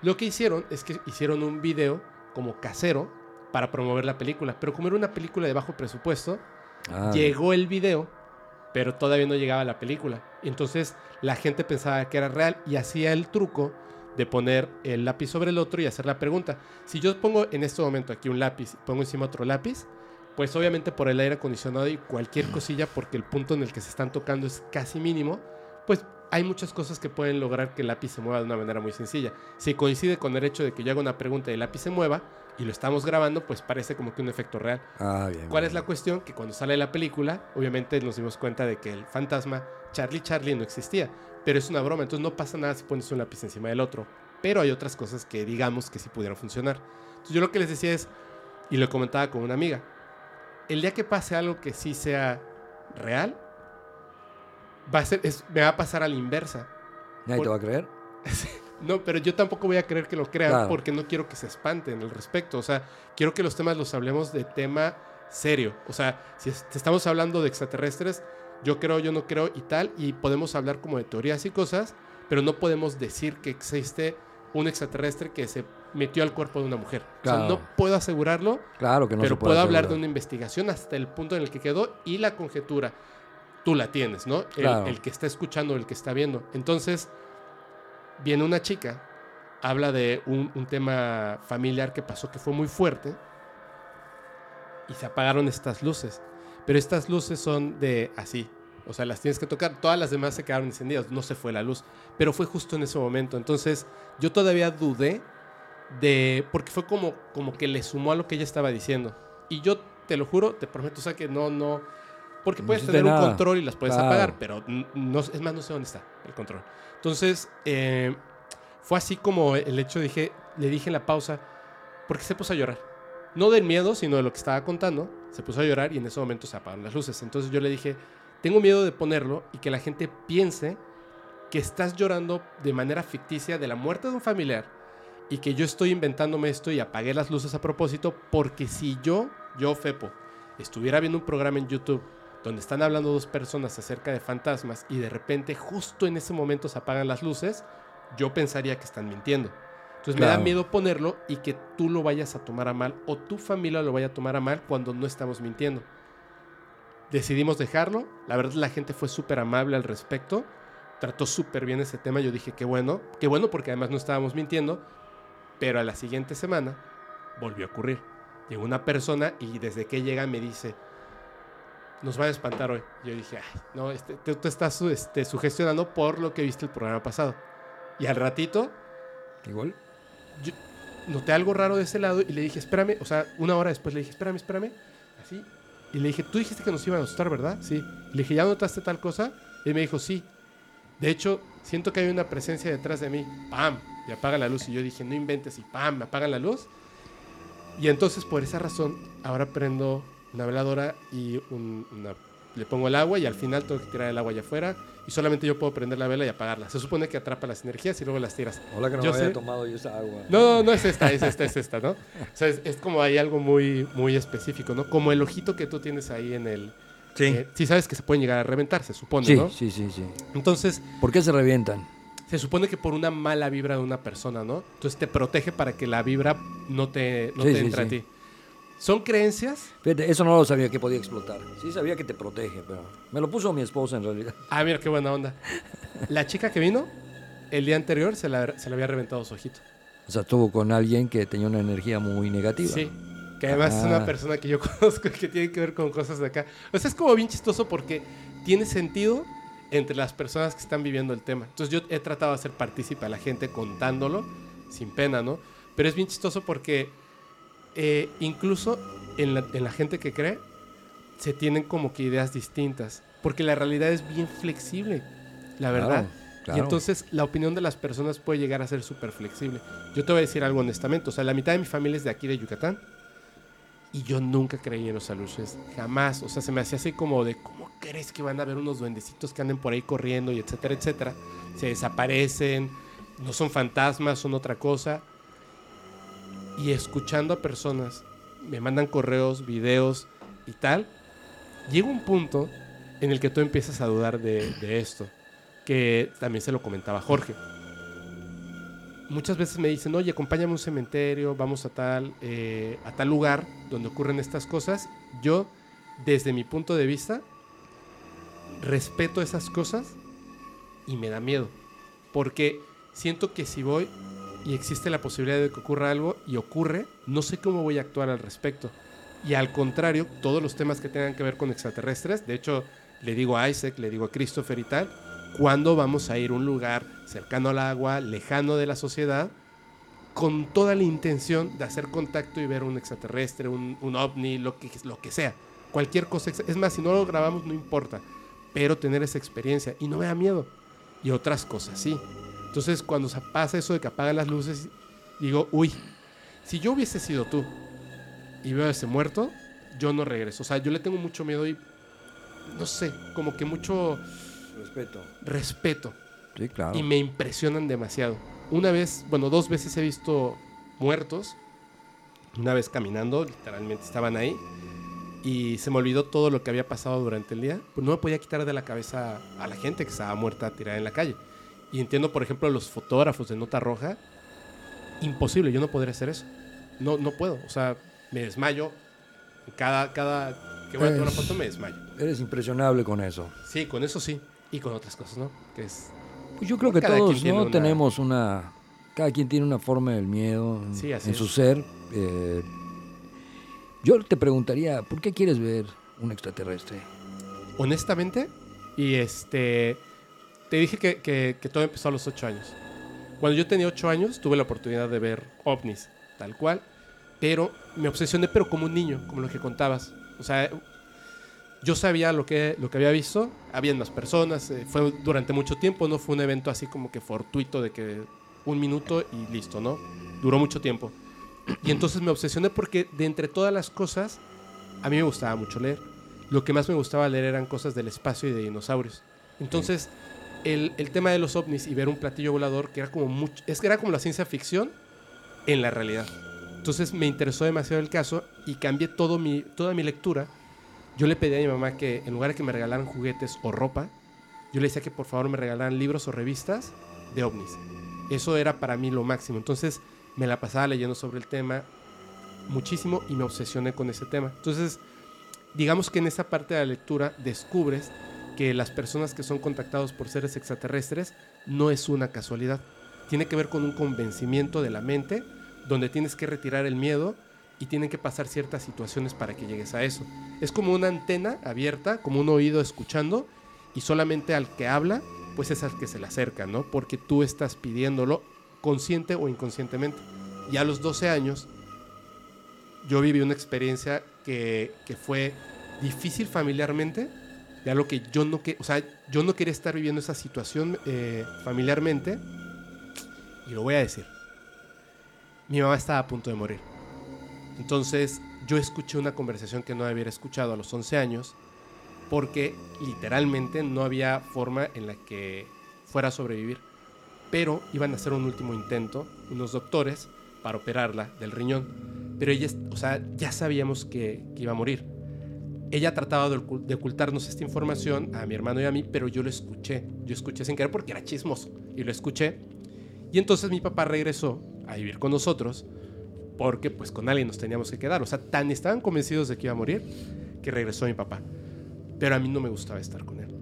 Lo que hicieron es que hicieron un video como casero para promover la película, pero como era una película de bajo presupuesto, Ah, llegó el video, pero todavía no llegaba la película. Entonces la gente pensaba que era real y hacía el truco de poner el lápiz sobre el otro y hacer la pregunta. Si yo pongo en este momento aquí un lápiz y pongo encima otro lápiz, pues obviamente por el aire acondicionado y cualquier cosilla, porque el punto en el que se están tocando es casi mínimo, pues hay muchas cosas que pueden lograr que el lápiz se mueva de una manera muy sencilla. Si coincide con el hecho de que yo haga una pregunta y el lápiz se mueva y lo estamos grabando, pues parece como que un efecto real. ah, bien. ¿Cuál bien. es la cuestión? Que cuando sale la película, obviamente nos dimos cuenta de que el fantasma Charlie Charlie no existía. Pero es una broma, entonces no pasa nada si pones un lápiz encima del otro. Pero hay otras cosas que digamos que sí pudieron funcionar. Entonces yo lo que les decía es, y lo comentaba con una amiga, el día que pase algo que sí sea real, va a ser, es- me va a pasar a la inversa. ¿Nadie por- te va a creer? No, pero yo tampoco voy a creer que lo crean Claro. porque no quiero que se espanten al respecto. O sea, quiero que los temas los hablemos de tema serio. O sea, si es- si estamos hablando de extraterrestres, yo creo, yo no creo y tal, y podemos hablar como de teorías y cosas, pero no podemos decir que existe un extraterrestre que se metió al cuerpo de una mujer. O sea, Claro. no puedo asegurarlo, Claro que no pero puedo hablar de una investigación hasta el punto en el que quedó y la conjetura. Tú la tienes, ¿no? El, Claro. el que está escuchando, el que está viendo. Entonces, viene una chica, habla de un, un tema familiar que pasó que fue muy fuerte y se apagaron estas luces. Pero estas luces son de así. O sea, las tienes que tocar. Todas las demás se quedaron encendidas. No se fue la luz. Pero fue justo en ese momento. Entonces, yo todavía dudé de. Porque fue como, como que le sumó a lo que ella estaba diciendo. Y yo te lo juro, te prometo, o sea, que no, no. Porque No puedes hiciste tener un control y las puedes Claro. apagar, pero no, es más, no sé dónde está el control. Entonces, eh, fue así como el hecho, dije, le dije en la pausa, porque se puso a llorar. No del miedo, sino de lo que estaba contando. Se puso a llorar y en ese momento se apagaron las luces. Entonces yo le dije, tengo miedo de ponerlo y que la gente piense que estás llorando de manera ficticia de la muerte de un familiar y que yo estoy inventándome esto y apagué las luces a propósito porque si yo, yo Fepo, estuviera viendo un programa en YouTube donde están hablando dos personas acerca de fantasmas y de repente justo en ese momento se apagan las luces, yo pensaría que están mintiendo. Entonces me da miedo ponerlo y que tú lo vayas a tomar a mal o tu familia lo vaya a tomar a mal cuando no estamos mintiendo. Decidimos dejarlo. La verdad la gente fue súper amable al respecto. Trató súper bien ese tema. Yo dije, qué bueno. Qué bueno porque además no estábamos mintiendo. Pero a la siguiente semana volvió a ocurrir. Llegó una persona y desde que llega me dice, nos van a espantar hoy. Yo dije, ay, no, este, tú te estás este, sugestionando por lo que viste el programa pasado. Y al ratito Igual. Yo noté algo raro de ese lado y le dije, espérame, o sea, una hora después le dije, espérame, espérame, así. Y le dije, tú dijiste que nos iban a asustar, ¿verdad? Sí. Le dije, ¿ya notaste tal cosa? Y me dijo, sí. De hecho, siento que hay una presencia detrás de mí. ¡Pam! Y apaga la luz. Y yo dije, no inventes. Y ¡pam! Me apagan la luz. Y entonces, por esa razón, ahora prendo una veladora y un- una- le pongo el agua y al final tengo que tirar el agua allá afuera. Y solamente yo puedo prender la vela y apagarla. Se supone que atrapa las energías y luego las tiras. Hola que no Yo me había sé. tomado yo esa agua. No, no es esta, es esta, es esta, ¿no? O sea, es, es como hay algo muy, muy específico, ¿no? Como el ojito que tú tienes ahí en el, Sí. Eh, sí sabes que se pueden llegar a reventar, se supone, Sí, ¿no? sí, sí, sí. Entonces, ¿Por qué se revientan? se supone que por una mala vibra de una persona, ¿no? Entonces te protege para que la vibra no te, no Sí, te sí, entre sí. a ti. Son creencias. Fíjate, eso no lo sabía que podía explotar. Sí sabía que te protege, pero me lo puso mi esposa en realidad. Ah, mira qué buena onda. La chica que vino el día anterior se, la- se le había reventado su ojito. O sea, estuvo con alguien que tenía una energía muy negativa. Sí. Que además es Ah. una persona que yo conozco que tiene que ver con cosas de acá. O sea, es como bien chistoso porque tiene sentido entre las personas que están viviendo el tema. Entonces yo he tratado de hacer partícipe a la gente contándolo sin pena, ¿no? Pero es bien chistoso porque eh, incluso en la, en la gente que cree se tienen como que ideas distintas. Porque la realidad es bien flexible, la Claro, verdad. claro. Y entonces la opinión de las personas puede llegar a ser súper flexible. Yo te voy a decir algo honestamente. O sea, la mitad de mi familia es de aquí de Yucatán. Y yo nunca creí en los aluches. Jamás. O sea, se me hacía así como de, ¿cómo crees que van a haber unos duendecitos que anden por ahí corriendo y etcétera, etcétera? Se desaparecen, no son fantasmas, son otra cosa. Y escuchando a personas, me mandan correos, videos y tal, llega un punto en el que tú empiezas a dudar de, esto, que también se lo comentaba Jorge. Muchas veces me dicen, oye, acompáñame a un cementerio, vamos a tal, eh, a tal lugar donde ocurren estas cosas. Yo, desde mi punto de vista, respeto esas cosas y me da miedo. Porque siento que si voy y existe la posibilidad de que ocurra algo y ocurre, no sé cómo voy a actuar al respecto. Y al contrario, todos los temas que tengan que ver con extraterrestres, de hecho, le digo a Isaac, le digo a Christopher y tal, ¿cuándo vamos a ir a un lugar cercano al agua, lejano de la sociedad, con toda la intención de hacer contacto y ver un extraterrestre, un, un ovni, lo que, lo que sea? Cualquier cosa. Es más, si no lo grabamos, no importa. Pero tener esa experiencia y no me da miedo. Y otras cosas, sí. Entonces, cuando se pasa eso de que apagan las luces, digo, uy, si yo hubiese sido tú y veo a ese muerto, yo no regreso. O sea, yo le tengo mucho miedo y, no sé, como que mucho Respeto. respeto. Sí, claro. Y me impresionan demasiado. Una vez, bueno, dos veces he visto muertos. Una vez caminando, literalmente estaban ahí. Y se me olvidó todo lo que había pasado durante el día. Pues no me podía quitar de la cabeza a la gente que estaba muerta tirada en la calle. Y entiendo, por ejemplo, los fotógrafos de Nota Roja. Imposible, yo no podría hacer eso. No, no puedo. O sea, me desmayo. Cada, cada que voy a tomar una foto me desmayo. Eres impresionable con eso. Sí, con eso sí. Y con otras cosas, ¿no? Que es Pues yo creo que todos no una- tenemos una... Cada quien tiene una forma del miedo en, Sí, es. su ser. eh, yo te preguntaría, ¿por qué quieres ver un extraterrestre? honestamente, y este, te dije que, que- que todo empezó a los 8 años. Cuando yo tenía 8 años, tuve la oportunidad de ver ovnis, tal cual, pero me obsesioné, pero como un niño, como lo que contabas. O sea, yo sabía lo que, lo que había visto, habían más personas, eh, fue durante mucho tiempo, no fue un evento así como que fortuito de que un minuto y listo, ¿no? Duró mucho tiempo. Y entonces me obsesioné porque de entre todas las cosas, a mí me gustaba mucho leer. Lo que más me gustaba leer eran cosas del espacio y de dinosaurios. Entonces, el, el tema de los ovnis y ver un platillo volador, que era como mucho, es que era como la ciencia ficción en la realidad. Entonces me interesó demasiado el caso y cambié todo mi, toda mi lectura. Yo le pedí a mi mamá que en lugar de que me regalaran juguetes o ropa, yo le decía que por favor me regalaran libros o revistas de ovnis. Eso era para mí lo máximo. Entonces me la pasaba leyendo sobre el tema muchísimo y me obsesioné con ese tema. Entonces, digamos que en esa parte de la lectura descubres que las personas que son contactados por seres extraterrestres no es una casualidad. Tiene que ver con un convencimiento de la mente donde tienes que retirar el miedo y tienen que pasar ciertas situaciones para que llegues a eso. Es como una antena abierta, como un oído escuchando y solamente al que habla, pues es al que se le acerca, ¿no? Porque tú estás pidiéndolo consciente o inconscientemente. Y a los 12 años yo viví una experiencia que, que fue difícil familiarmente, de algo que yo no, que, o sea, yo no quería estar viviendo esa situación eh, familiarmente, y lo voy a decir. Mi mamá estaba a punto de morir. Entonces yo escuché una conversación que no había escuchado a los 11 años, porque literalmente no había forma en la que fuera a sobrevivir. Pero iban a hacer un último intento, unos doctores, para operarla del riñón. Pero ella, o sea, ya sabíamos que, que iba a morir. Ella trataba de, ocultarnos esta información a mi hermano y a mí, pero yo lo escuché. Yo escuché sin querer porque era chismoso. Y lo escuché. Y entonces mi papá regresó a vivir con nosotros porque pues con alguien nos teníamos que quedar. O sea, tan estaban convencidos de que iba a morir que regresó mi papá. Pero a mí no me gustaba estar con él.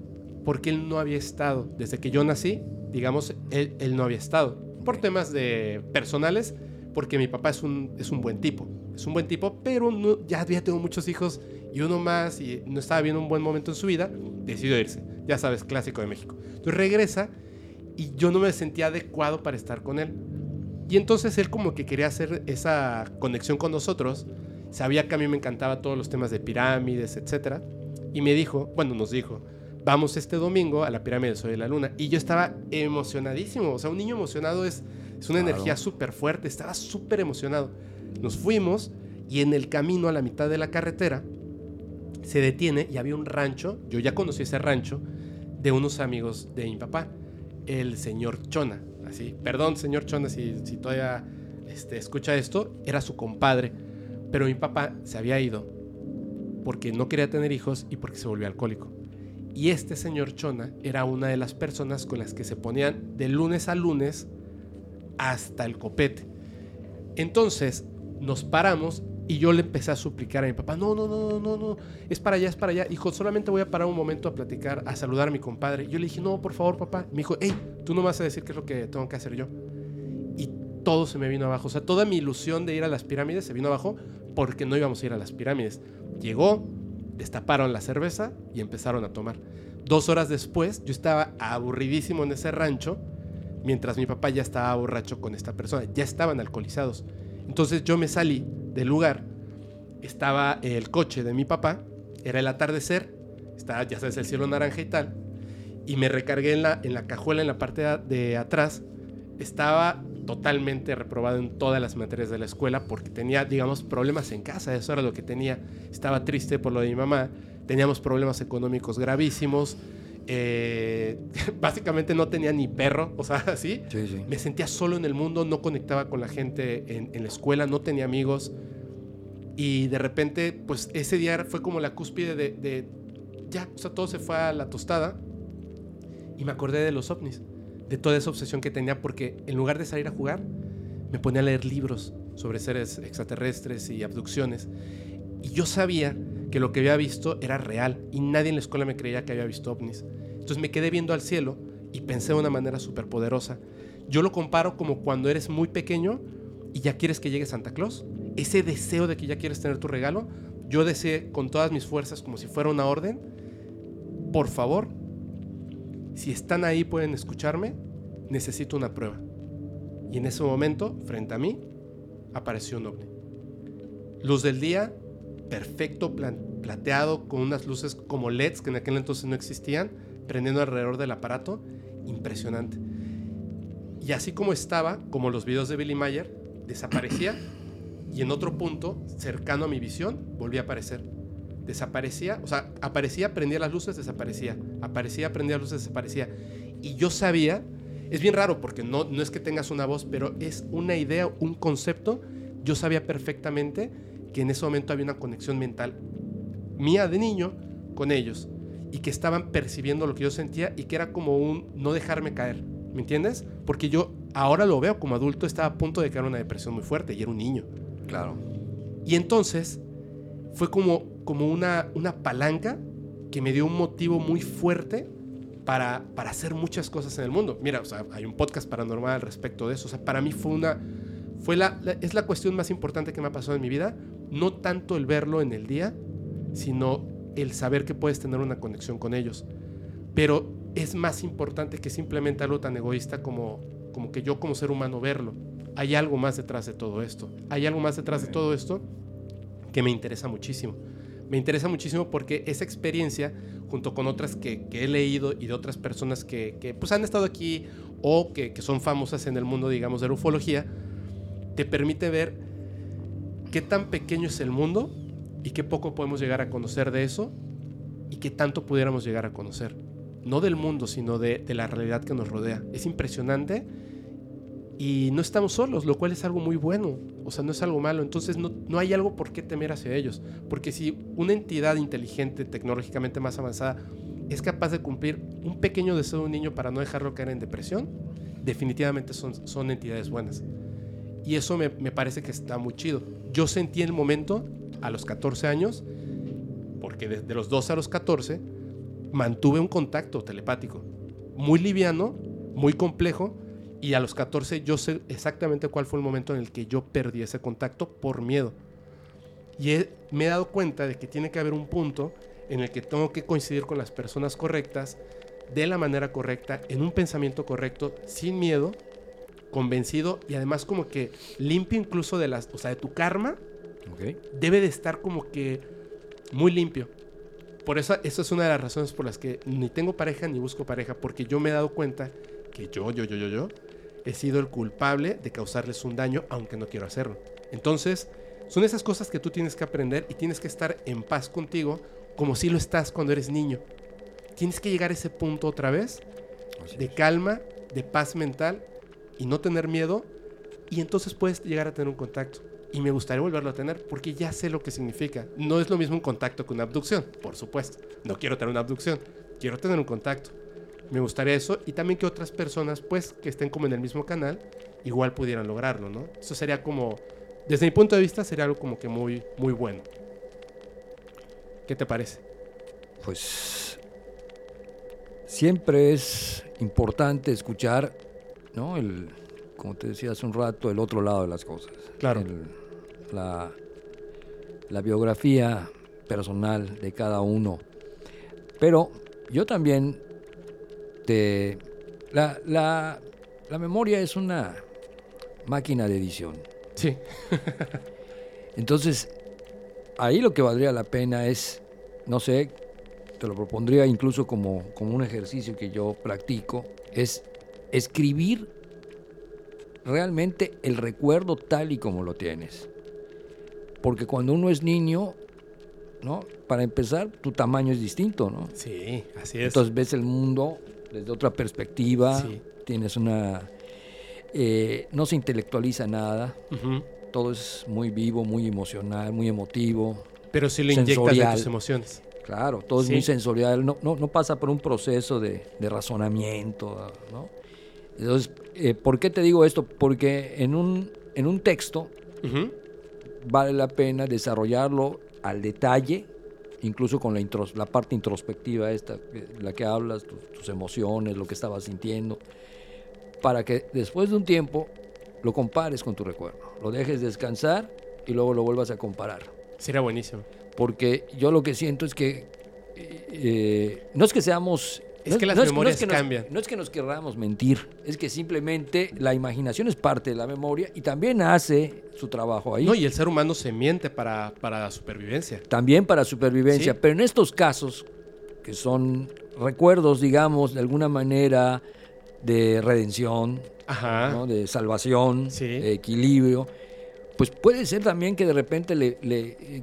Porque él no había estado. Desde que yo nací, digamos, él, él no había estado. Por temas de personales, porque mi papá es un, es un buen tipo. Es un buen tipo, pero no, ya había tenido muchos hijos y uno más y no estaba viendo un buen momento en su vida, decidió irse. Ya sabes, clásico de México. Entonces regresa y yo no me sentía adecuado para estar con él. Y entonces él como que quería hacer esa conexión con nosotros. Sabía que a mí me encantaba todos los temas de pirámides, etc. Y me dijo, bueno, nos dijo, vamos este domingo a la pirámide del Sol y la Luna. Y yo estaba emocionadísimo. O sea, un niño emocionado es, es una energía súper fuerte. Estaba súper emocionado. Nos fuimos y en el camino a la mitad de la carretera se detiene y había un rancho, yo ya conocí ese rancho, de unos amigos de mi papá, el señor Chona. Así, perdón, señor Chona, si, si todavía este, escucha esto, era su compadre, pero mi papá se había ido porque no quería tener hijos y porque se volvió alcohólico. Y este señor Chona era una de las personas con las que se ponían de lunes a lunes hasta el copete. Entonces nos paramos y yo le empecé a suplicar a mi papá, no, no, no, no, no, es para allá, es para allá. Hijo, solamente voy a parar un momento a platicar, a saludar a mi compadre. Yo le dije, no, por favor, papá. Me dijo, hey, tú no vas a decir qué es lo que tengo que hacer yo. Y todo se me vino abajo. O sea, toda mi ilusión de ir a las pirámides se vino abajo porque no íbamos a ir a las pirámides. Llegó, destaparon la cerveza y empezaron a tomar. Dos horas después, yo estaba aburridísimo en ese rancho, mientras mi papá ya estaba borracho con esta persona. Ya estaban alcoholizados. Entonces yo me salí del lugar, estaba el coche de mi papá, era el atardecer, estaba, ya sabes, el cielo naranja y tal, y me recargué en la, en la cajuela en la parte de, atrás, estaba totalmente reprobado en todas las materias de la escuela porque tenía, digamos, problemas en casa, eso era lo que tenía, estaba triste por lo de mi mamá, teníamos problemas económicos gravísimos, eh, básicamente no tenía ni perro, o sea, así. Me sentía solo en el mundo, no conectaba con la gente en, la escuela, no tenía amigos. Y de repente, pues ese día fue como la cúspide de, ya, o sea, todo se fue a la tostada. Y me acordé de los ovnis, de toda esa obsesión que tenía, porque en lugar de salir a jugar, me ponía a leer libros sobre seres extraterrestres y abducciones. Y yo sabía que lo que había visto era real y nadie en la escuela me creía que había visto ovnis. Entonces me quedé viendo al cielo y pensé de una manera súper poderosa. Yo lo comparo como cuando eres muy pequeño y ya quieres que llegue Santa Claus. Ese deseo de que ya quieres tener tu regalo, yo deseé con todas mis fuerzas como si fuera una orden. Por favor, si están ahí pueden escucharme, necesito una prueba. Y en ese momento, frente a mí, apareció un ovni. Luz del día, perfecto, plateado, con unas luces como LEDs que en aquel entonces no existían, prendiendo alrededor del aparato. Impresionante. Y así como estaba, como los videos de Billy Mayer, desaparecía y en otro punto, cercano a mi visión, volvía a aparecer. Desaparecía, o sea, aparecía, prendía las luces, desaparecía. Aparecía, prendía las luces, desaparecía. Y yo sabía, es bien raro porque no, no es que tengas una voz, pero es una idea, un concepto. Yo sabía perfectamente que en ese momento había una conexión mental mía de niño con ellos y que estaban percibiendo lo que yo sentía y que era como un no dejarme caer, ¿me entiendes? Porque yo ahora lo veo como adulto, estaba a punto de caer en una depresión muy fuerte y era un niño. Claro. Y entonces fue como, como una, una palanca que me dio un motivo muy fuerte para, para hacer muchas cosas en el mundo. Mira, o sea, hay un podcast paranormal al respecto de eso. O sea, para mí fue una... Fue la, es la cuestión más importante que me ha pasado en mi vida. No tanto el verlo en el día, sino el saber que puedes tener una conexión con ellos. Pero es más importante que simplemente algo tan egoísta como, como que yo como ser humano verlo. Hay algo más detrás de todo esto. Hay algo más detrás de todo esto que me interesa muchísimo. Me interesa muchísimo porque esa experiencia, junto con otras que, he leído y de otras personas que, que pues han estado aquí o que, que son famosas en el mundo, digamos, de la ufología, te permite ver qué tan pequeño es el mundo y qué poco podemos llegar a conocer de eso y qué tanto pudiéramos llegar a conocer. No del mundo, sino de, la realidad que nos rodea. Es impresionante y no estamos solos, lo cual es algo muy bueno, o sea, no es algo malo, entonces no, no hay algo por qué temer hacia ellos, porque si una entidad inteligente, tecnológicamente más avanzada, es capaz de cumplir un pequeño deseo de un niño para no dejarlo caer en depresión, definitivamente son, son entidades buenas. Y eso me, me parece que está muy chido. Yo sentí el momento, a los 14 años, porque desde los 12 a los 14, mantuve un contacto telepático, muy liviano, muy complejo, y a los 14 yo sé exactamente cuál fue el momento en el que yo perdí ese contacto por miedo. Y he- me he dado cuenta de que tiene que haber un punto en el que tengo que coincidir con las personas correctas, de la manera correcta, en un pensamiento correcto, sin miedo, convencido y además como que limpio incluso de las, o sea, de tu karma, Debe de estar como que muy limpio. Por eso, esa es una de las razones por las que ni tengo pareja ni busco pareja, porque yo me he dado cuenta que yo, yo, yo, yo, yo, he sido el culpable de causarles un daño, aunque no quiero hacerlo. Entonces, son esas cosas que tú tienes que aprender y tienes que estar en paz contigo, como si lo estás cuando eres niño. Tienes que llegar a ese punto otra vez Así de es. calma, de paz mental y no tener miedo. Y entonces puedes llegar a tener un contacto. Y me gustaría volverlo a tener porque ya sé lo que significa. No es lo mismo un contacto que una abducción, por supuesto. No quiero tener una abducción, quiero tener un contacto. Me gustaría eso y también que otras personas, pues, que estén como en el mismo canal, igual pudieran lograrlo, ¿no? Eso sería como, desde mi punto de vista, sería algo como que muy, muy bueno. ¿Qué te parece? Pues siempre es importante escuchar, ¿no? El, como te decía hace un rato, el otro lado de las cosas. Claro. El- la, la biografía personal de cada uno. Pero yo también te... La, la, la memoria es una máquina de edición. Sí. Entonces, ahí lo que valdría la pena es, no sé, te lo propondría incluso como, como un ejercicio que yo practico, es escribir realmente el recuerdo tal y como lo tienes. Porque cuando uno es niño, ¿no? Para empezar, tu tamaño es distinto, ¿no? Sí, así es. Entonces ves el mundo desde otra perspectiva, Sí. tienes una... eh, no se intelectualiza nada, Ujú. todo es muy vivo, muy emocional, muy emotivo. Pero si lo inyectas de Sensorial. tus emociones. Claro, todo es Sí. muy sensorial, no, no, no pasa por un proceso de, de razonamiento, ¿no? Entonces, eh, ¿por qué te digo esto? Porque en un, en un texto vale la pena desarrollarlo al detalle, incluso con la, intros- la parte introspectiva esta, que- la que hablas, tus, tus emociones, lo que estabas sintiendo, para que después de un tiempo lo compares con tu recuerdo, lo dejes descansar y luego lo vuelvas a comparar. Sería buenísimo. Porque yo lo que siento es que eh, eh, no es que seamos... Es que las no memorias que nos- cambian. no es que nos querramos mentir, es que simplemente la imaginación es parte de la memoria y también hace su trabajo ahí. No, y el ser humano se miente para, para la supervivencia. También para supervivencia, Sí. pero en estos casos, que son recuerdos, digamos, de alguna manera de redención, Ajá. ¿no? de salvación. Sí. de equilibrio, pues puede ser también que de repente le, le, eh,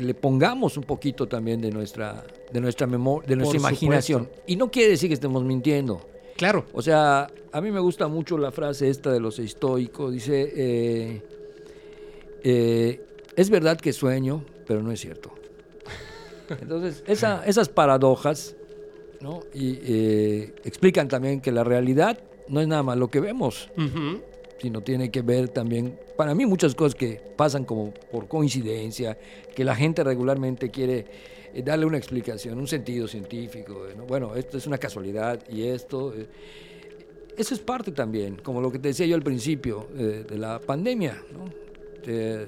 le pongamos un poquito también de nuestra, de nuestra memoria, de nuestra Por imaginación. Y no quiere decir que estemos mintiendo. Claro. O sea, a mí me gusta mucho la frase esta de los estoicos. Dice, eh, eh, es verdad que sueño, pero no es cierto. Entonces, esa- esas paradojas ¿no? y, eh, explican también que la realidad no es nada más lo que vemos, sino tiene que ver también, para mí, muchas cosas que pasan como por coincidencia, que la gente regularmente quiere darle una explicación, un sentido científico. ¿no? Bueno, esto es una casualidad y esto... eh, eso es parte también, como lo que te decía yo al principio eh, de la pandemia. ¿no? Eh,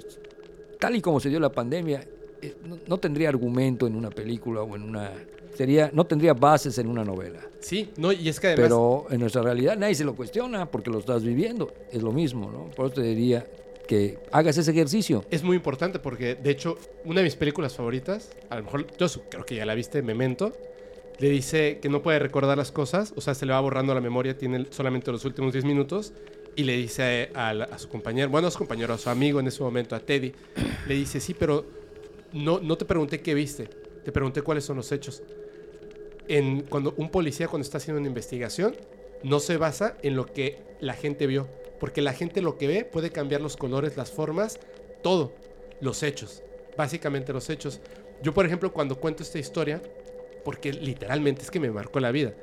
tal y como se dio la pandemia, eh, no, no tendría argumento en una película o en una... Sería, no tendría bases en una novela. Sí, no, y es que además. Pero en nuestra realidad nadie se lo cuestiona porque lo estás viviendo. Es lo mismo, ¿no? Por eso te diría que hagas ese ejercicio. Es muy importante porque, de hecho, una de mis películas favoritas, a lo mejor yo creo que ya la viste, Memento, le dice que no puede recordar las cosas, o sea, se le va borrando la memoria, tiene solamente los últimos 10 minutos, y le dice a, a a su compañero, bueno, a su compañero, a su amigo en ese momento, a Teddy, le dice, sí, pero no, no te pregunté qué viste, te pregunté cuáles son los hechos. En, cuando un policía, cuando está haciendo una investigación, no se basa en lo que la gente vio, Porque la gente lo que ve puede cambiar los colores, las formas, todo. Los hechos. Básicamente los hechos. Yo, por ejemplo, cuando cuento esta historia, porque literalmente es que me marcó la vida.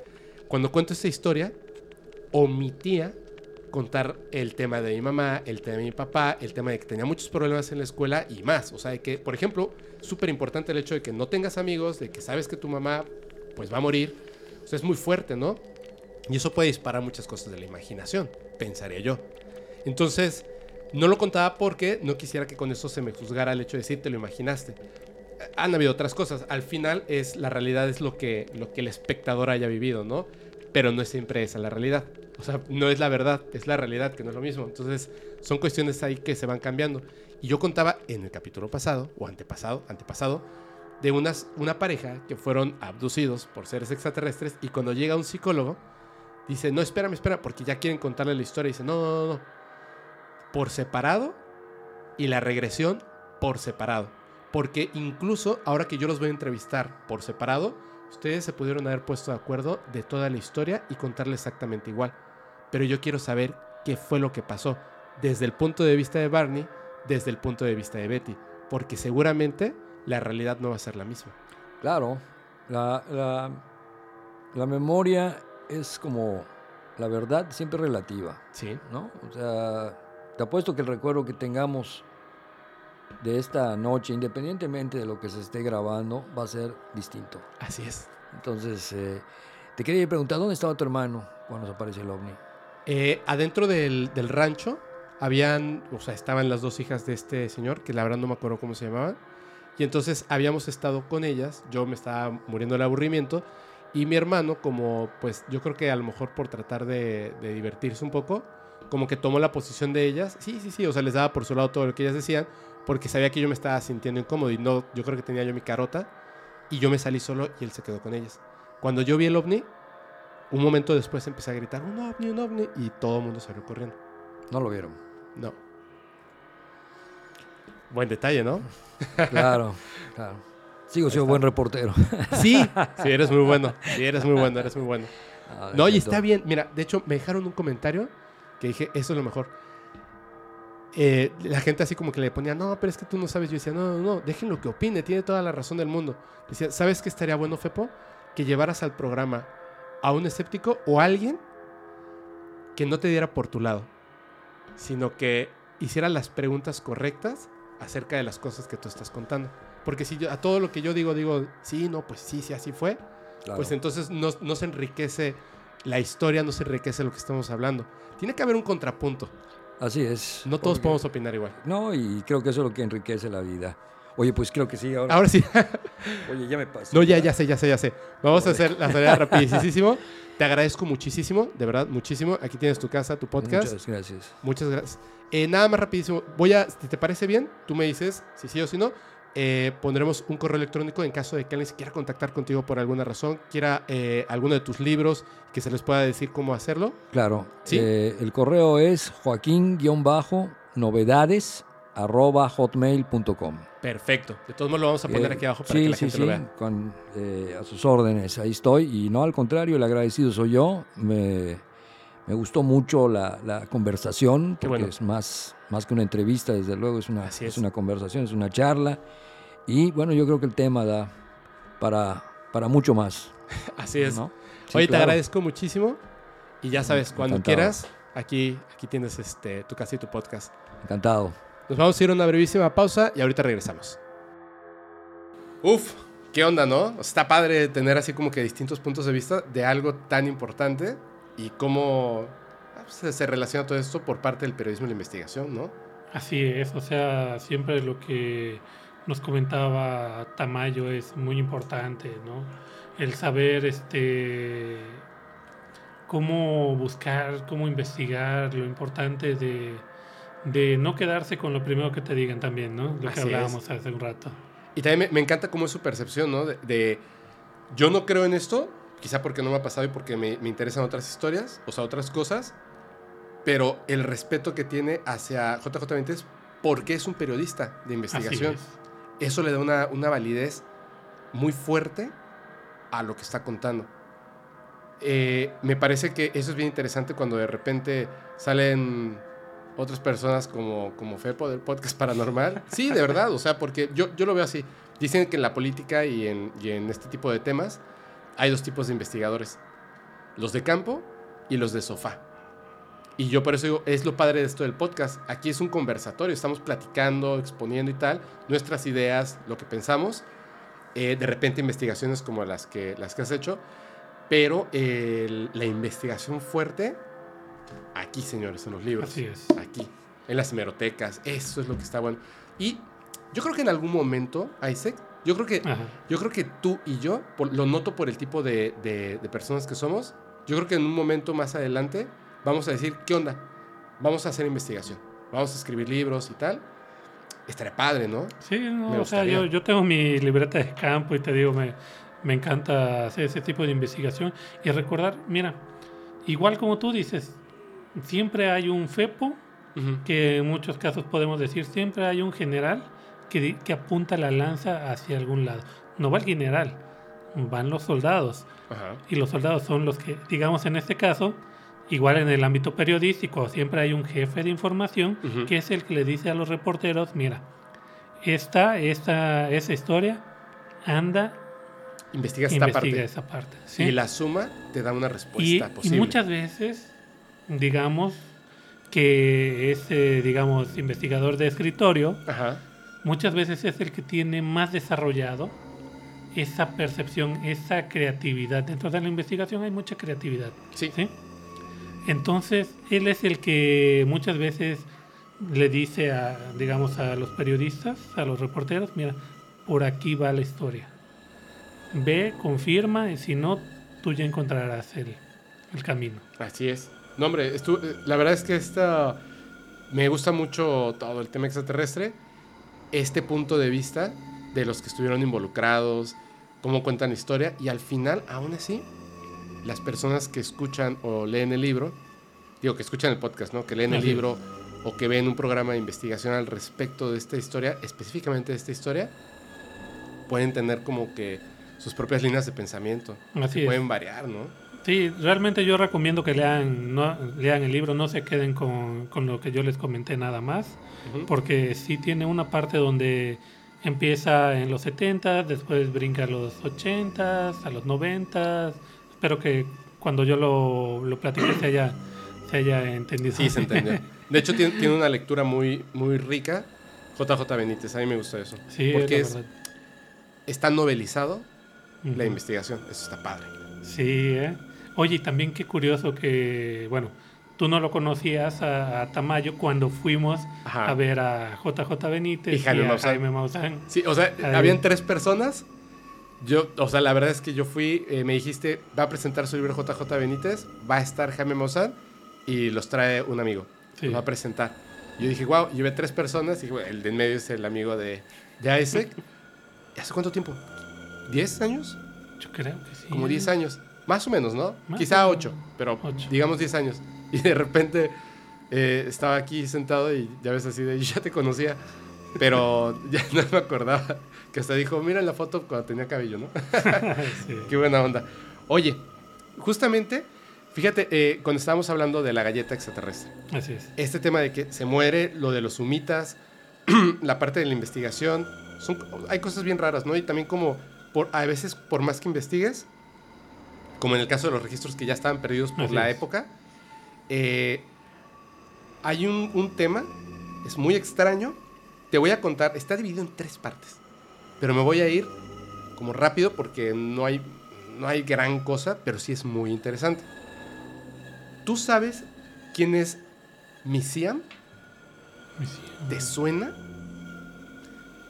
Cuando cuento esta historia, omitía contar el tema de mi mamá, el tema de mi papá, el tema de que tenía muchos problemas en la escuela y más. O sea, que, por ejemplo, súper importante el hecho de que no tengas amigos, de que sabes que tu mamá pues va a morir. O sea, es muy fuerte, ¿no? Y eso puede disparar muchas cosas de la imaginación, pensaría yo. Entonces, no lo contaba porque no quisiera que con eso se me juzgara el hecho de decir, te lo imaginaste. Han habido otras cosas. Al final es la realidad es lo que, lo que el espectador haya vivido, ¿no? Pero no es siempre esa la realidad. O sea, no es la verdad, es la realidad, que no es lo mismo. Entonces, son cuestiones ahí que se van cambiando. Y yo contaba en el capítulo pasado, o antepasado, antepasado, de unas, una pareja que fueron abducidos por seres extraterrestres y cuando llega un psicólogo, dice, no, espérame, espera, porque ya quieren contarle la historia. Dice, no, no, no, no. Por separado y la regresión por separado. Porque incluso ahora que yo los voy a entrevistar por separado, ustedes se pudieron haber puesto de acuerdo de toda la historia y contarle exactamente igual. Pero yo quiero saber qué fue lo que pasó desde el punto de vista de Barney, desde el punto de vista de Betty. Porque seguramente la realidad no va a ser la misma. Claro, la, la, la memoria es como la verdad siempre relativa. Sí. ¿no? O sea, te apuesto que el recuerdo que tengamos de esta noche, independientemente de lo que se esté grabando, va a ser distinto. Así es. Entonces, eh, te quería preguntar, ¿dónde estaba tu hermano cuando se apareció el ovni? Eh, adentro del, del, rancho habían, o sea, estaban las dos hijas de este señor, que la verdad no me acuerdo cómo se llamaban. Y entonces habíamos estado con ellas, yo me estaba muriendo del aburrimiento, y mi hermano, como pues yo creo que a lo mejor por tratar de, de divertirse un poco, como que tomó la posición de ellas. Sí, sí, sí, o sea, les daba por su lado todo lo que ellas decían, porque sabía que yo me estaba sintiendo incómodo y no, yo creo que tenía yo mi carota y yo me salí solo y él se quedó con ellas. Cuando yo vi el ovni, un momento después empecé a gritar, un ovni, un ovni, y todo el mundo salió corriendo. ¿No lo vieron? No. Buen detalle, ¿no? Claro, claro. Sigo siendo buen reportero. Sí, sí, eres muy bueno. Sí, eres muy bueno, eres muy bueno. No, y está bien. Mira, de hecho, me dejaron un comentario que dije, eso es lo mejor. Eh, la gente así como que le ponía, no, pero es que tú no sabes. Yo decía, no, no, no, déjenlo que opine, tiene toda la razón del mundo. Decía, ¿sabes qué estaría bueno, Fepo? Que llevaras al programa a un escéptico o a alguien que no te diera por tu lado, sino que hiciera las preguntas correctas acerca de las cosas que tú estás contando. Porque si yo, a todo lo que yo digo, digo, sí, no, pues sí, sí, así fue, claro. pues entonces no, no se enriquece la historia, no se enriquece lo que estamos hablando. Tiene que haber un contrapunto. Así es. No todos podemos opinar igual. No, y creo que eso es lo que enriquece la vida. Oye, pues creo que sí. Ahora, ahora sí. Oye, ya me pasó. No, ya, ya sé, ya sé, ya sé. Vamos a hacer la tarea rapidísimo. Te agradezco muchísimo, de verdad, muchísimo. Aquí tienes tu casa, tu podcast. Muchas gracias. Muchas gracias. Eh, nada más rapidísimo. Voy a, si te parece bien, tú me dices si sí o si no. Eh, pondremos un correo electrónico en caso de que alguien se quiera contactar contigo por alguna razón, quiera eh, alguno de tus libros, que se les pueda decir cómo hacerlo. Claro. ¿Sí? Eh, el correo es joaquín-novedades arroba hotmail.com. Perfecto. De todos modos lo vamos a poner aquí abajo para sí, que la sí, gente sí, lo vea. Con, a sus órdenes. Ahí estoy. Y no, al contrario, el agradecido soy yo. Me, me gustó mucho la, la conversación, porque bueno. es más, más que una entrevista, desde luego, es una, es. es. una conversación, es una charla. Y bueno, yo creo que el tema da para, para mucho más. Así es. ¿no? Sí, Oye, te agradezco muchísimo. Y ya sabes, cuando Encantado. quieras, aquí, aquí tienes este, tu casa y tu podcast. Encantado. Nos vamos a ir a una brevísima pausa y ahorita regresamos. Uf, ¿qué onda, no? Está padre tener así como que distintos puntos de vista de algo tan importante y cómo ah, pues, se relaciona todo esto por parte del periodismo y la investigación, ¿no? Así es, o sea, siempre lo que nos comentaba Tamayo es muy importante, ¿no? El saber este cómo buscar, cómo investigar, lo importante de, de no quedarse con lo primero que te digan también, ¿no? Lo Así que es. hablábamos hace un rato. Y también me, me encanta cómo es su percepción, ¿no? De, de, yo no creo en esto, quizá porque no me ha pasado y porque me, me interesan otras historias, o sea, otras cosas, pero el respeto que tiene hacia JJ Benítez porque es un periodista de investigación. Eso le da una, una validez muy fuerte a lo que está contando. eh, me parece que eso es bien interesante cuando de repente salen otras personas como, como Fepo del podcast paranormal. Sí, de verdad, o sea, porque yo, yo lo veo así. Dicen que en la política y en, y en este tipo de temas hay dos tipos de investigadores. Los de campo y los de sofá. Y yo por eso digo, es lo padre de esto del podcast. Aquí es un conversatorio, estamos platicando, exponiendo y tal, nuestras ideas, lo que pensamos. Eh, de repente investigaciones como las que, las que has hecho. Pero la investigación fuerte, aquí, señores, en los libros. Así es. Aquí, en las hemerotecas. Eso es lo que está bueno. Y yo creo que en algún momento, Isaac, yo creo que, Ajá. yo creo que tú y yo, por- lo noto por el tipo de, de- de personas que somos, yo creo que en un momento más adelante vamos a decir, ¿qué onda? Vamos a hacer investigación. Vamos a escribir libros y tal. Estaría padre, ¿no? Sí, no, Me o sea, yo, yo tengo mi libreta de campo y te digo, me, me encanta hacer ese tipo de investigación y recordar, mira, igual como tú dices, siempre hay un FEPO, que en muchos casos podemos decir, siempre hay un general que, apunta la lanza hacia algún lado. No va el general, van los soldados. Ajá. Y los soldados son los que, digamos en este caso, igual en el ámbito periodístico, siempre hay un jefe de información que es el que le dice a los reporteros, mira, esta, esta, esa historia, anda, Investigas esta investiga parte. esa parte. ¿sí? Y la suma te da una Y, respuesta y posible. muchas veces, digamos, que ese, digamos, investigador de escritorio, Ajá. Muchas veces es el que tiene más desarrollado esa percepción, esa creatividad. Dentro de la investigación hay mucha creatividad. Sí. ¿sí? Entonces, él es el que muchas veces le dice a, digamos, a los periodistas, a los reporteros, mira, por aquí va la historia. Ve, confirma, y si no, tú ya encontrarás el, el camino. Así es. No, hombre, la verdad es que esta me gusta mucho todo el tema extraterrestre. Este punto de vista de los que estuvieron involucrados, cómo cuentan la historia y al final, aún así, las personas que escuchan o leen el libro, digo que escuchan el podcast, ¿no? Que leen el libro o que ven un programa de investigación al respecto de esta historia, específicamente de esta historia, pueden tener como que sus propias líneas de pensamiento. Así que es. pueden variar, ¿no? Sí, realmente yo recomiendo que lean, no, lean el libro, no se queden con, con lo que yo les comenté nada más, porque sí tiene una parte donde empieza en los 70, después brinca a los 80, a los 90. Espero que cuando yo lo, lo platique se haya, se haya entendido. Sí, se entendió. De hecho, tiene, tiene una lectura muy, muy rica. JJ Benítez, a mí me gusta eso. Sí, porque es, está novelizado la investigación. Eso está padre. Sí, ¿eh? Oye, y también qué curioso que, bueno, tú no lo conocías a, a Tamayo cuando fuimos Ajá. a ver a JJ Benítez Y Jaime a Maussan. Jaime Maussan. Sí, o sea, Ahí. habían tres personas. Yo, o sea, la verdad es que yo fui, eh, me dijiste, va a presentar su libro JJ Benítez, va a estar Jaime Maussan y los trae un amigo. Sí. Los va a presentar. Yo dije, wow, llevé tres personas y dije, "Bueno, el de en medio es el amigo de, de Isaac. ¿Y ¿Hace cuánto tiempo? ¿10 años? Yo creo que sí. Como 10 años. Más o menos, ¿no? Más Quizá o 8, pero Ocho. digamos 10 años. Y de repente eh, estaba aquí sentado y ya ves así de, yo ya te conocía, pero ya no me acordaba. Que hasta dijo, mira la foto cuando tenía cabello, ¿no? Sí. Qué buena onda. Oye, justamente, fíjate, eh, cuando estábamos hablando de la galleta extraterrestre, Así es. este tema de que se muere, lo de los humitas, la parte de la investigación, son, hay cosas bien raras, ¿no? Y también como, por, a veces, por más que investigues, como en el caso de los registros que ya estaban perdidos por Así la es. época, eh, hay un, un tema, es muy extraño, te voy a contar, está dividido en tres partes, pero me voy a ir como rápido porque no hay, no hay gran cosa, pero sí es muy interesante. ¿Tú sabes quién es Misiam? ¿Te suena?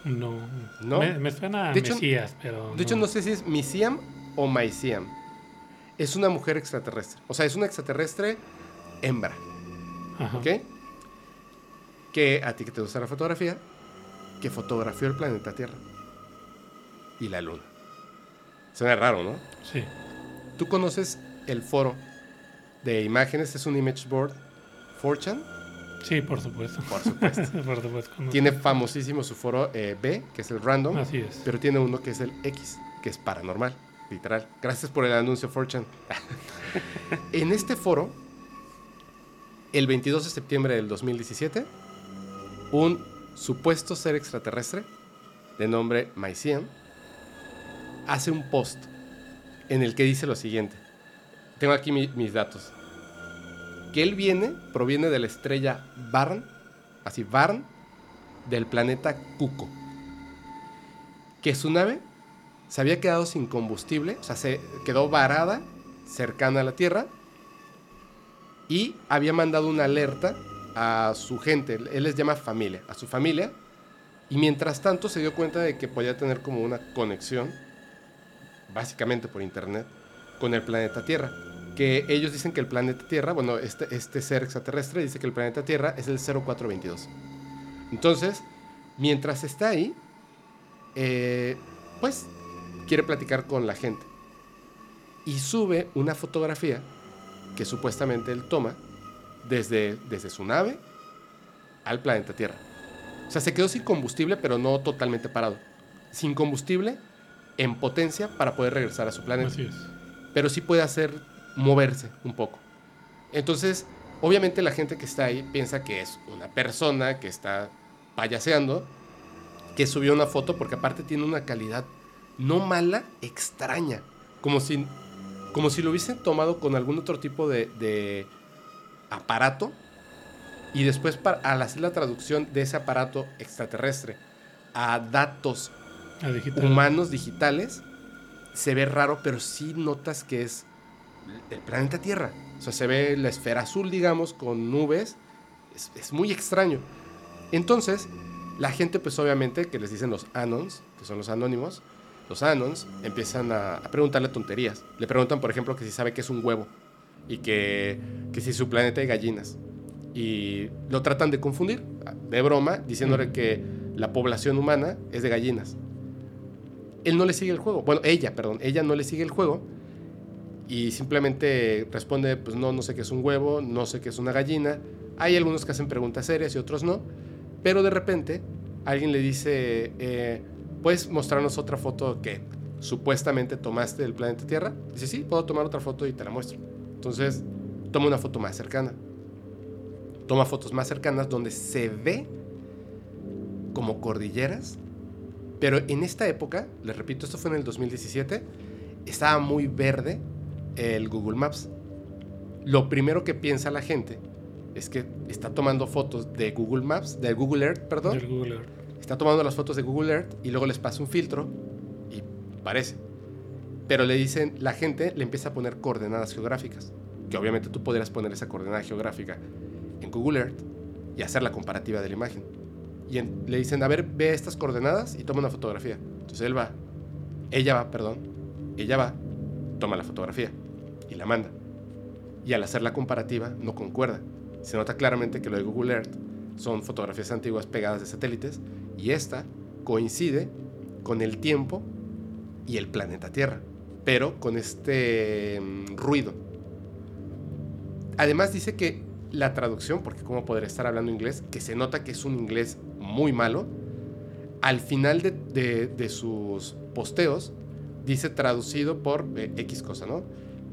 No. ¿No? Me, me suena a De hecho- Mesías, pero. De hecho, no sé si es Misiam o Maisiam. Es una mujer extraterrestre. O sea, es una extraterrestre hembra. Ajá. ¿Ok? Que a ti que te gusta la fotografía, que fotografió el planeta Tierra y la Luna. Suena raro, ¿no? Sí. ¿Tú conoces el foro de imágenes? Es un image board 4chan, Sí, por supuesto. por supuesto. por supuesto. tiene famosísimo su foro eh, B, que es el random, Así es. pero tiene uno que es el X, que es paranormal. Literal. Gracias por el anuncio, Fortune. en este foro, el 22 de septiembre del 2017, un supuesto ser extraterrestre de nombre Maician hace un post en el que dice lo siguiente. Tengo aquí mis datos. Que él viene, proviene de la estrella Barn, así Barn, del planeta Cuco. Que su nave se había quedado sin combustible, o sea, se quedó varada cercana a la Tierra y había mandado una alerta a su gente, él les llama familia, a su familia, y mientras tanto se dio cuenta de que podía tener como una conexión, básicamente por internet, con el planeta Tierra. Que ellos dicen que el planeta Tierra, bueno, este, este ser extraterrestre dice que el planeta Tierra es el 0422. Entonces, mientras está ahí, eh, pues quiere platicar con la gente. Y sube una fotografía que supuestamente él toma desde, desde su nave al planeta Tierra. O sea, se quedó sin combustible, pero no totalmente parado. Sin combustible, en potencia para poder regresar a su planeta. Así es. Pero sí puede hacer moverse un poco. Entonces, obviamente la gente que está ahí piensa que es una persona que está payaseando, que subió una foto porque aparte tiene una calidad no mala, extraña. Como si, como si lo hubiesen tomado con algún otro tipo de, de aparato y después para, al hacer la traducción de ese aparato extraterrestre a datos A digital. humanos digitales, se ve raro, pero sí notas que es el planeta Tierra. O sea, se ve la esfera azul, digamos, con nubes. Es, es muy extraño. Entonces, la gente, pues obviamente, que les dicen los anons, que son los anónimos, los anons empiezan a, preguntarle tonterías. Le preguntan, por ejemplo, que si sabe que es un huevo y que, que si su planeta hay gallinas. Y lo tratan de confundir, de broma, diciéndole que la población humana es de gallinas. Él no le sigue el juego. Bueno, ella, perdón, ella no le sigue el juego y simplemente responde, pues no, no sé qué es un huevo, no sé qué es una gallina. Hay algunos que hacen preguntas serias y otros no, pero de repente alguien le dice, eh, ¿puedes mostrarnos otra foto que supuestamente tomaste del planeta Tierra? Dice, sí, puedo tomar otra foto y te la muestro. Entonces, toma una foto más cercana. Toma fotos más cercanas donde se ve como cordilleras, pero en esta época, les repito, esto fue en el 2017, estaba muy verde el Google Maps. Lo primero que piensa la gente es que está tomando fotos de Google Maps, de Google Earth, perdón. Google Earth. Está tomando las fotos de Google Earth y luego les pasa un filtro y parece. Pero le dicen, la gente le empieza a poner coordenadas geográficas, que obviamente tú podrías poner esa coordenada geográfica en Google Earth y hacer la comparativa de la imagen. Y en- le dicen, a ver, ve estas coordenadas y toma una fotografía. Entonces él va, ella va, perdón, ella va, toma la fotografía y la manda. Y al hacer la comparativa no concuerda. Se nota claramente que lo de Google Earth son fotografías antiguas pegadas de satélites y esta coincide con el tiempo y el planeta Tierra, pero con este mm, ruido. Además dice que la traducción, porque cómo podría estar hablando inglés, que se nota que es un inglés muy malo, al final de, sus posteos dice traducido por eh, X cosa, ¿no?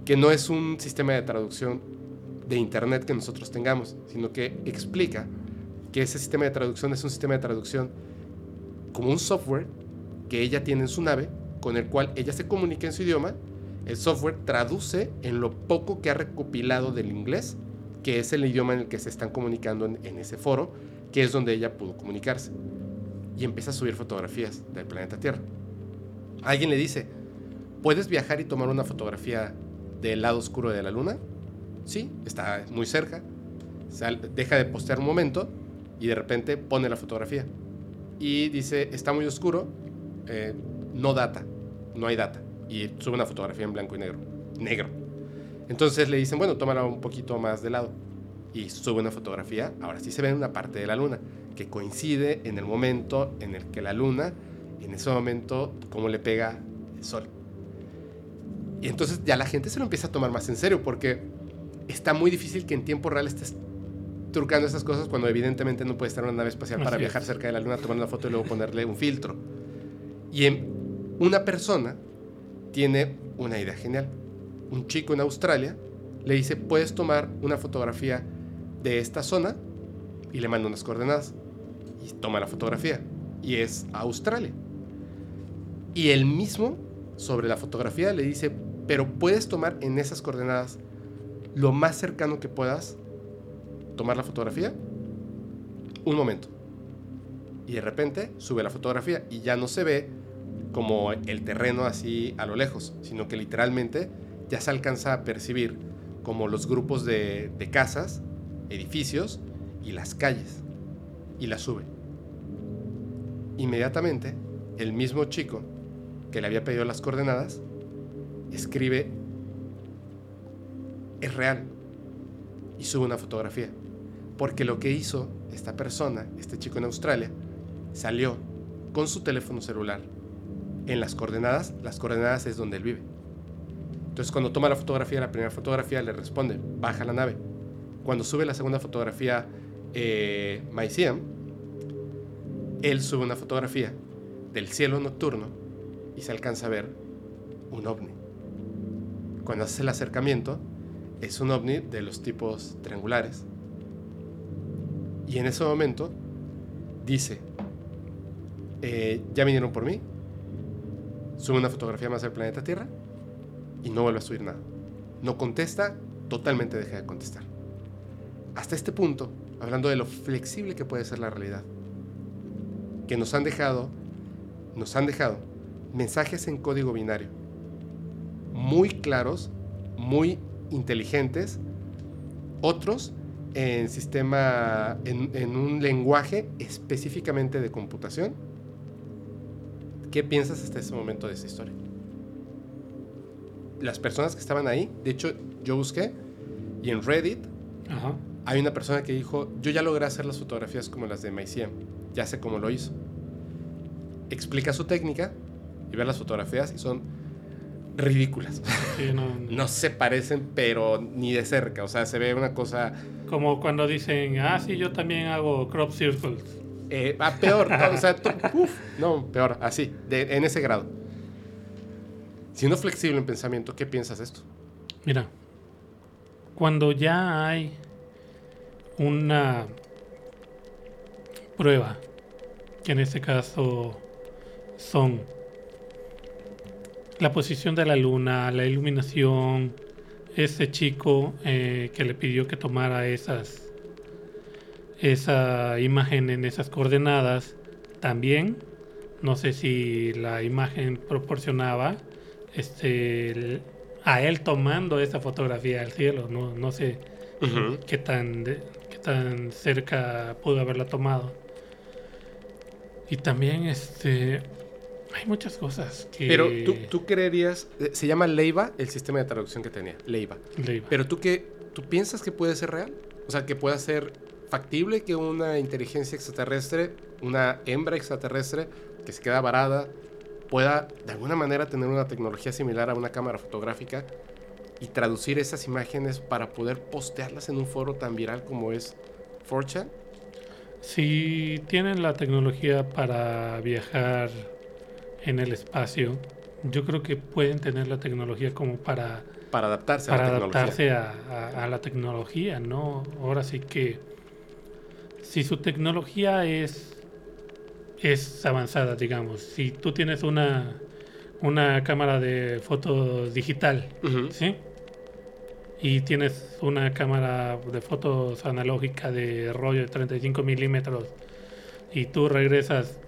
Que no es un sistema de traducción de internet que nosotros tengamos, sino que explica que ese sistema de traducción es un sistema de traducción como un software que ella tiene en su nave, con el cual ella se comunica en su idioma. El software traduce en lo poco que ha recopilado del inglés, que es el idioma en el que se están comunicando en, ese foro, que es donde ella pudo comunicarse. Y empieza a subir fotografías del planeta Tierra. Alguien le dice, ¿puedes viajar y tomar una fotografía del lado oscuro de la luna? Sí, está muy cerca. Deja de postear un momento y de repente pone la fotografía. Y dice, está muy oscuro, eh, no data, no hay data. Y sube una fotografía en blanco y negro. Negro. Entonces le dicen, bueno, tómala un poquito más de lado. Y sube una fotografía, ahora sí se ve una parte de la luna, que coincide en el momento en el que la luna, en ese momento, cómo le pega el sol. Y entonces ya la gente se lo empieza a tomar más en serio, porque está muy difícil que en tiempo real estés trucando esas cosas cuando evidentemente no puedes estar en una nave espacial para Así viajar es. cerca de la luna, tomar una foto y luego ponerle un filtro. Y en una persona tiene una idea genial. Un chico en Australia le dice, puedes tomar una fotografía de esta zona y le manda unas coordenadas. Y toma la fotografía. Y es Australia. Y él mismo, sobre la fotografía, le dice, pero puedes tomar en esas coordenadas lo más cercano que puedas tomar la fotografía. Un momento. Y de repente sube la fotografía y ya no se ve como el terreno así a lo lejos, sino que literalmente ya se alcanza a percibir como los grupos de, de casas, edificios y las calles. Y la sube. Inmediatamente, el mismo chico que le había pedido las coordenadas, escribe, es real, y sube una fotografía. Porque lo que hizo esta persona, este chico en Australia, salió con su teléfono celular en las coordenadas, las coordenadas es donde él vive. Entonces cuando toma la fotografía, la primera fotografía le responde, baja la nave. Cuando sube la segunda fotografía, eh, él sube una fotografía del cielo nocturno y se alcanza a ver un ovni. Cuando hace el acercamiento, es un ovni de los tipos triangulares. Y en ese momento dice, eh, ya vinieron por mí, sube una fotografía más del planeta Tierra y no vuelve a subir nada. No contesta, totalmente deja de contestar. Hasta este punto, hablando de lo flexible que puede ser la realidad, que nos han dejado, nos han dejado mensajes en código binario, muy claros, muy inteligentes, otros en sistema, en, en un lenguaje específicamente de computación. ¿Qué piensas hasta ese momento de esa historia? Las personas que estaban ahí, de hecho, yo busqué y en Reddit hay una persona que dijo, yo ya logré hacer las fotografías como las de MyCM, ya sé cómo lo hizo. Explica su técnica y ver las fotografías y son ridículas. no, se parecen, pero ni de cerca. O sea, se ve una cosa. Como cuando dicen, ah, sí, yo también hago crop circles. Eh, ah, peor. o sea, no, peor, así, de, en ese grado. Siendo flexible en pensamiento, ¿qué piensas de esto? Mira, cuando ya hay una prueba, que en este caso son la posición de la luna, la iluminación, ese chico eh, que le pidió que tomara esas esa imagen en esas coordenadas también no sé si la imagen proporcionaba este a él tomando esa fotografía del cielo no, no sé qué tan qué tan cerca pudo haberla tomado. Y también este hay muchas cosas que... Pero tú, tú creerías, eh, se llama Leiva el sistema de traducción que tenía, Leiva. Leiva. Pero tú qué, tú piensas que puede ser real? O sea, que pueda ser factible que una inteligencia extraterrestre, una hembra extraterrestre que se queda varada, pueda de alguna manera tener una tecnología similar a una cámara fotográfica y traducir esas imágenes para poder postearlas en un foro tan viral como es 4chan? Si tienen la tecnología para viajar en el espacio, yo creo que pueden tener la tecnología como para para adaptarse a la adaptarse a, la tecnología, ¿no? Ahora sí que si su tecnología es es avanzada, digamos, si tú tienes una una cámara de foto digital, ¿sí? Y tienes una cámara de fotos analógica de rollo de 35 milímetros y tú regresas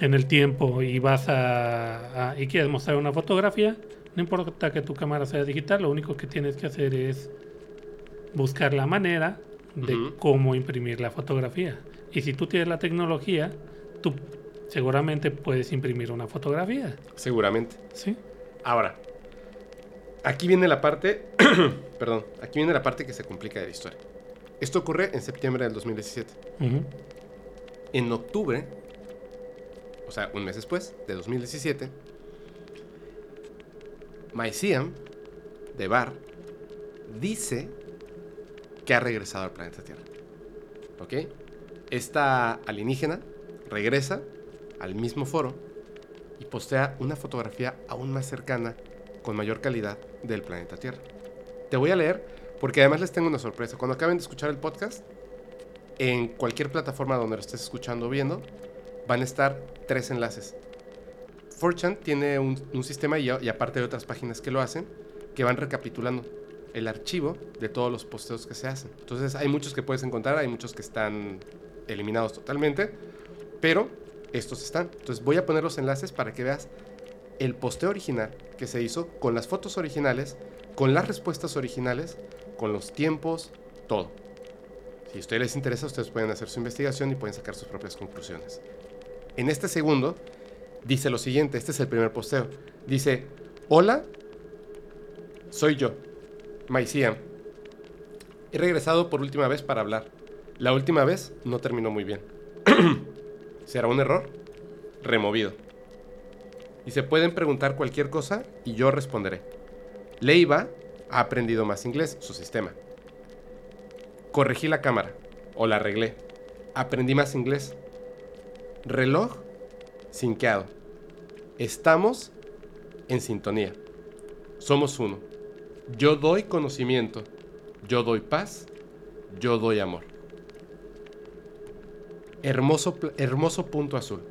en el tiempo y vas a, y quieres mostrar una fotografía, no importa que tu cámara sea digital, lo único que tienes que hacer es buscar la manera de cómo imprimir la fotografía. Y si tú tienes la tecnología, tú seguramente puedes imprimir una fotografía. Seguramente. Sí. Ahora, aquí viene la parte, perdón, aquí viene la parte que se complica de la historia. Esto ocurre en septiembre del 2017. En octubre o sea, un mes después, de 2017, Mycium, de Bar, dice que ha regresado al planeta Tierra. ¿Ok? Esta alienígena regresa al mismo foro y postea una fotografía aún más cercana, con mayor calidad, del planeta Tierra. Te voy a leer porque además les tengo una sorpresa. Cuando acaben de escuchar el podcast, en cualquier plataforma donde lo estés escuchando o viendo, van a estar tres enlaces. 4chan tiene un, sistema, y, y aparte de otras páginas que lo hacen, que van recapitulando el archivo de todos los posteos que se hacen. Entonces hay muchos que puedes encontrar, hay muchos que están eliminados totalmente, pero estos están. Entonces voy a poner los enlaces para que veas el posteo original que se hizo con las fotos originales, con las respuestas originales, con los tiempos, todo. Si a ustedes les interesa, ustedes pueden hacer su investigación y pueden sacar sus propias conclusiones. En este segundo dice lo siguiente, este es el primer posteo. Dice, hola, soy yo, Maiciam. He regresado por última vez para hablar. La última vez no terminó muy bien. ¿Será un error? Removido. Y se pueden preguntar cualquier cosa y yo responderé. Leiva ha aprendido más inglés, su sistema. Corregí la cámara o la arreglé. Aprendí más inglés. Reloj sinqueado. Estamos en sintonía. Somos uno. Yo doy conocimiento. Yo doy paz. Yo doy amor. Hermoso, hermoso punto azul.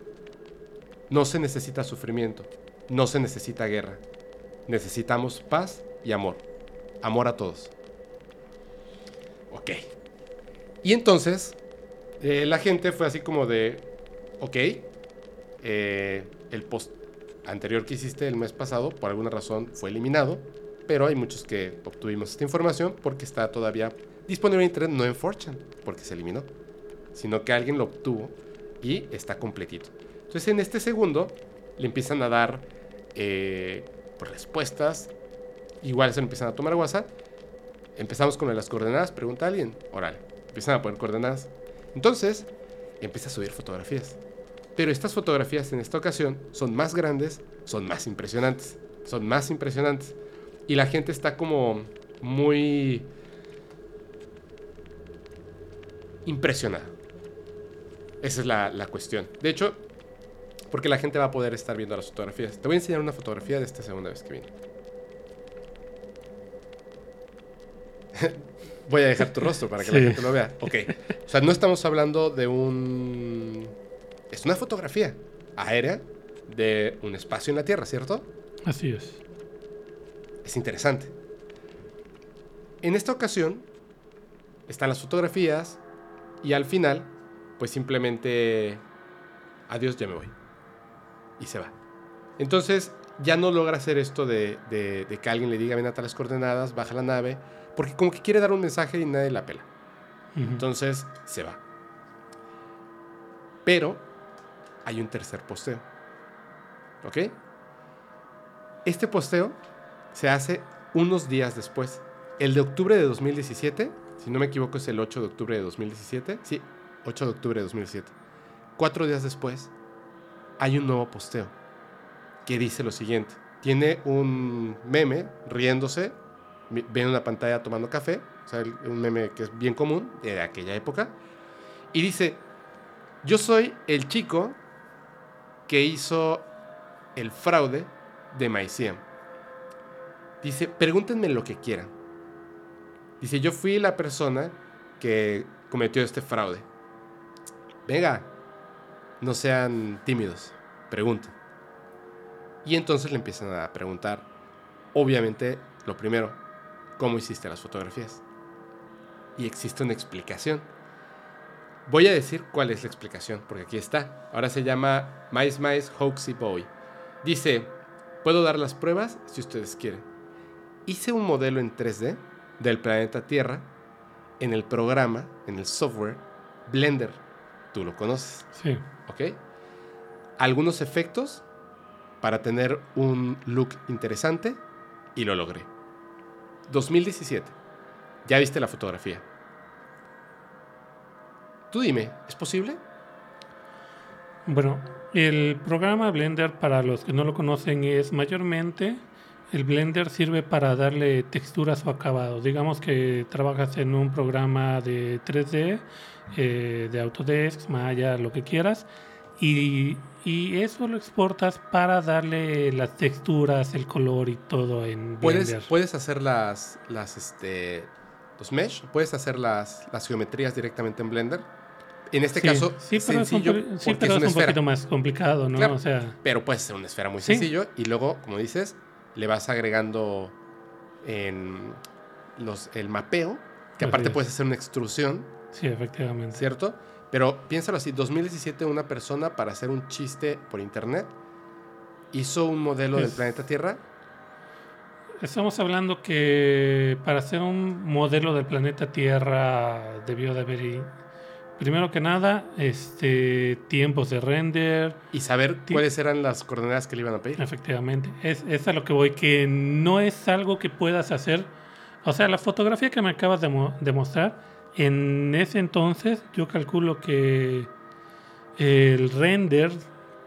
No se necesita sufrimiento. No se necesita guerra. Necesitamos paz y amor. Amor a todos. Ok. Y entonces, eh, la gente fue así como de, ok, eh, el post anterior que hiciste el mes pasado, por alguna razón, fue eliminado, pero hay muchos que obtuvimos esta información porque está todavía disponible en internet, no en Fortune, porque se eliminó, sino que alguien lo obtuvo y está completito. Entonces, en este segundo, le empiezan a dar eh, pues, respuestas, igual se empiezan a tomar WhatsApp. Empezamos con las coordenadas, pregunta a alguien, oral empiezan a poner coordenadas. Entonces, empieza a subir fotografías. Pero estas fotografías en esta ocasión son más grandes, son más impresionantes. Son más impresionantes. Y la gente está como muy impresionada. Esa es la, la, cuestión. De hecho, porque la gente va a poder estar viendo las fotografías. Te voy a enseñar una fotografía de esta segunda vez que vine. Voy a dejar tu rostro para que la gente lo vea. Ok. O sea, no estamos hablando de un... Es una fotografía aérea de un espacio en la Tierra, ¿cierto? Así es. Es interesante. En esta ocasión están las fotografías y al final, pues simplemente, adiós, ya me voy. Y se va. Entonces, ya no logra hacer esto de, de, de que alguien le diga, ven a tales coordenadas, baja la nave porque como que quiere dar un mensaje y nadie la pela. Uh -huh. Entonces se va. Pero hay un tercer posteo. ¿Ok? Este posteo se hace unos días después. El de octubre de 2017, si no me equivoco es el 8 de octubre de 2017. Sí, 8 de octubre de 2017. Cuatro días después hay un nuevo posteo que dice lo siguiente. Tiene un meme riéndose ven una pantalla tomando café, o sea, un meme que es bien común de aquella época, y dice, yo soy el chico que hizo el fraude de MyCM. Dice, pregúntenme lo que quieran. Dice, yo fui la persona que cometió este fraude. Venga, no sean tímidos, pregunten. Y entonces le empiezan a preguntar, obviamente, lo primero, cómo hiciste las fotografías. Y existe una explicación. Voy a decir cuál es la explicación, porque aquí está. Ahora se llama Mice Mice Hoaxy Boy. Dice, puedo dar las pruebas si ustedes quieren. Hice un modelo en 3D del planeta Tierra en el programa, en el software Blender. Tú lo conoces. Sí. ¿Ok? Algunos efectos para tener un look interesante y lo logré. 2017. Ya viste la fotografía. Tú dime, ¿es posible? Bueno, el programa Blender, para los que no lo conocen, es mayormente el Blender sirve para darle texturas o acabados. Digamos que trabajas en un programa de 3D, eh, de Autodesk, Maya, lo que quieras, y, y eso lo exportas para darle las texturas, el color y todo en Puedes, Blender. puedes hacer las, las, este, los mesh, puedes hacer las, las geometrías directamente en Blender. En este Sí, caso, sí, pero sencillo es un, sí, pero es es un poquito más complicado, ¿no? Claro. O sea, Pero puede ser una esfera muy Sí. sencillo y luego, como dices, le vas agregando en los, el mapeo, que Así aparte es. puedes hacer una extrusión, sí, efectivamente. ¿cierto? Pero piénsalo así, 2017 una persona para hacer un chiste por internet hizo un modelo del planeta Tierra. Estamos hablando que para hacer un modelo del planeta Tierra debió de haber, primero que nada, este, tiempos de render, Y saber cuáles eran las coordenadas que le iban a pedir. efectivamente. Es, es a lo que voy, que no es algo que puedas hacer. O sea, la fotografía que me acabas de, mo- de mostrar, en ese entonces yo calculo que el render,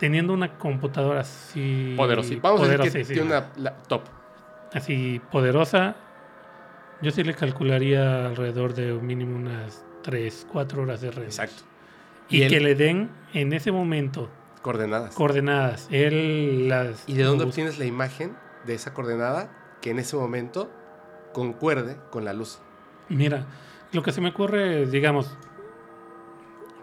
teniendo una computadora así... Poderosa. Vamos a decir que poderosísima, tiene una top. Así poderosa, yo sí le calcularía alrededor de mínimo unas 3, 4 horas de render. Exacto. Y, Y que le den en ese momento Coordenadas. coordenadas. Él las. ¿Y de dónde busca. obtienes la imagen de esa coordenada que en ese momento concuerde con la luz? Mira, lo que se me ocurre, digamos,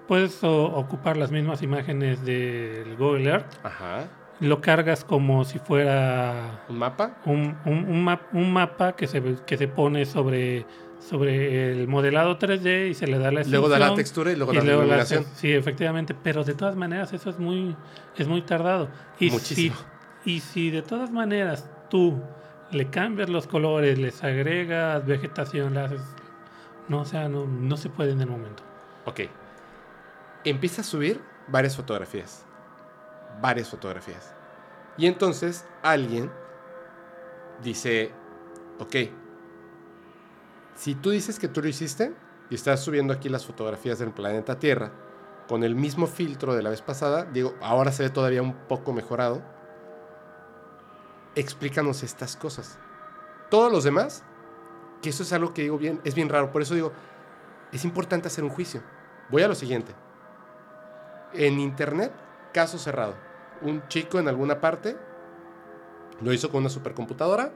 puedes ocupar las mismas imágenes del Google Earth, Ajá. Lo cargas como si fuera ¿Un mapa? un, un- un map- un mapa que se, que se pone sobre, sobre el modelado 3D y se le da la Luego da la textura y luego Y da la luego la iluminación. sí, efectivamente, pero de todas maneras eso es muy, es muy tardado. Y Muchísimo. Si, y si de todas maneras tú le cambias los colores, les agregas vegetación, haces... No, o sea, no, no se puede en el momento. Ok. Empieza a subir varias fotografías. Varias fotografías. Y entonces alguien dice, ok, si tú dices que tú lo hiciste y estás subiendo aquí las fotografías del planeta Tierra con el mismo filtro de la vez pasada, digo, ahora se ve todavía un poco mejorado, explícanos estas cosas. Todos los demás, que eso es algo que digo bien, es bien raro, por eso digo, es importante hacer un juicio. Voy a lo siguiente. En internet, caso cerrado. Un chico en alguna parte lo hizo con una supercomputadora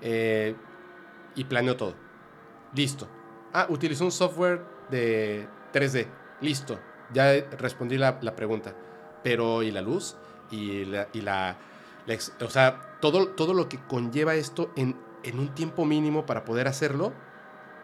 eh, y planeó todo. Listo. Ah, utilizó un software de 3D. Listo. Ya respondí la, la pregunta. Pero, ¿y la luz? Y la... Y la, la ex- o sea, todo, todo lo que conlleva esto en, en un tiempo mínimo para poder hacerlo,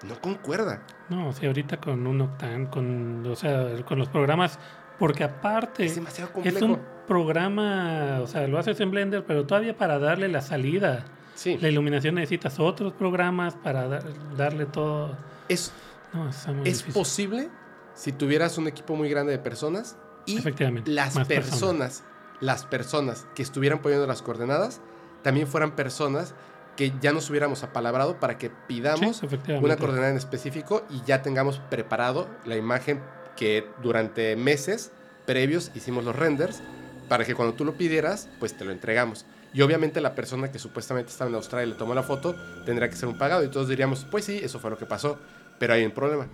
no concuerda. No, o sea, ahorita con un Octane, con, o sea, con los programas, porque aparte Es demasiado es complejo. un programa, o sea, lo haces en Blender, pero todavía para darle la salida, Sí. la iluminación necesitas otros programas para dar- darle todo. Es, No, es difícil. posible si tuvieras un equipo muy grande de personas y las personas, las personas que estuvieran poniendo las coordenadas también fueran personas que ya nos hubiéramos apalabrado para que pidamos Sí, una coordenada en específico y ya tengamos preparado la imagen que durante meses previos hicimos los renders para que cuando tú lo pidieras, pues te lo entregamos. Y obviamente la persona que supuestamente estaba en Australia y le tomó la foto tendría que ser un pagado y todos diríamos, pues sí, eso fue lo que pasó, pero hay un problema.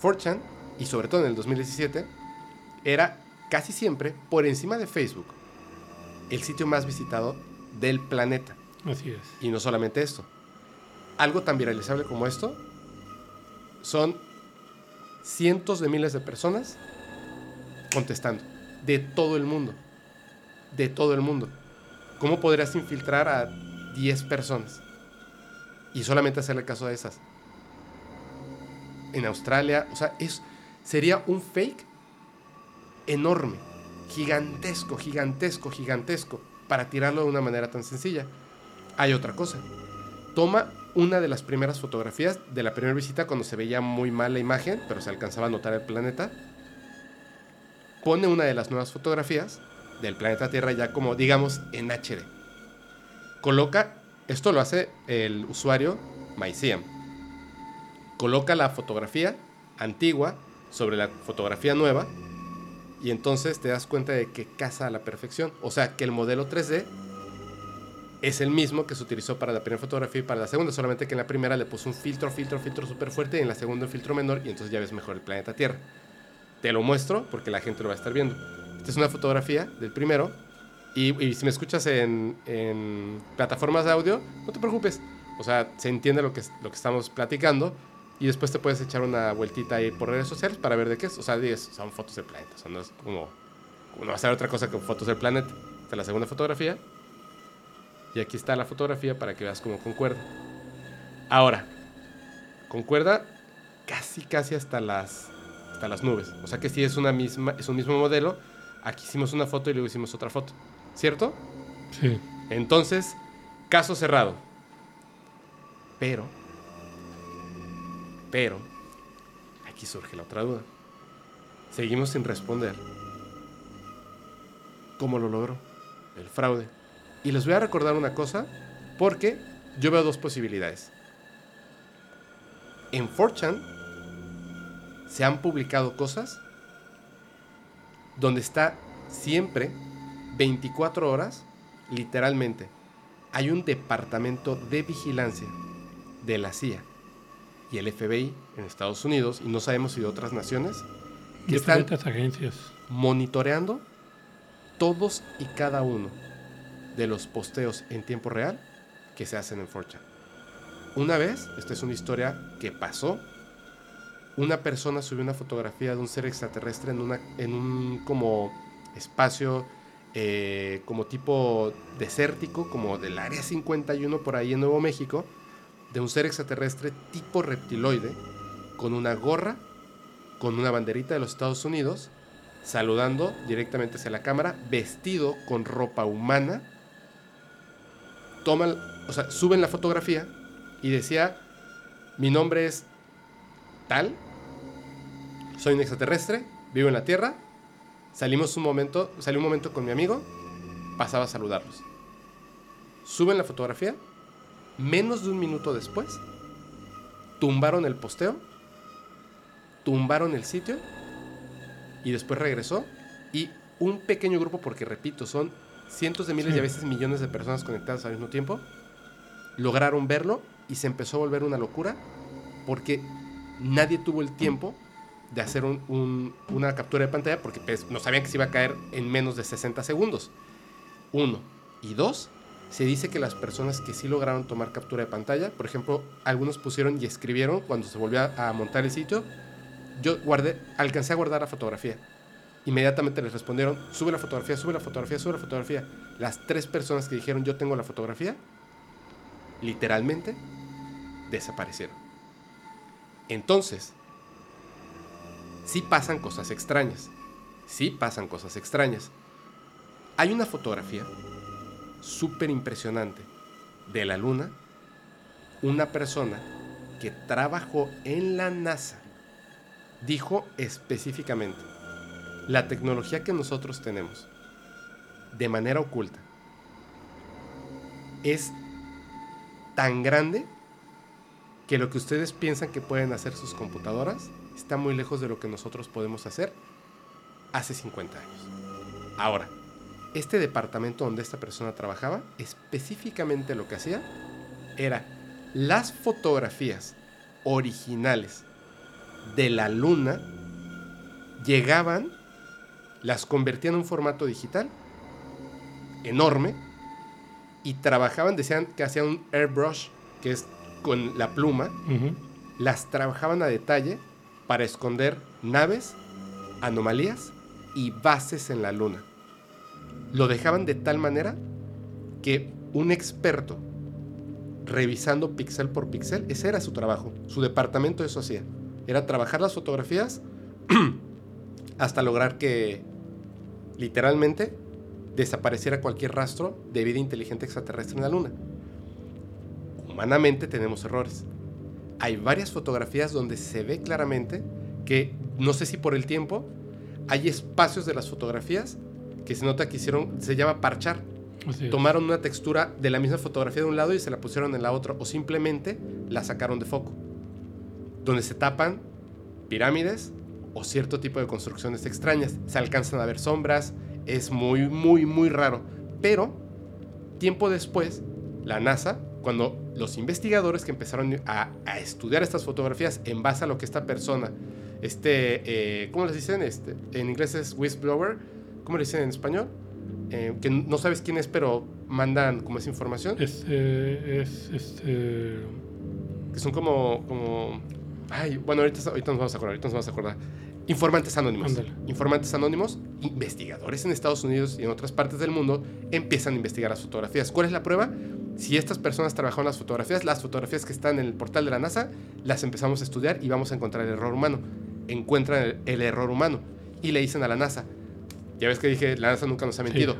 4chan, y sobre todo en el 2017, era casi siempre por encima de Facebook el sitio más visitado del planeta. Así es. Y no solamente esto. Algo tan viralizable como esto son cientos de miles de personas contestando. De todo el mundo. De todo el mundo. ¿Cómo podrías infiltrar a 10 personas? Y solamente hacerle caso a esas. En Australia, o sea, es, sería un fake enorme, gigantesco, gigantesco, gigantesco, para tirarlo de una manera tan sencilla. Hay otra cosa. Toma una de las primeras fotografías de la primera visita cuando se veía muy mal la imagen, pero se alcanzaba a notar el planeta. Pone una de las nuevas fotografías del planeta Tierra ya como, digamos, en HD. Coloca, esto lo hace el usuario MySeam. Coloca la fotografía antigua sobre la fotografía nueva y entonces te das cuenta de que casa a la perfección. O sea, que el modelo 3D es el mismo que se utilizó para la primera fotografía y para la segunda, solamente que en la primera le puso un filtro, filtro, filtro súper fuerte y en la segunda un filtro menor y entonces ya ves mejor el planeta Tierra. Te lo muestro porque la gente lo va a estar viendo. Esta es una fotografía del primero. Y, si me escuchas en, en, plataformas de audio, no te preocupes. O sea, se entiende lo que, lo que estamos platicando. Y después te puedes echar una vueltita ahí por redes sociales para ver de qué es. O sea, son fotos del planeta. O sea, no es como. No va a ser otra cosa que fotos del planeta. Esta es la segunda fotografía. Y aquí está la fotografía para que veas cómo concuerda. Ahora, concuerda casi, casi hasta las, hasta las nubes. O sea que sí es, una misma, es un mismo modelo. Aquí hicimos una foto y luego hicimos otra foto. ¿Cierto? Sí. Entonces, caso cerrado. Pero, pero, aquí surge la otra duda. Seguimos sin responder. ¿Cómo lo logró? El fraude. Y les voy a recordar una cosa, porque yo veo dos posibilidades. En 4chan se han publicado cosas donde está siempre 24 horas, literalmente, hay un departamento de vigilancia de la CIA y el FBI en Estados Unidos, y no sabemos si de otras naciones, que están agencias. monitoreando todos y cada uno de los posteos en tiempo real que se hacen en 4chan. Una vez, esta es una historia que pasó, una persona subió una fotografía de un ser extraterrestre en, una, en un como espacio eh, como tipo desértico, como del área 51 por ahí en Nuevo México, de un ser extraterrestre tipo reptiloide, con una gorra, con una banderita de los Estados Unidos, saludando directamente hacia la cámara, vestido con ropa humana, toman, o sea, suben la fotografía y decía, mi nombre es tal, soy un extraterrestre, vivo en la Tierra, salimos un momento, salí un momento con mi amigo, pasaba a saludarlos. Suben la fotografía, menos de un minuto después, tumbaron el posteo, tumbaron el sitio y después regresó y un pequeño grupo, porque repito, son cientos de miles y a veces millones de personas conectadas al mismo tiempo, lograron verlo y se empezó a volver una locura porque nadie tuvo el tiempo de hacer una captura de pantalla porque pues, no sabían que se iba a caer en menos de 60 segundos. Uno. Y dos, se dice que las personas que sí lograron tomar captura de pantalla, por ejemplo, algunos pusieron y escribieron cuando se volvió a montar el sitio, yo guardé, alcancé a guardar la fotografía Inmediatamente les respondieron, sube la fotografía, sube la fotografía, sube la fotografía. Las tres personas que dijeron yo tengo la fotografía, literalmente desaparecieron. Entonces, sí pasan cosas extrañas. Sí pasan cosas extrañas. Hay una fotografía súper impresionante de la luna. Una persona que trabajó en la NASA dijo específicamente, la tecnología que nosotros tenemos de manera oculta es tan grande que lo que ustedes piensan que pueden hacer sus computadoras está muy lejos de lo que nosotros podemos hacer hace 50 años. Ahora, este departamento donde esta persona trabajaba, específicamente lo que hacía era las fotografías originales de la luna llegaban las convertían en un formato digital enorme y trabajaban, decían que hacían un airbrush, que es con la pluma, las trabajaban a detalle para esconder naves, anomalías y bases en la luna. Lo dejaban de tal manera que un experto revisando píxel por píxel, ese era su trabajo, su departamento eso hacía, era trabajar las fotografías hasta lograr que literalmente desapareciera cualquier rastro de vida inteligente extraterrestre en la Luna. Humanamente tenemos errores. Hay varias fotografías donde se ve claramente que, no sé si por el tiempo, hay espacios de las fotografías que se nota que hicieron, se llama parchar. Tomaron una textura de la misma fotografía de un lado y se la pusieron en la otra, o simplemente la sacaron de foco. Donde se tapan pirámides, o cierto tipo de construcciones extrañas. Se alcanzan a ver sombras, es muy, muy, muy raro. Pero, tiempo después, la NASA, cuando los investigadores que empezaron a, estudiar estas fotografías en base a lo que esta persona, este, eh, ¿cómo les dicen? Este, en inglés es whistleblower, ¿cómo le dicen en español? Eh, que no sabes quién es, pero mandan como esa información. Es, eh, es, este... Que son como, como... Ay, bueno, ahorita, ahorita nos vamos a acordar, ahorita nos vamos a acordar. Informantes anónimos. Ándale. Informantes anónimos, investigadores en Estados Unidos y en otras partes del mundo empiezan a investigar las fotografías. ¿Cuál es la prueba? Si estas personas trabajaron las fotografías, las fotografías que están en el portal de la NASA, las empezamos a estudiar y vamos a encontrar el error humano. Encuentran el, el error humano y le dicen a la NASA, ya ves que dije, la NASA nunca nos ha mentido.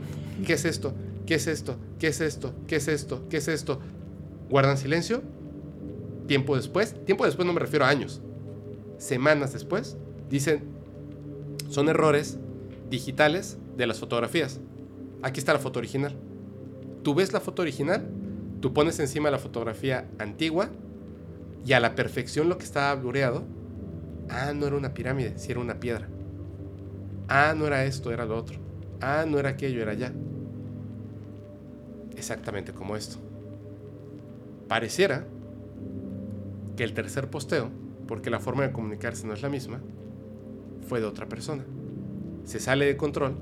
¿Qué es esto? ¿Qué es esto? ¿Qué es esto? ¿Qué es esto? ¿Qué es esto? Guardan silencio. Tiempo después, tiempo después no me refiero a años, semanas después, dicen, son errores digitales de las fotografías. Aquí está la foto original. Tú ves la foto original, tú pones encima la fotografía antigua y a la perfección lo que estaba blureado, ah, no era una pirámide, sí era una piedra. Ah, no era esto, era lo otro. Ah, no era aquello, era allá. Exactamente como esto. Pareciera que el tercer posteo, porque la forma de comunicarse no es la misma, fue de otra persona. Se sale de control.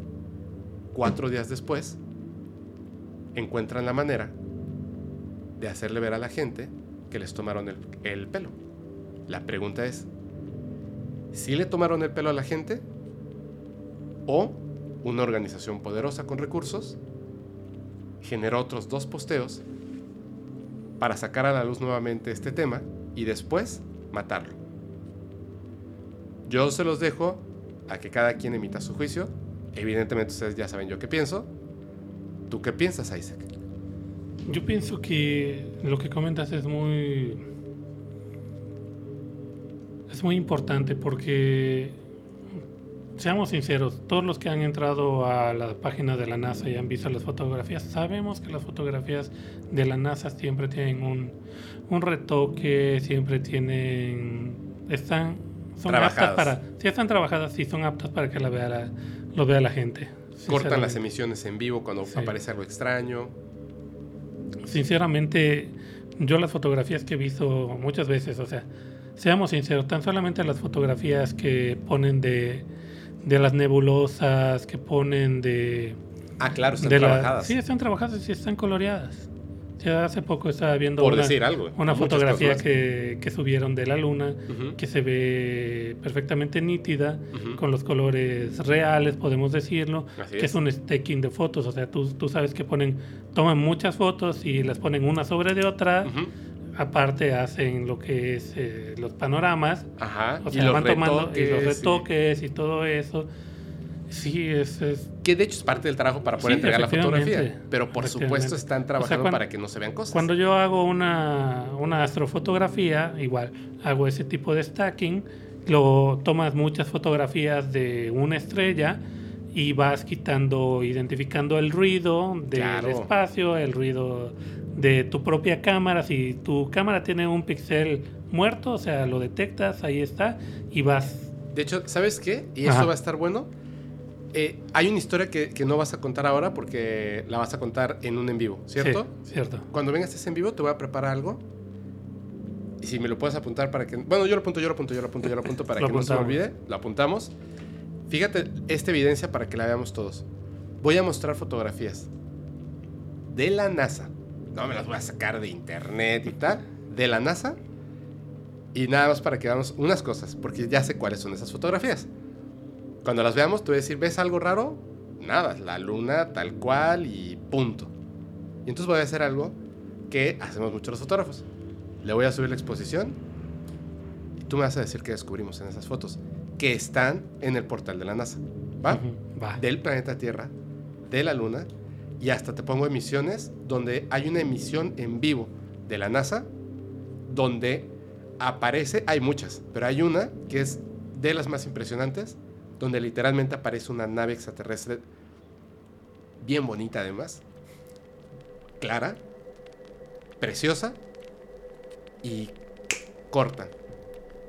Cuatro días después, encuentran la manera de hacerle ver a la gente que les tomaron el, el pelo. La pregunta es, ¿si le tomaron el pelo a la gente? ¿O una organización poderosa con recursos generó otros dos posteos para sacar a la luz nuevamente este tema y después matarlo? Yo se los dejo a que cada quien emita su juicio. Evidentemente ustedes ya saben yo qué pienso. ¿Tú qué piensas, Isaac? Yo pienso que lo que comentas es muy. Es muy importante porque. Seamos sinceros, todos los que han entrado a la página de la NASA y han visto las fotografías, sabemos que las fotografías de la NASA siempre tienen un, un retoque, siempre tienen. Están. Son aptas para. Si están trabajadas, y son aptas para que la vea la, lo vea la gente. Cortan las emisiones en vivo cuando Sí. aparece algo extraño. Sinceramente, yo las fotografías que he visto muchas veces, o sea, seamos sinceros, tan solamente las fotografías que ponen de, de las nebulosas, que ponen de... Ah, claro, están de la- trabajadas. sí, están trabajadas y están coloreadas. Ya hace poco estaba viendo por una, decir algo. una Muchas fotografía que, que subieron de la luna, que se ve perfectamente nítida, con los colores reales, podemos decirlo, Así que es. un stacking de fotos, o sea, tú, tú sabes que ponen, toman muchas fotos y las ponen una sobre de otra, aparte hacen lo que es eh, los panoramas, Ajá. o y sea, los van tomando y los retoques y todo eso. Sí, es, es- Que de hecho es parte del trabajo para poder Sí, entregar la fotografía. Pero por supuesto están trabajando cuando- para que no se vean cosas. Cuando yo hago una, una astrofotografía, igual hago ese tipo de stacking, lo tomas muchas fotografías de una estrella y vas quitando, identificando el ruido del Claro. espacio, el ruido de tu propia cámara. Si tu cámara tiene un píxel muerto, o sea, lo detectas, ahí está, y vas. De hecho, ¿sabes qué? Y Ajá. va a estar bueno. Eh, hay una historia que, que no vas a contar ahora porque la vas a contar en un en vivo, ¿cierto? Sí, cierto. Cuando vengas a ese en vivo te voy a preparar algo. Y si me lo puedes apuntar para que... Bueno, yo lo apunto, yo lo apunto, yo lo apunto, yo lo apunto para Lo que no se me apuntamos. olvide. Lo apuntamos. Fíjate esta evidencia para que la veamos todos. Voy a mostrar fotografías de la NASA. No me las voy a sacar de internet y tal. De la NASA. Y nada más para que veamos unas cosas, porque ya sé cuáles son esas fotografías. Cuando las veamos, te voy a decir, ¿ves algo raro? Nada, la luna tal cual y punto. Y entonces voy a hacer algo que hacemos muchos los fotógrafos. Le voy a subir la exposición y tú me vas a decir qué descubrimos en esas fotos que están en el portal de la NASA. ¿Va? Ujú, va. Del planeta Tierra, de la Luna y hasta te pongo emisiones donde hay una emisión en vivo de la NASA donde aparece, hay muchas, pero hay una que es de las más impresionantes donde literalmente aparece una nave extraterrestre bien bonita además, clara, preciosa y corta.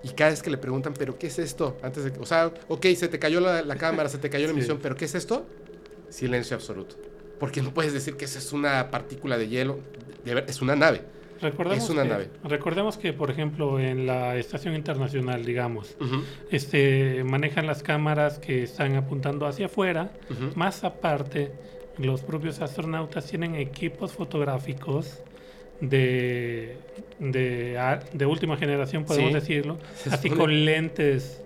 Y cada vez que le preguntan, ¿pero qué es esto? Antes de o sea, ok, se te cayó la, la cámara, se te cayó la Sí. emisión, ¿pero qué es esto? Silencio absoluto. Porque no puedes decir que esa es una partícula de hielo, de ver- es una nave. Recordemos Es una que, nave. Recordemos que, por ejemplo, en la estación internacional, digamos, este, manejan las cámaras que están apuntando hacia afuera. Más aparte, los propios astronautas tienen equipos fotográficos de, de, de última generación, podemos Sí. decirlo, Se así supone- con lentes,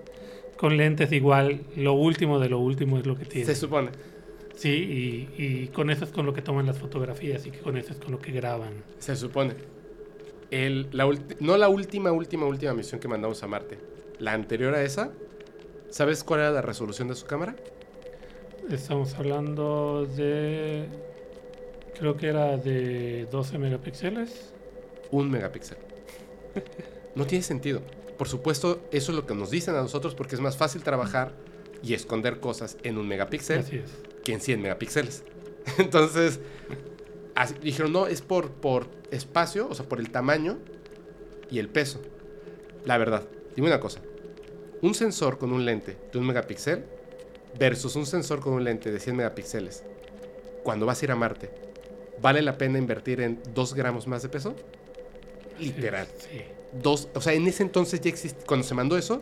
con lentes igual, lo último de lo último es lo que tienen. Se supone. Sí, y, y con eso es con lo que toman las fotografías y con eso es con lo que graban. Se supone. El, la no la última, última, última misión que mandamos a Marte. La anterior a esa. ¿Sabes cuál era la resolución de su cámara? Estamos hablando de... Creo que era de 12 megapíxeles. Un megapíxel. No tiene sentido. Por supuesto, eso es lo que nos dicen a nosotros porque es más fácil trabajar y esconder cosas en un megapíxel Así es. que en 100 megapíxeles. Entonces, así- dijeron, no, es por, por espacio, o sea, por el tamaño y el peso. La verdad, dime una cosa. Un sensor con un lente de un megapíxel versus un sensor con un lente de 100 megapíxeles, cuando vas a ir a Marte, ¿vale la pena invertir en 2 gramos más de peso? Literal. Sí. Dos, o sea, en ese entonces ya existía, cuando se mandó eso,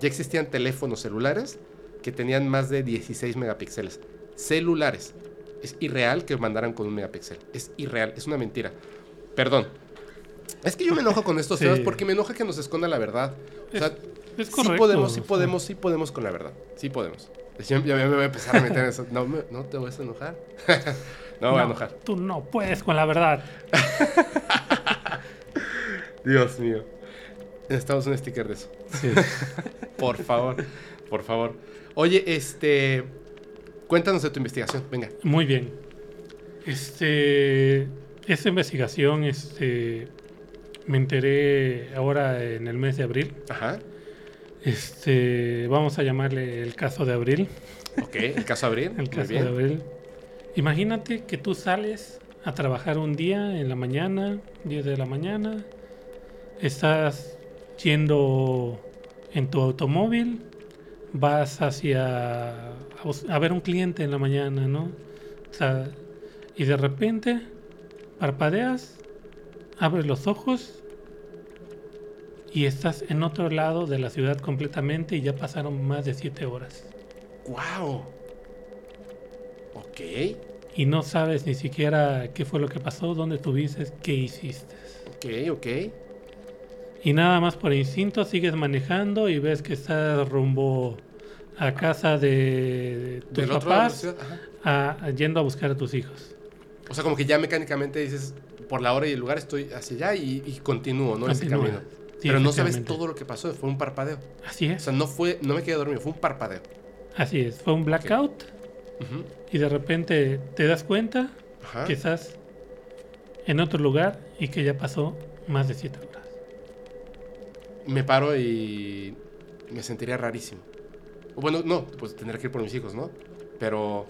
ya existían teléfonos celulares que tenían más de 16 megapíxeles. Celulares. Es irreal que mandaran con un megapíxel. Es irreal, es una mentira. Perdón. Es que yo me enojo con estos Sí. temas porque me enoja que nos esconda la verdad. O sea, Es sí correcto. podemos, sí o sea, podemos, sí podemos con la verdad. Sí podemos. Ya, ya me voy a empezar a meter en eso. No, me- no te vas a enojar. no me voy a enojar. Tú no puedes con la verdad. Dios mío. Necesitamos un sticker de eso. Sí. Por favor, por favor. Oye, este. Cuéntanos de tu investigación. Venga. Muy bien. Este, esta investigación, este, me enteré ahora en el mes de abril. Ajá. Este, vamos a llamarle el caso de abril. Ok, el caso Abril. El caso de abril. Imagínate que tú sales a trabajar un día en la mañana, 10 de la mañana, estás yendo en tu automóvil, vas hacia a, ver un cliente en la mañana, ¿no? O sea, y de repente parpadeas, abres los ojos y estás en otro lado de la ciudad completamente y ya pasaron más de 7 horas. ¡Wow! Ok. y no sabes ni siquiera qué fue lo que pasó, dónde tuviste, qué hiciste. Ok, ok. Y nada más por instinto sigues manejando y ves que estás rumbo a casa de tus de papás, a- a- yendo a buscar a tus hijos. O sea, como que ya mecánicamente dices, por la hora y el lugar estoy hacia allá y, y continúo, ¿no? Ese Continúa. camino. Sí, Pero no sabes todo lo que pasó, fue un parpadeo. Así O es, sea, no fue, no me quedé dormido, fue un parpadeo. así es. Fue un blackout y de repente te das cuenta Ajá. que estás en otro lugar y que ya pasó más de siete horas. me paro y me sentiría rarísimo. Bueno, no, pues tendré que ir por mis hijos, ¿no? Pero,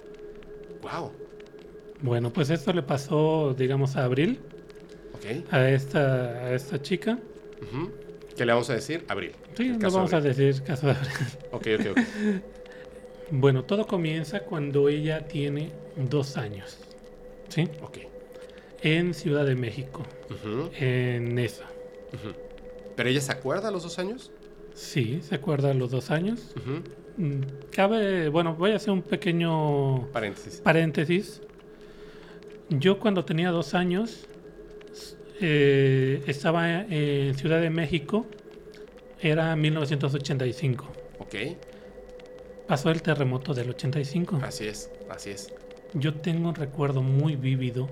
wow, Bueno, pues esto le pasó, digamos, a Abril, ok. a esta, a esta chica. ¿Qué le vamos a decir? Abril. Sí, le vamos a decir caso de Abril. Ok, ok, ok. Bueno, todo comienza cuando ella tiene dos años, ¿sí? ok. En Ciudad de México, en esa. ¿Pero ella se acuerda a los dos años? Sí, ¿se acuerda los dos años? Cabe, bueno, voy a hacer un pequeño Paréntesis. paréntesis. Yo cuando tenía dos años eh, estaba en Ciudad de México, era 1985. Ok, Pasó el terremoto del 85. así es, así es. Yo tengo un recuerdo muy vívido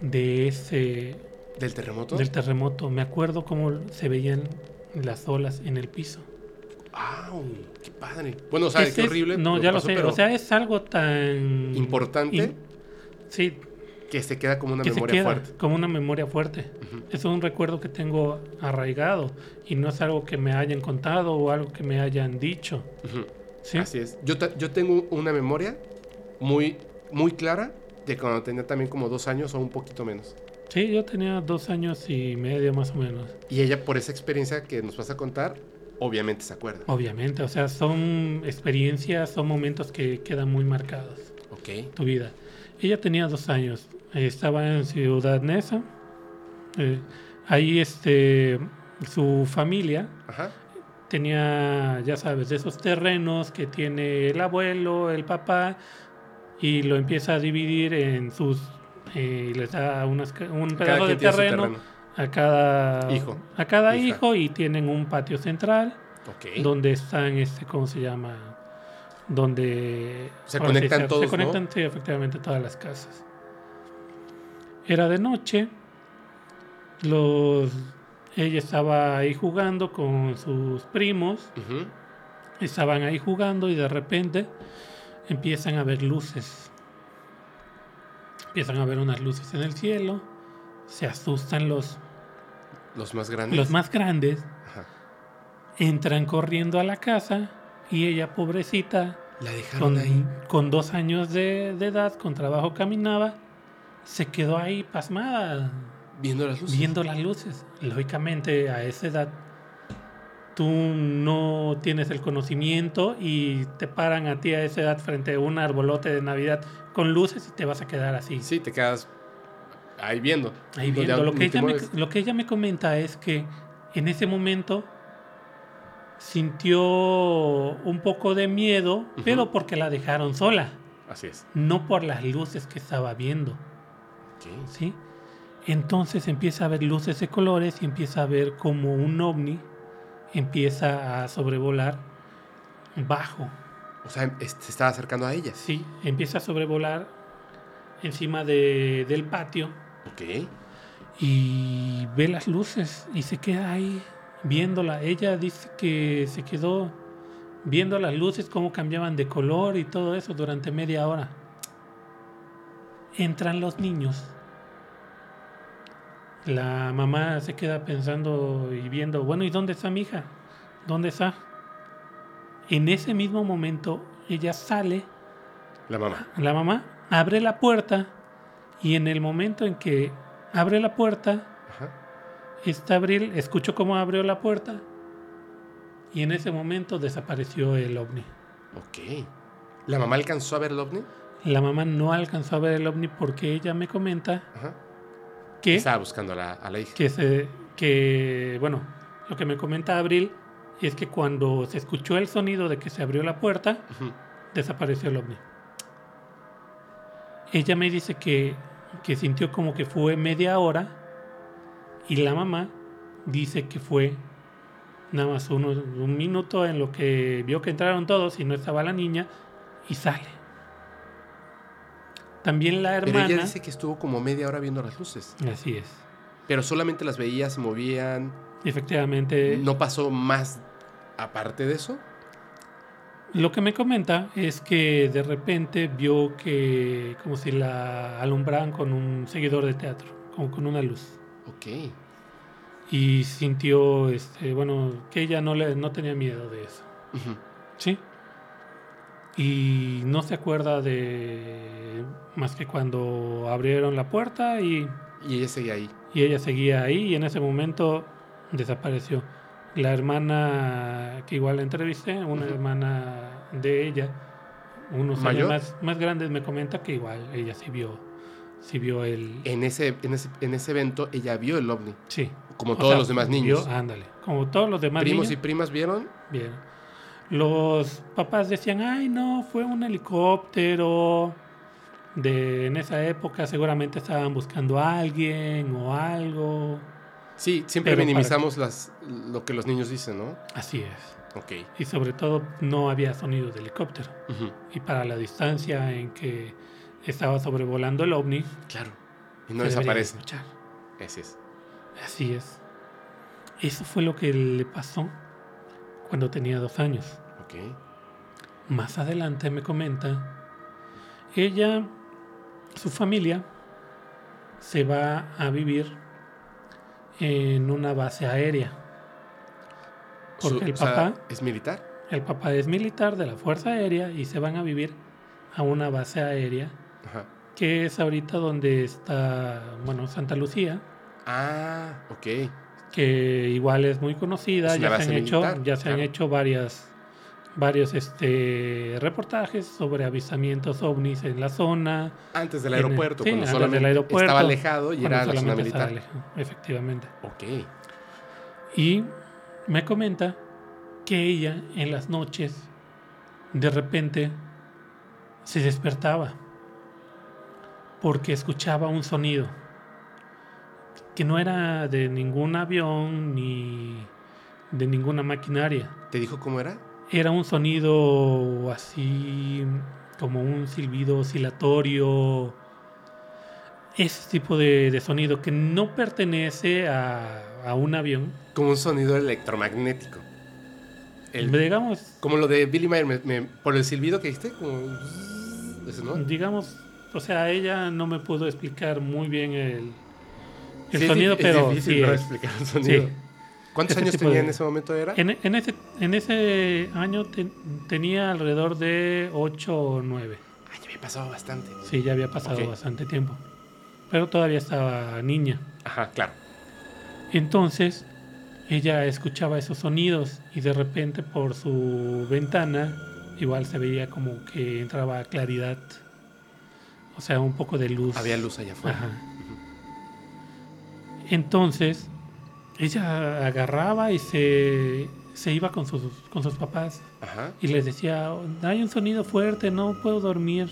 de ese ¿Del terremoto? del terremoto. Me acuerdo cómo se veían las olas en el piso. ¡Au! ¡Qué padre! Bueno, o sea, Ese qué es- horrible. no, ya lo sé. pero O sea, es algo tan Importante. in- sí, que se queda como una que se memoria queda fuerte. como una memoria fuerte. Ujú. Es un recuerdo que tengo arraigado y no es algo que me hayan contado o algo que me hayan dicho. ¿sí? Así es. Yo, yo tengo una memoria muy, muy clara de cuando tenía también como dos años o un poquito menos. Sí, yo tenía dos años y medio más o menos. Y ella, por esa experiencia que nos vas a contar, obviamente se acuerda. Obviamente, o sea, son experiencias, son momentos que quedan muy marcados. Ok. tu vida. Ella tenía dos años, estaba en Ciudad Neza, eh, ahí este, su familia Ajá. tenía, ya sabes, de esos terrenos que tiene el abuelo, el papá, y lo empieza a dividir en sus, eh, y les da unas un Cada pedazo de terreno. A cada Hijo. a cada Hija. hijo y tienen un patio central donde están este cómo se llama donde Se conectan se, todos, se ¿no? conectan sí, efectivamente todas las casas era de noche los ella estaba ahí jugando con sus primos estaban ahí jugando y de repente empiezan a ver luces. Empiezan a ver unas luces en el cielo. Se asustan los, Los más grandes. los más grandes. Ajá. Entran corriendo a la casa y ella, pobrecita, La dejaron con, ahí. con dos años de, de edad, con trabajo caminaba, se quedó ahí pasmada, Viendo las luces. viendo las luces. Lógicamente, a esa edad, tú no tienes el conocimiento y te paran a ti a esa edad frente a un arbolote de Navidad con luces y te vas a quedar así. Sí, te quedas ahí viendo. Ahí viendo. Lo que, ella me, lo que ella me comenta es que en ese momento sintió un poco de miedo, pero porque la dejaron sola, Así es. no por las luces que estaba viendo. Ok. ¿sí? Entonces empieza a ver luces de colores y empieza a ver como un ovni empieza a sobrevolar bajo. O sea, es- se estaba acercando a ella. Sí, empieza a sobrevolar encima de- del patio Ok. y ve las luces y se queda ahí viéndola. Ella dice que se quedó viendo las luces, cómo cambiaban de color y todo eso durante media hora. Entran los niños. La mamá se queda pensando y viendo, bueno, ¿y dónde está mi hija? ¿Dónde está? En ese mismo momento, ella sale La mamá. la mamá abre la puerta y en el momento en que abre la puerta, Ajá. está Abril, escuchó cómo abrió la puerta y en ese momento desapareció el ovni. Ok. ¿La mamá alcanzó a ver el ovni? La mamá no alcanzó a ver el ovni porque ella me comenta Ajá. que, Estaba buscando a la, a la hija. que, se, que, bueno, lo que me comenta Abril es que cuando se escuchó el sonido de que se abrió la puerta, desapareció el ovni. Ella me dice que, que sintió como que fue media hora y la mamá dice que fue nada más uno- un minuto en lo que vio que entraron todos y no estaba la niña y sale. También la Pero hermana... ella dice que estuvo como media hora viendo las luces. Así es. Pero solamente las veía, se movían. Efectivamente, ¿No pasó más aparte de eso? Lo que me comenta es que de repente vio que como si la alumbraban con un seguidor de teatro, como con una luz. Ok. Y sintió, este, bueno, que ella no, le, no tenía miedo de eso. ¿Sí? Y no se acuerda de más que cuando abrieron la puerta y, Y ella seguía ahí. y ella seguía ahí y en ese momento desapareció. La hermana que igual la entrevisté, una hermana de ella, unos ¿Mayor? años más, más grandes, me comenta que igual ella sí vio, sí vio el... En ese, en ese, en ese evento ella vio el ovni. Sí. Como O todos sea, los demás vio- niños. ándale. Como todos los demás Primos niños. y primas vieron. Bien. Los papás decían, ay no, fue un helicóptero. De, en esa época seguramente estaban buscando a alguien o algo. Sí, siempre Pero minimizamos las, lo que los niños dicen, ¿no? Así es. Ok. Y sobre todo no había sonido de helicóptero. Y para la distancia en que estaba sobrevolando el ovni, Claro. Y no desaparece. escuchar. Así es. Así es. Eso fue lo que le pasó cuando tenía dos años. Ok. Más adelante me comenta, ella, su familia, se va a vivir en una base aérea. Porque Su- el o sea, papá- ¿Es militar? El papá es militar de la Fuerza Aérea y se van a vivir a una base aérea Ajá. que es ahorita donde está, bueno, Santa Lucía, Ah, ok. que igual es muy conocida, Es ya se, han hecho, ya se han hecho varias, varios este, reportajes sobre avistamientos ovnis en la zona. Antes del el- aeropuerto, sí, cuando antes solamente del aeropuerto, estaba alejado y era la zona militar. alejado, Efectivamente. Ok. Y me comenta que ella en las noches de repente se despertaba porque escuchaba un sonido que no era de ningún avión ni de ninguna maquinaria. ¿Te dijo cómo era? Era un sonido así como un silbido oscilatorio. Ese tipo de, de sonido que no pertenece a, a un avión. Como un sonido electromagnético. El- Digamos, como lo de Billy Mayer, me- me- por el silbido que dijiste, como... Ese, ¿no? digamos, o sea, ella no me pudo explicar muy bien el, el Sí, sonido, di- es pero difícil, sí explicar un sonido. sí. ¿Cuántos Ese años tenía de- en ese momento era? En, en ese, en ese año ten- tenía alrededor de 8 o 9. Ay, ya había pasado bastante. Sí, ya había pasado bastante tiempo. Pero todavía estaba niña. Ajá, claro. Entonces, ella escuchaba esos sonidos y de repente por su ventana igual se veía como que entraba claridad. O sea, un poco de luz. Había luz allá afuera. Ajá. Entonces, ella agarraba y se, se iba con sus, con sus papás Ajá. y les decía, hay un sonido fuerte, no puedo dormir.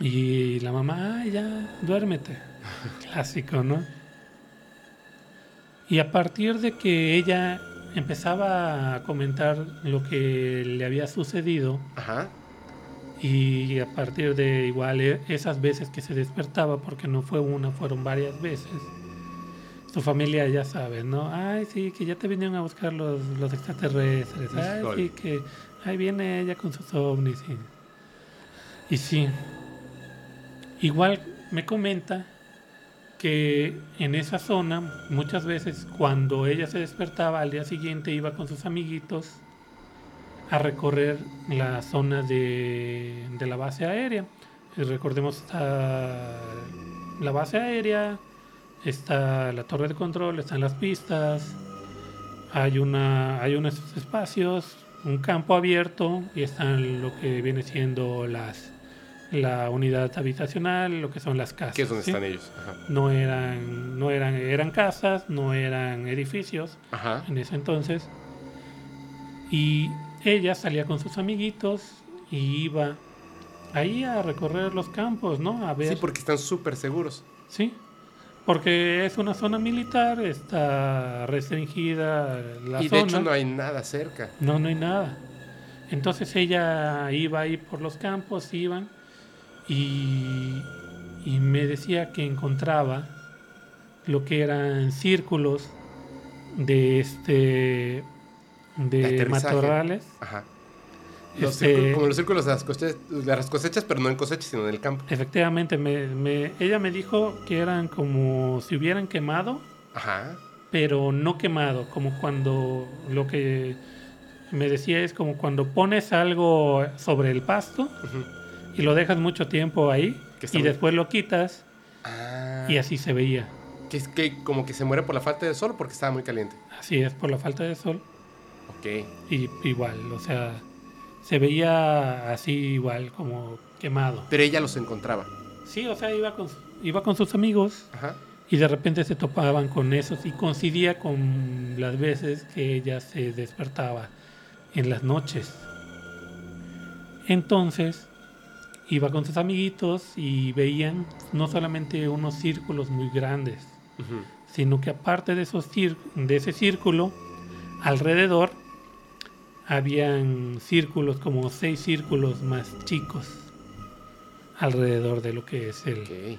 Y la mamá, "Ay, ya, duérmete. Clásico, ¿no? Y a partir de que ella empezaba a comentar lo que le había sucedido, Ajá. y a partir de igual e- esas veces que se despertaba, porque no fue una, fueron varias veces, su familia ya sabe, ¿no? Ay, sí, que ya te vinieron a buscar los, los extraterrestres. Ay, Híjole. sí, que ahí viene ella con sus ovnis. Y, y sí, igual me comenta que en esa zona muchas veces cuando ella se despertaba al día siguiente iba con sus amiguitos a recorrer la zona de, de la base aérea. Y recordemos está la base aérea, está la torre de control, están las pistas, hay una hay unos espacios, un campo abierto y están lo que viene siendo las la unidad habitacional, lo que son las casas. Que es donde ¿sí? están ellos. Ajá. No eran no eran eran casas, no eran edificios Ajá. en ese entonces. Y ella salía con sus amiguitos y iba ahí a recorrer los campos, ¿no? A ver. Sí, porque están súper seguros. Sí, porque es una zona militar, está restringida la y zona. de hecho no hay nada cerca. No, no hay nada. Entonces ella iba ahí por los campos, iban y, y me decía que encontraba lo que eran círculos de este De de matorrales. Ajá. Los Este- círculos- como los círculos de las, cosechas, de las cosechas, pero no en cosechas, sino en el campo. Efectivamente, me, me- ella me dijo que eran como si hubieran quemado, Ajá. pero no quemado, como cuando lo que me decía es como cuando pones algo sobre el pasto Ujú. y lo dejas mucho tiempo ahí y muy- después lo quitas Ah. y así se veía. Que es que como que se muere por la falta de sol porque estaba muy caliente. Así es, por la falta de sol. Ok. Y igual, o sea, se veía así igual, como quemado. Pero ella los encontraba. Sí, o sea, iba con, iba con sus amigos Ajá. y de repente se topaban con esos y coincidía con las veces que ella se despertaba en las noches. Entonces, iba con sus amiguitos y veían no solamente unos círculos muy grandes, sino que aparte de, esos de ese círculo, alrededor habían círculos, como seis círculos más chicos, alrededor de lo que es el... Ok.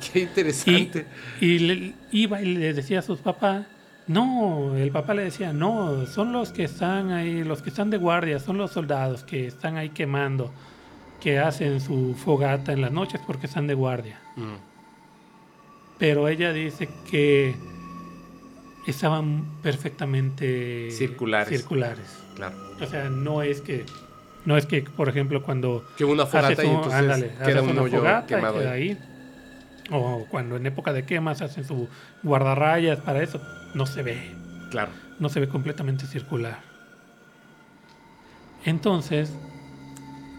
Qué interesante. Y le, iba y le decía a sus papás, no, el papá le decía, no, son los que están ahí, los que están de guardia, son los soldados que están ahí quemando, que hacen su fogata en las noches porque están de guardia. Mm. Pero ella dice que estaban perfectamente Circulares. circulares. Claro. O sea, no es que, no es que, por ejemplo, cuando Que una fogata haces y un- entonces ándale, queda un hoyo quemado queda ahí. O cuando en época de quemas hacen su guardarrayas para eso, no se ve, Claro. no se ve completamente circular. Entonces,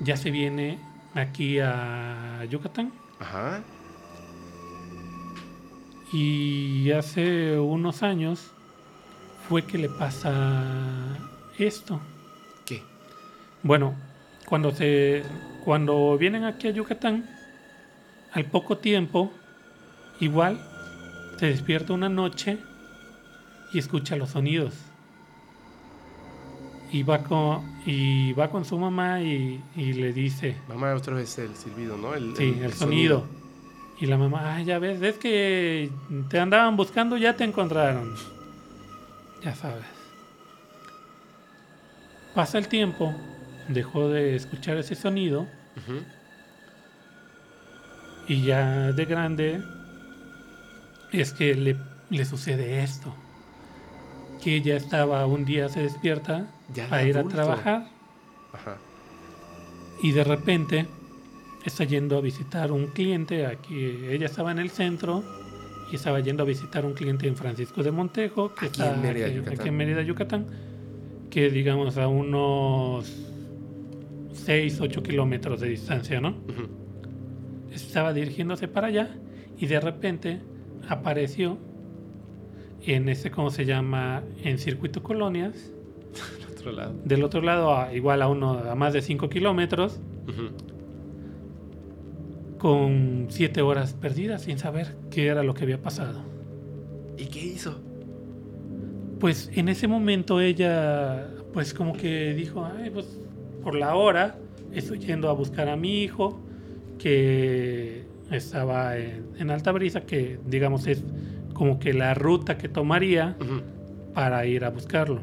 ya se viene aquí a Yucatán. Ajá. Y hace unos años fue que le pasa esto. ¿Qué? Bueno, cuando se cuando vienen aquí a Yucatán, al poco tiempo, igual se despierta una noche y escucha los sonidos. Y va con, y va con su mamá y, y le dice, Mamá, otra vez el silbido, ¿no? El, sí, el, sonido. Y la mamá, ah, ya ves, es que te andaban buscando, ya te encontraron. Ya sabes. Pasa el tiempo, dejó de escuchar ese sonido y ya de grande es que le, le sucede esto. Que ella estaba un día se despierta Ya a ir a trabajar Ajá. y de repente está yendo a visitar un cliente aquí. Ella estaba en el centro y estaba yendo a visitar un cliente en Francisco de Montejo, que Aquí está en Mérida, aquí, en Mérida, Yucatán, que digamos a unos 6, 8 kilómetros de distancia, ¿no? Estaba dirigiéndose para allá y de repente apareció en ese, ¿cómo se llama? En Circuito Colonias, Al otro lado. del otro lado, a- igual a, uno, a más de 5 kilómetros, Ujú. Con 7 horas perdidas sin saber qué era lo que había pasado. ¿Y qué hizo? Pues en ese momento ella, pues como que dijo, ay, pues por la hora estoy yendo a buscar a mi hijo que estaba en, en Alta Brisa, que digamos es como que la ruta que tomaría para ir a buscarlo.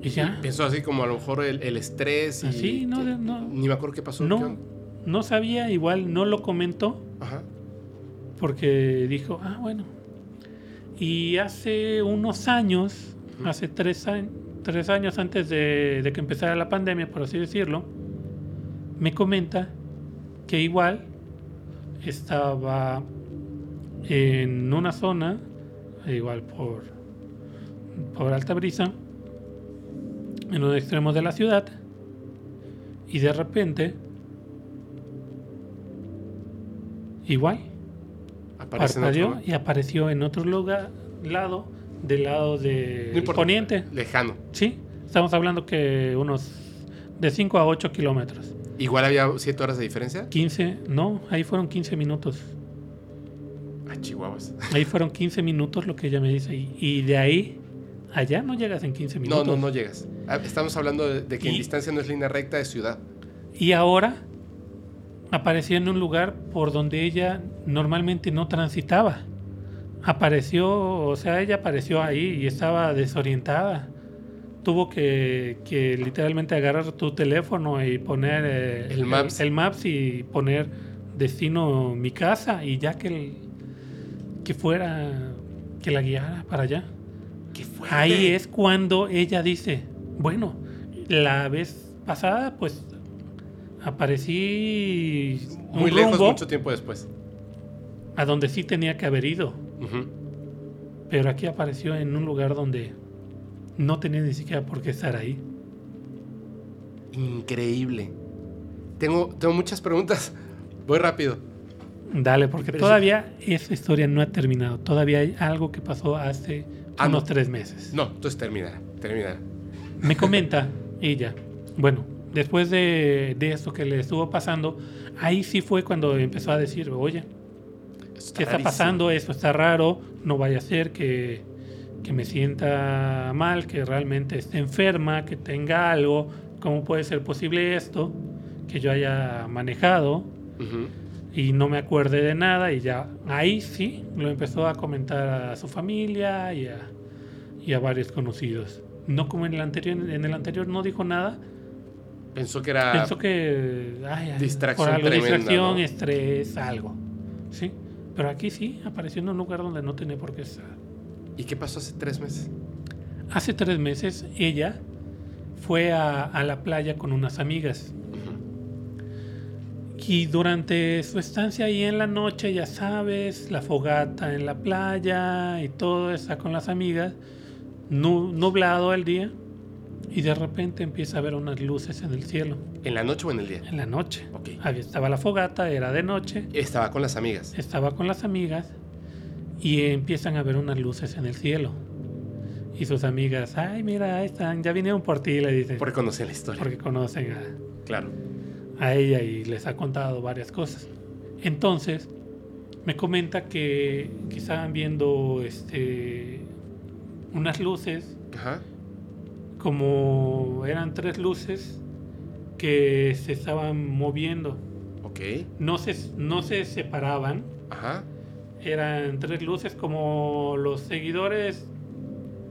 Y ya, Pensó así como a lo mejor el, el estrés y... Así, no, no. Ni me acuerdo qué pasó. ¿qué no? No sabía, igual no lo comentó, Ajá. porque dijo, ah, bueno. Y hace unos años, hace tres, años tres años antes de, de que empezara la pandemia, por así decirlo, me comenta que igual estaba en una zona, igual por, por alta brisa, en un extremo de la ciudad, y de repente, igual, Aparece otro- y apareció en otro lugar, lado, del lado de No poniente. Lejano. Sí, estamos hablando que unos de 5 a 8 kilómetros. Igual había 7 horas de diferencia. 15, no, ahí fueron 15 minutos. Ah, chihuahuas. Ahí fueron 15 minutos lo que ella me dice. Y, y de ahí, allá no llegas en 15 No, minutos. no, no llegas. Ah, Estamos hablando de, de que en distancia no es línea recta, es ciudad. Y ahora apareció en un lugar por donde ella normalmente no transitaba. Apareció, o sea, ella apareció ahí y estaba desorientada. Tuvo que, que literalmente agarrar tu teléfono y poner eh, El Maps. el Maps y poner destino mi casa y ya que, el- que fuera, que la guiara para allá. Ahí es cuando ella dice, bueno, la vez pasada pues aparecí un Muy lejos, rumbo mucho tiempo después. a donde sí tenía que haber ido, pero aquí apareció en un lugar donde no tenía ni siquiera por qué estar ahí. Increíble. Tengo, tengo muchas preguntas. Voy rápido. Dale, porque Pero sí. todavía esa historia no ha terminado. Todavía hay algo que pasó hace Ah, unos no. tres meses. No, entonces terminará. Terminará. Me comenta ella, bueno, después de, de esto que le estuvo pasando, ahí sí fue cuando empezó a decir, oye, Esto ¿qué está rarísimo. pasando? Esto está raro, no vaya a ser que, que me sienta mal, que realmente esté enferma, que tenga algo, ¿cómo puede ser posible esto? Que yo haya manejado y no me acuerde de nada y ya ahí sí lo empezó a comentar a su familia y a, y a varios conocidos. No como en el anterior, en el anterior no dijo nada, Pensó que era. Pensó que ay, distracción por algo, tremenda, distracción, ¿no? estrés, algo. Sí, pero aquí sí apareció en un lugar donde no tenía por qué estar. ¿Y qué pasó hace tres meses? Hace tres meses ella fue a, a la playa con unas amigas y durante su estancia ahí en la noche, ya sabes, la fogata en la playa y todo está con las amigas, nu- nublado el día Y de repente empieza a ver unas luces en el cielo. ¿En la noche o en el día? En la noche. Ok. Ahí estaba la fogata, era de noche. Estaba con las amigas. Estaba con las amigas y empiezan a ver unas luces en el cielo. Y sus amigas, ay, mira, ahí están, ya vinieron por ti, le dicen. Porque conocían la historia. Porque conocen a, Claro. a ella y les ha contado varias cosas. Entonces, me comenta que, que estaban viendo este, unas luces, Ajá. Como eran tres luces que se estaban moviendo. Ok. No se, no se separaban, Ajá. eran tres luces como los seguidores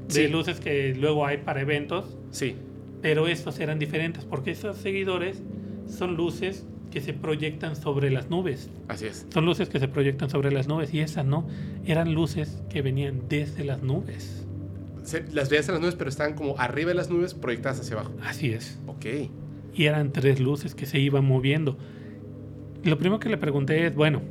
de Sí. luces que luego hay para eventos, Sí. pero estos eran diferentes porque esos seguidores son luces que se proyectan sobre las nubes. Así es. Son luces que se proyectan sobre las nubes y esas no, eran luces que venían desde las nubes. Se- las veías en las nubes, pero estaban como arriba de las nubes proyectadas hacia abajo. Así es. Ok. Y eran tres luces que se iban moviendo. Lo primero que le pregunté es, bueno,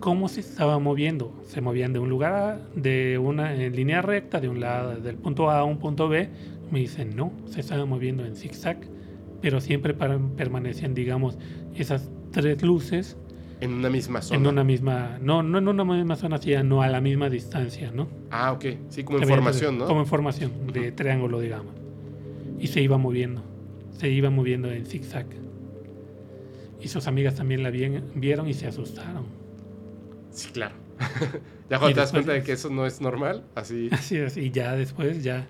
¿cómo se estaba moviendo? ¿Se movían de un lugar, a- de una en línea recta, de un lado, del punto A a un punto B? Me dicen, no, se estaban moviendo en zigzag, pero siempre para- permanecían, digamos, esas tres luces En una misma zona. en una misma, no, no en una misma zona, sino no a la misma distancia, ¿no? Ah, ok. Sí, como Se información, veía- ¿no? Como información de triángulo, digamos. Y se iba moviendo. Se iba moviendo en zigzag. Y sus amigas también la vieron y se asustaron. Sí, claro. ya cuando te das cuenta de que eso no es normal, así. Así es. Y ya después ya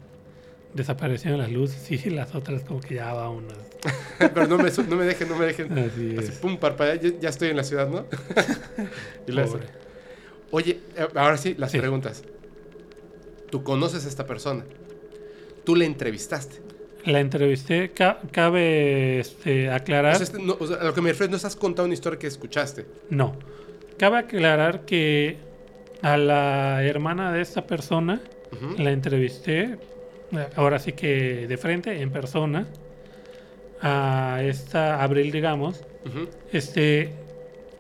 desaparecieron las luces y las otras como que ya va unas. pero no me, su- no me dejen, no me dejen. Así Así, es. pum, parpadea, ya, ya estoy en la ciudad, ¿no? y la-. Oye, eh, ahora sí, las Sí. preguntas. Tú conoces a esta persona. Tú le entrevistaste. La entrevisté. Ca- cabe este, O aclarar. sea, este- no, o sea, a lo que me refiero, no estás contando una historia que escuchaste. No. Cabe aclarar que a la hermana de esta persona la entrevisté, eh, ahora sí que de frente, en persona, a esta Abril, digamos. Ujú. Este,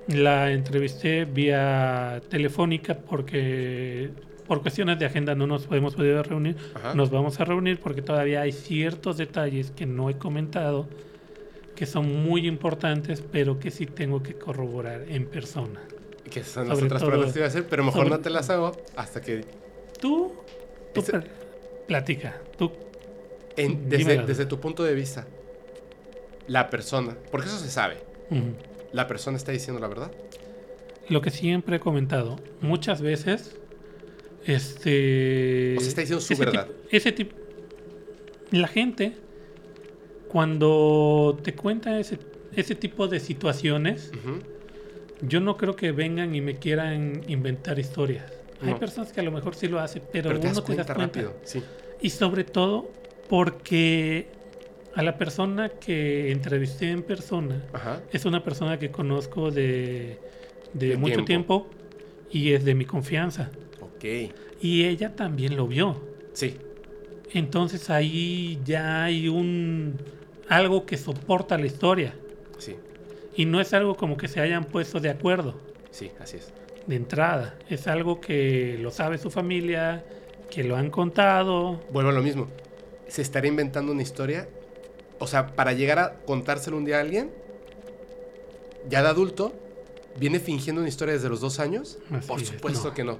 la entrevisté vía telefónica porque por cuestiones de agenda no nos hemos podido reunir. Ajá. Nos vamos a reunir porque todavía hay ciertos detalles que no he comentado que son muy importantes, pero que sí tengo que corroborar en persona. Que son las Sobre otras todo- preguntas que iba a hacer, pero mejor sobre- no te las hago hasta que. Tú, tú pl- platica, tú en- desde, desde tu punto de vista, la persona, porque eso se sabe, la persona está diciendo la verdad. Lo que siempre he comentado, muchas veces, este... O sea, está diciendo su ese verdad. tipo- ese tipo... La gente, cuando te cuenta ese, ese tipo de situaciones, yo no creo que vengan y me quieran inventar historias. Hay No. personas que a lo mejor sí lo hacen, pero, Pero te uno das te das cuenta cuenta. rápido. Sí. Y sobre todo porque a la persona que entrevisté en persona Ajá. es una persona que conozco de, de De mucho tiempo. tiempo. y es de mi confianza. Ok. Y ella también lo vio. Sí. Entonces ahí ya hay un algo que soporta la historia. Sí. Y no es algo como que se hayan puesto de acuerdo Sí, así es. de entrada. Es algo que lo sabe su familia, que lo han contado. Vuelvo a lo mismo. ¿Se estaría inventando una historia? O sea, para llegar a contárselo un día a alguien, ya de adulto, viene fingiendo una historia desde los dos años. Así Por es, supuesto no. que no.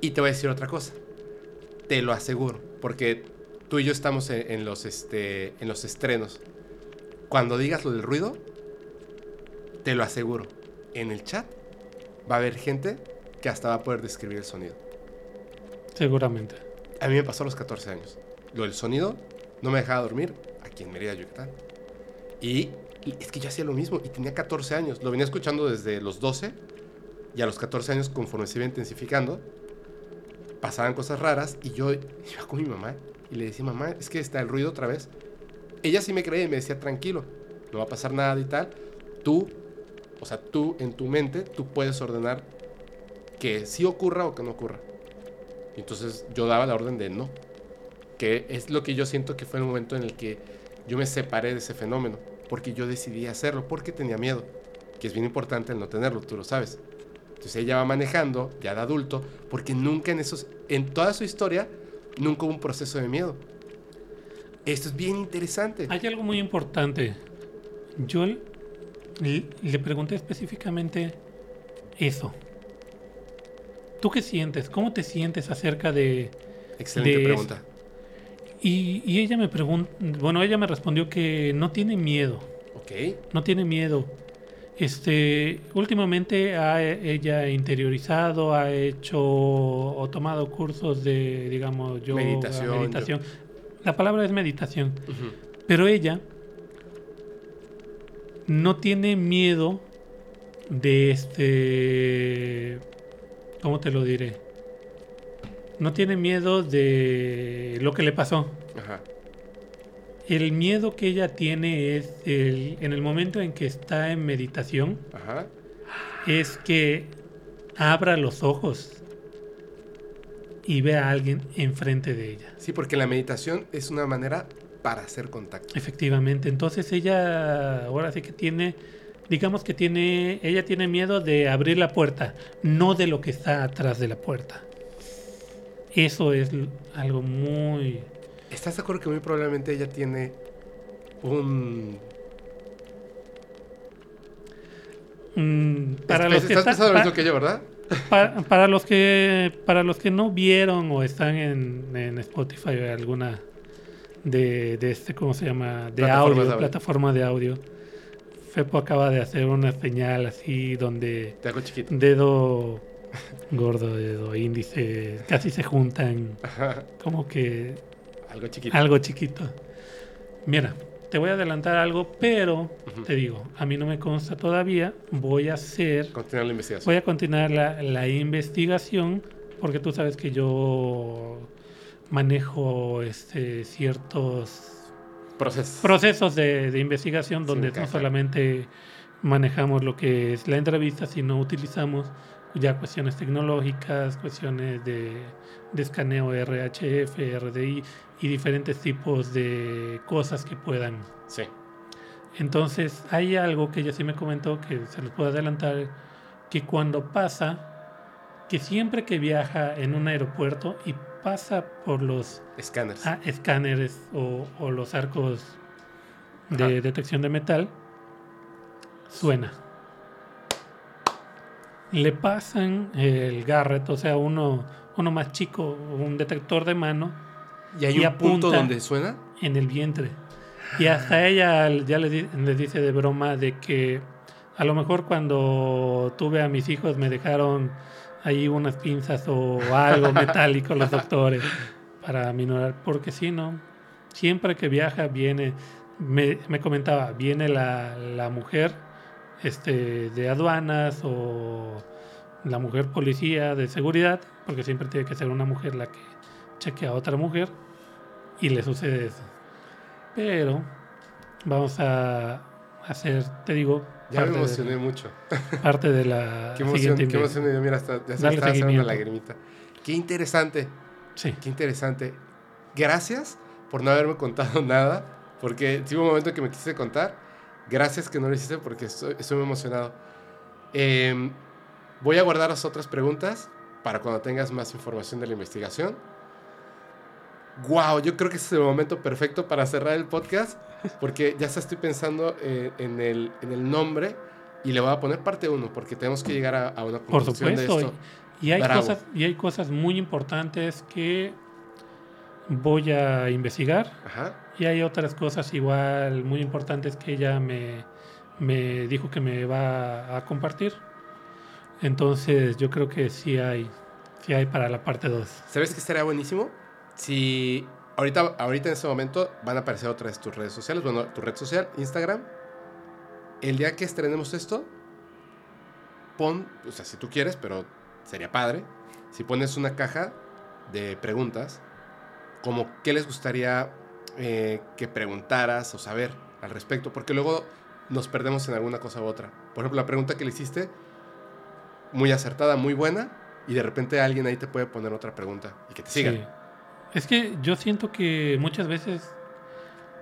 Y te voy a decir otra cosa. Te lo aseguro, porque tú y yo estamos en, en los, este, en los estrenos. Cuando digas lo del ruido, te lo aseguro. En el chat va a haber gente que hasta va a poder describir el sonido. Seguramente. A mí me pasó a los 14 años. Lo del sonido no me dejaba dormir aquí en Mérida, Yucatán. Y es que yo hacía lo mismo y tenía 14 años. Lo venía escuchando desde los 12 y a los 14 años, conforme se iba intensificando, pasaban cosas raras y yo iba con mi mamá y le decía, mamá, es que está el ruido otra vez. Ella sí me creía y me decía, tranquilo, no va a pasar nada y tal. Tú, o sea, tú en tu mente, tú puedes ordenar que sí ocurra o que no ocurra. Y entonces yo daba la orden de no. Que es lo que yo siento que fue el momento en el que yo me separé de ese fenómeno. Porque yo decidí hacerlo, porque tenía miedo. Que es bien importante el no tenerlo, tú lo sabes. Entonces ella va manejando, ya de adulto, porque nunca en esos, en toda su historia, nunca hubo un proceso de miedo. Esto es bien interesante. Hay algo muy importante. Yo le, pregunté específicamente eso. ¿Tú qué sientes? ¿Cómo te sientes acerca de... Excelente de pregunta. Y, y ella me preguntó, bueno, ella me respondió que no tiene miedo, Ok. no tiene miedo. Este, últimamente ha ella interiorizado, ha hecho o tomado cursos de, digamos, yoga, Meditación, meditación. La palabra es meditación. Pero ella no tiene miedo de este. ¿Cómo te lo diré? No tiene miedo de lo que le pasó. Ajá. El miedo que ella tiene es el, en el momento en que está en meditación, Ajá. es que abra los ojos y vea a alguien enfrente de ella. Sí, porque la meditación es una manera para hacer contacto. Efectivamente, entonces ella ahora sí que tiene, digamos que tiene, ella tiene miedo de abrir la puerta, no de lo que está atrás de la puerta. Eso es algo muy... ¿Estás de acuerdo que muy probablemente ella tiene un... mm, para los que estás están- pensando lo pa- mismo que yo, ¿verdad? pa- para los que para los que no vieron o están en, en Spotify o alguna de, de este cómo se llama de audio, de plataforma de audio Fepo acaba de hacer una señal así donde Te hago chiquito. dedo gordo, dedo índice, casi se juntan como que Algo chiquito. algo chiquito. Mira, te voy a adelantar algo, pero te digo, a mí no me consta todavía, voy a hacer, Continuar la investigación. voy a continuar la, la investigación, porque tú sabes que yo manejo este, ciertos Proceso. procesos de, de investigación donde no solamente manejamos lo que es la entrevista, sino utilizamos ya cuestiones tecnológicas, cuestiones de, de escaneo RHF, RDI y diferentes tipos de cosas que puedan. Sí. Entonces hay algo que ella sí me comentó que se los puedo adelantar, que cuando pasa, que siempre que viaja en un aeropuerto y pasa por los Escáneres. Ah, escáneres o, o los arcos de Ajá. detección de metal, suena. Le pasan el Garrett, o sea, uno, uno más chico, un detector de mano, y hay y un punto donde suena. en el vientre. Y hasta ella ya le dice de broma de que a lo mejor cuando tuve a mis hijos me dejaron ahí unas pinzas o algo metálico los doctores para minorar, porque si no, siempre que viaja viene, me, me comentaba, viene la, la mujer este, de aduanas o la mujer policía de seguridad, porque siempre tiene que ser una mujer la que chequea a otra mujer y le sucede eso. Pero vamos a hacer, te digo, Ya me de, emocioné mucho. parte de la Qué emoción, siguiente qué emoción. Mira, hasta, ya se me Dale estaba haciendo una lagrimita. Qué interesante. Sí, Qué interesante. Gracias por no haberme contado nada. Porque hubo un momento que me quise contar. Gracias que no lo hiciste porque estoy, estoy muy emocionado. Em, voy a guardar las otras preguntas para cuando tengas más información de la investigación. Wow, yo creo que ese es el momento perfecto para cerrar el podcast porque ya estoy pensando eh, en, el, en el nombre y le voy a poner parte 1 porque tenemos que llegar a, a una por conclusión de supuesto. esto. Y hay, Bravo. cosas, y hay cosas muy importantes que voy a investigar. Ajá. Y hay otras cosas igual muy importantes que ella me, me dijo que me va a compartir. Entonces yo creo que sí hay, sí hay para la parte 2. ¿Sabes qué estaría buenísimo? Si ahorita, ahorita en este momento van a aparecer otras tus redes sociales, bueno, tu red social, Instagram. El día que estrenemos esto, pon, o sea, si tú quieres, pero sería padre, si pones una caja de preguntas, como qué les gustaría eh, que preguntaras o saber al respecto, porque luego nos perdemos en alguna cosa u otra. Por ejemplo, la pregunta que le hiciste, muy acertada, muy buena, y de repente alguien ahí te puede poner otra pregunta y que te sigan. Sí. Es que yo siento que muchas veces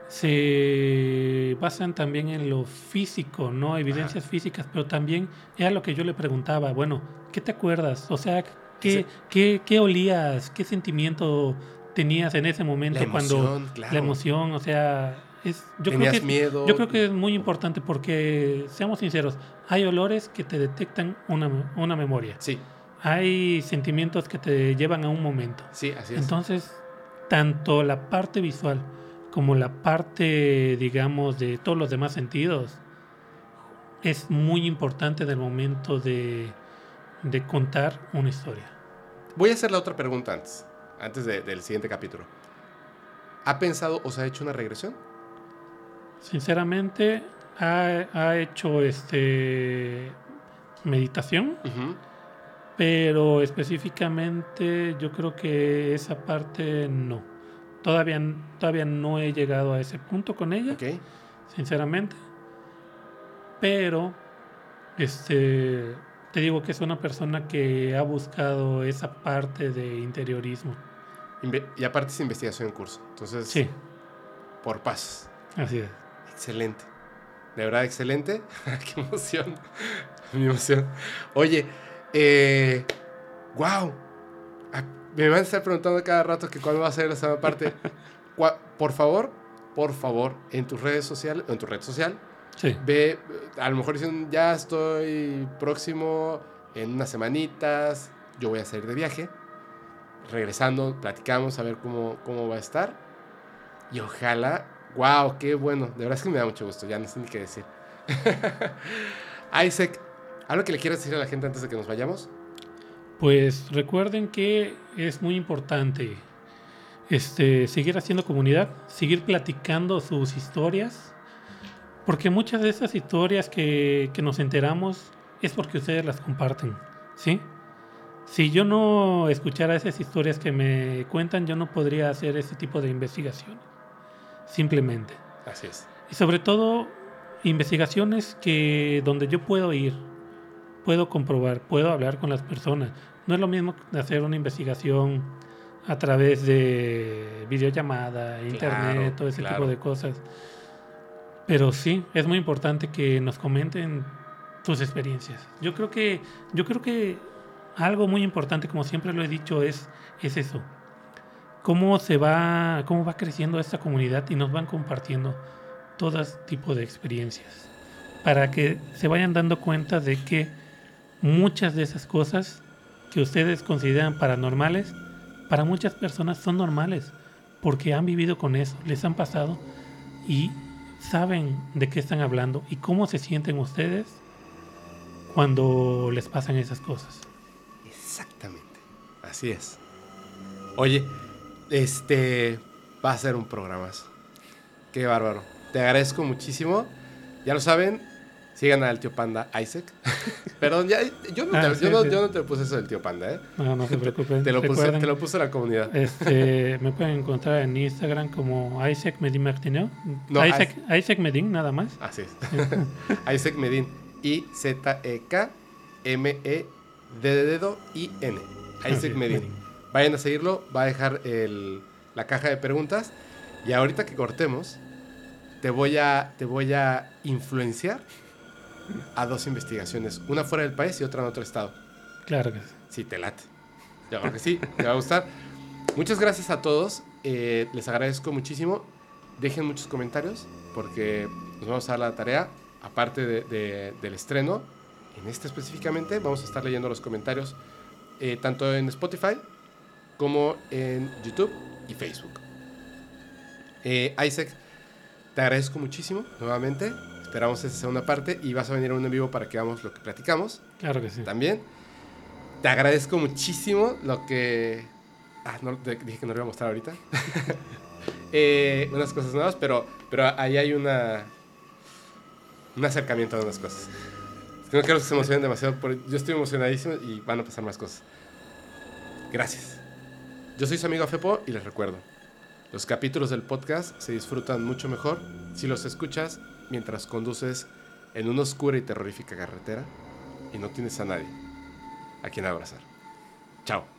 se basan también en lo físico, ¿no? Evidencias físicas, pero también era lo que yo le preguntaba, bueno, ¿qué te acuerdas? O sea, ¿qué, Sí. qué, qué olías? ¿Qué sentimiento tenías en ese momento La cuando claro. la emoción, o sea, es, yo creo Tenías que es- miedo. yo creo que es muy importante porque seamos sinceros, hay olores que te detectan una, una memoria, Sí, hay sentimientos que te llevan a un momento. sí, así es. Entonces, tanto la parte visual como la parte, digamos, de todos los demás sentidos es muy importante en el momento de, de contar una historia. Voy a hacer la otra pregunta antes, antes de- del siguiente capítulo. ¿Ha pensado o se ha hecho una regresión? Sinceramente, ha, ha hecho este meditación, pero específicamente yo creo que esa parte no. Todavía, todavía no he llegado a ese punto con ella. Ok. sinceramente. Pero, este, te digo que es una persona que ha buscado esa parte de interiorismo. Y aparte es investigación en curso. Entonces, Sí, por paz. así es. Excelente. De verdad, excelente. Qué emoción. Mi emoción. Oye, eh, wow. Ah, Me van a estar preguntando cada rato que cuándo va a ser la segunda parte. Por favor, por favor, en tus redes sociales, en tu red social, Sí, ve, a lo mejor dicen, ya estoy próximo en unas semanitas, yo voy a salir de viaje. Regresando, platicamos a ver cómo, cómo va a estar. Y ojalá, wow, qué bueno, de verdad es que me da mucho gusto, ya no sé ni qué decir. Isaac, ¿algo que le quieras decir a la gente antes de que nos vayamos? pues recuerden que es muy importante este, seguir haciendo comunidad, seguir platicando sus historias, porque muchas de esas historias que, que nos enteramos es porque ustedes las comparten, ¿sí? Si yo no escuchara esas historias que me cuentan, yo no podría hacer ese tipo de investigaciones, simplemente. Así es. Y sobre todo, investigaciones que donde yo puedo ir, puedo comprobar, puedo hablar con las personas. No es lo mismo hacer una investigación a través de videollamada, internet, todo ese claro. tipo de cosas. Pero sí, es muy importante que nos comenten sus experiencias. Yo creo que, yo creo que algo muy importante, como siempre lo he dicho, es, es eso. Cómo se va, cómo va creciendo esta comunidad y nos van compartiendo todo tipo de experiencias. Para que se vayan dando cuenta de que muchas de esas cosas que ustedes consideran paranormales, para muchas personas son normales, porque han vivido con eso, les han pasado y saben de qué están hablando y cómo se sienten ustedes cuando les pasan esas cosas. Exactamente. Así es. Oye, este va a ser un programazo. Qué bárbaro. Te agradezco muchísimo. Ya lo saben, sigan al tío Panda Isaac. Perdón, ya, yo, no te, Ah, yo sí, no- sí. yo no te puse eso del tío Panda, ¿eh? No, no se preocupen. Te lo, puse, te lo puse la comunidad. este, me pueden encontrar en Instagram como Isaac Medin Martineo. No, Isaac, Isaac Medin, nada más. Así es. Isaac Medin. I-Z-E-K-M-E-D de dedo I-N. Así Isaac es, Medin. Medin. Vayan a seguirlo. Va a dejar el- la caja de preguntas. Y ahorita que cortemos, te voy a, te voy a influenciar a dos investigaciones. Una fuera del país y otra en otro estado. Claro que sí. Sí, te late. Yo creo que sí, te va a gustar. Muchas gracias a todos. eh, les agradezco muchísimo. Dejen muchos comentarios porque nos vamos a dar la tarea, aparte de- de- del estreno, en este específicamente, vamos a estar leyendo los comentarios eh, tanto en Spotify como en YouTube y Facebook. Eh, Isaac, te agradezco muchísimo nuevamente. Esperamos esa segunda parte y vas a venir a un en vivo para que hagamos lo que platicamos Claro que sí. también. Te agradezco muchísimo lo que... Ah, no, dije que no lo iba a mostrar ahorita. Eh, unas cosas nuevas, pero, pero ahí hay una... Un acercamiento a unas cosas. No quiero que se emocionen demasiado. por- yo estoy emocionadísimo y van a pasar más cosas. Gracias. Yo soy su amigo Fepo y les recuerdo. Los capítulos del podcast se disfrutan mucho mejor si los escuchas mientras conduces en una oscura y terrorífica carretera y no tienes a nadie a quien abrazar. Chao.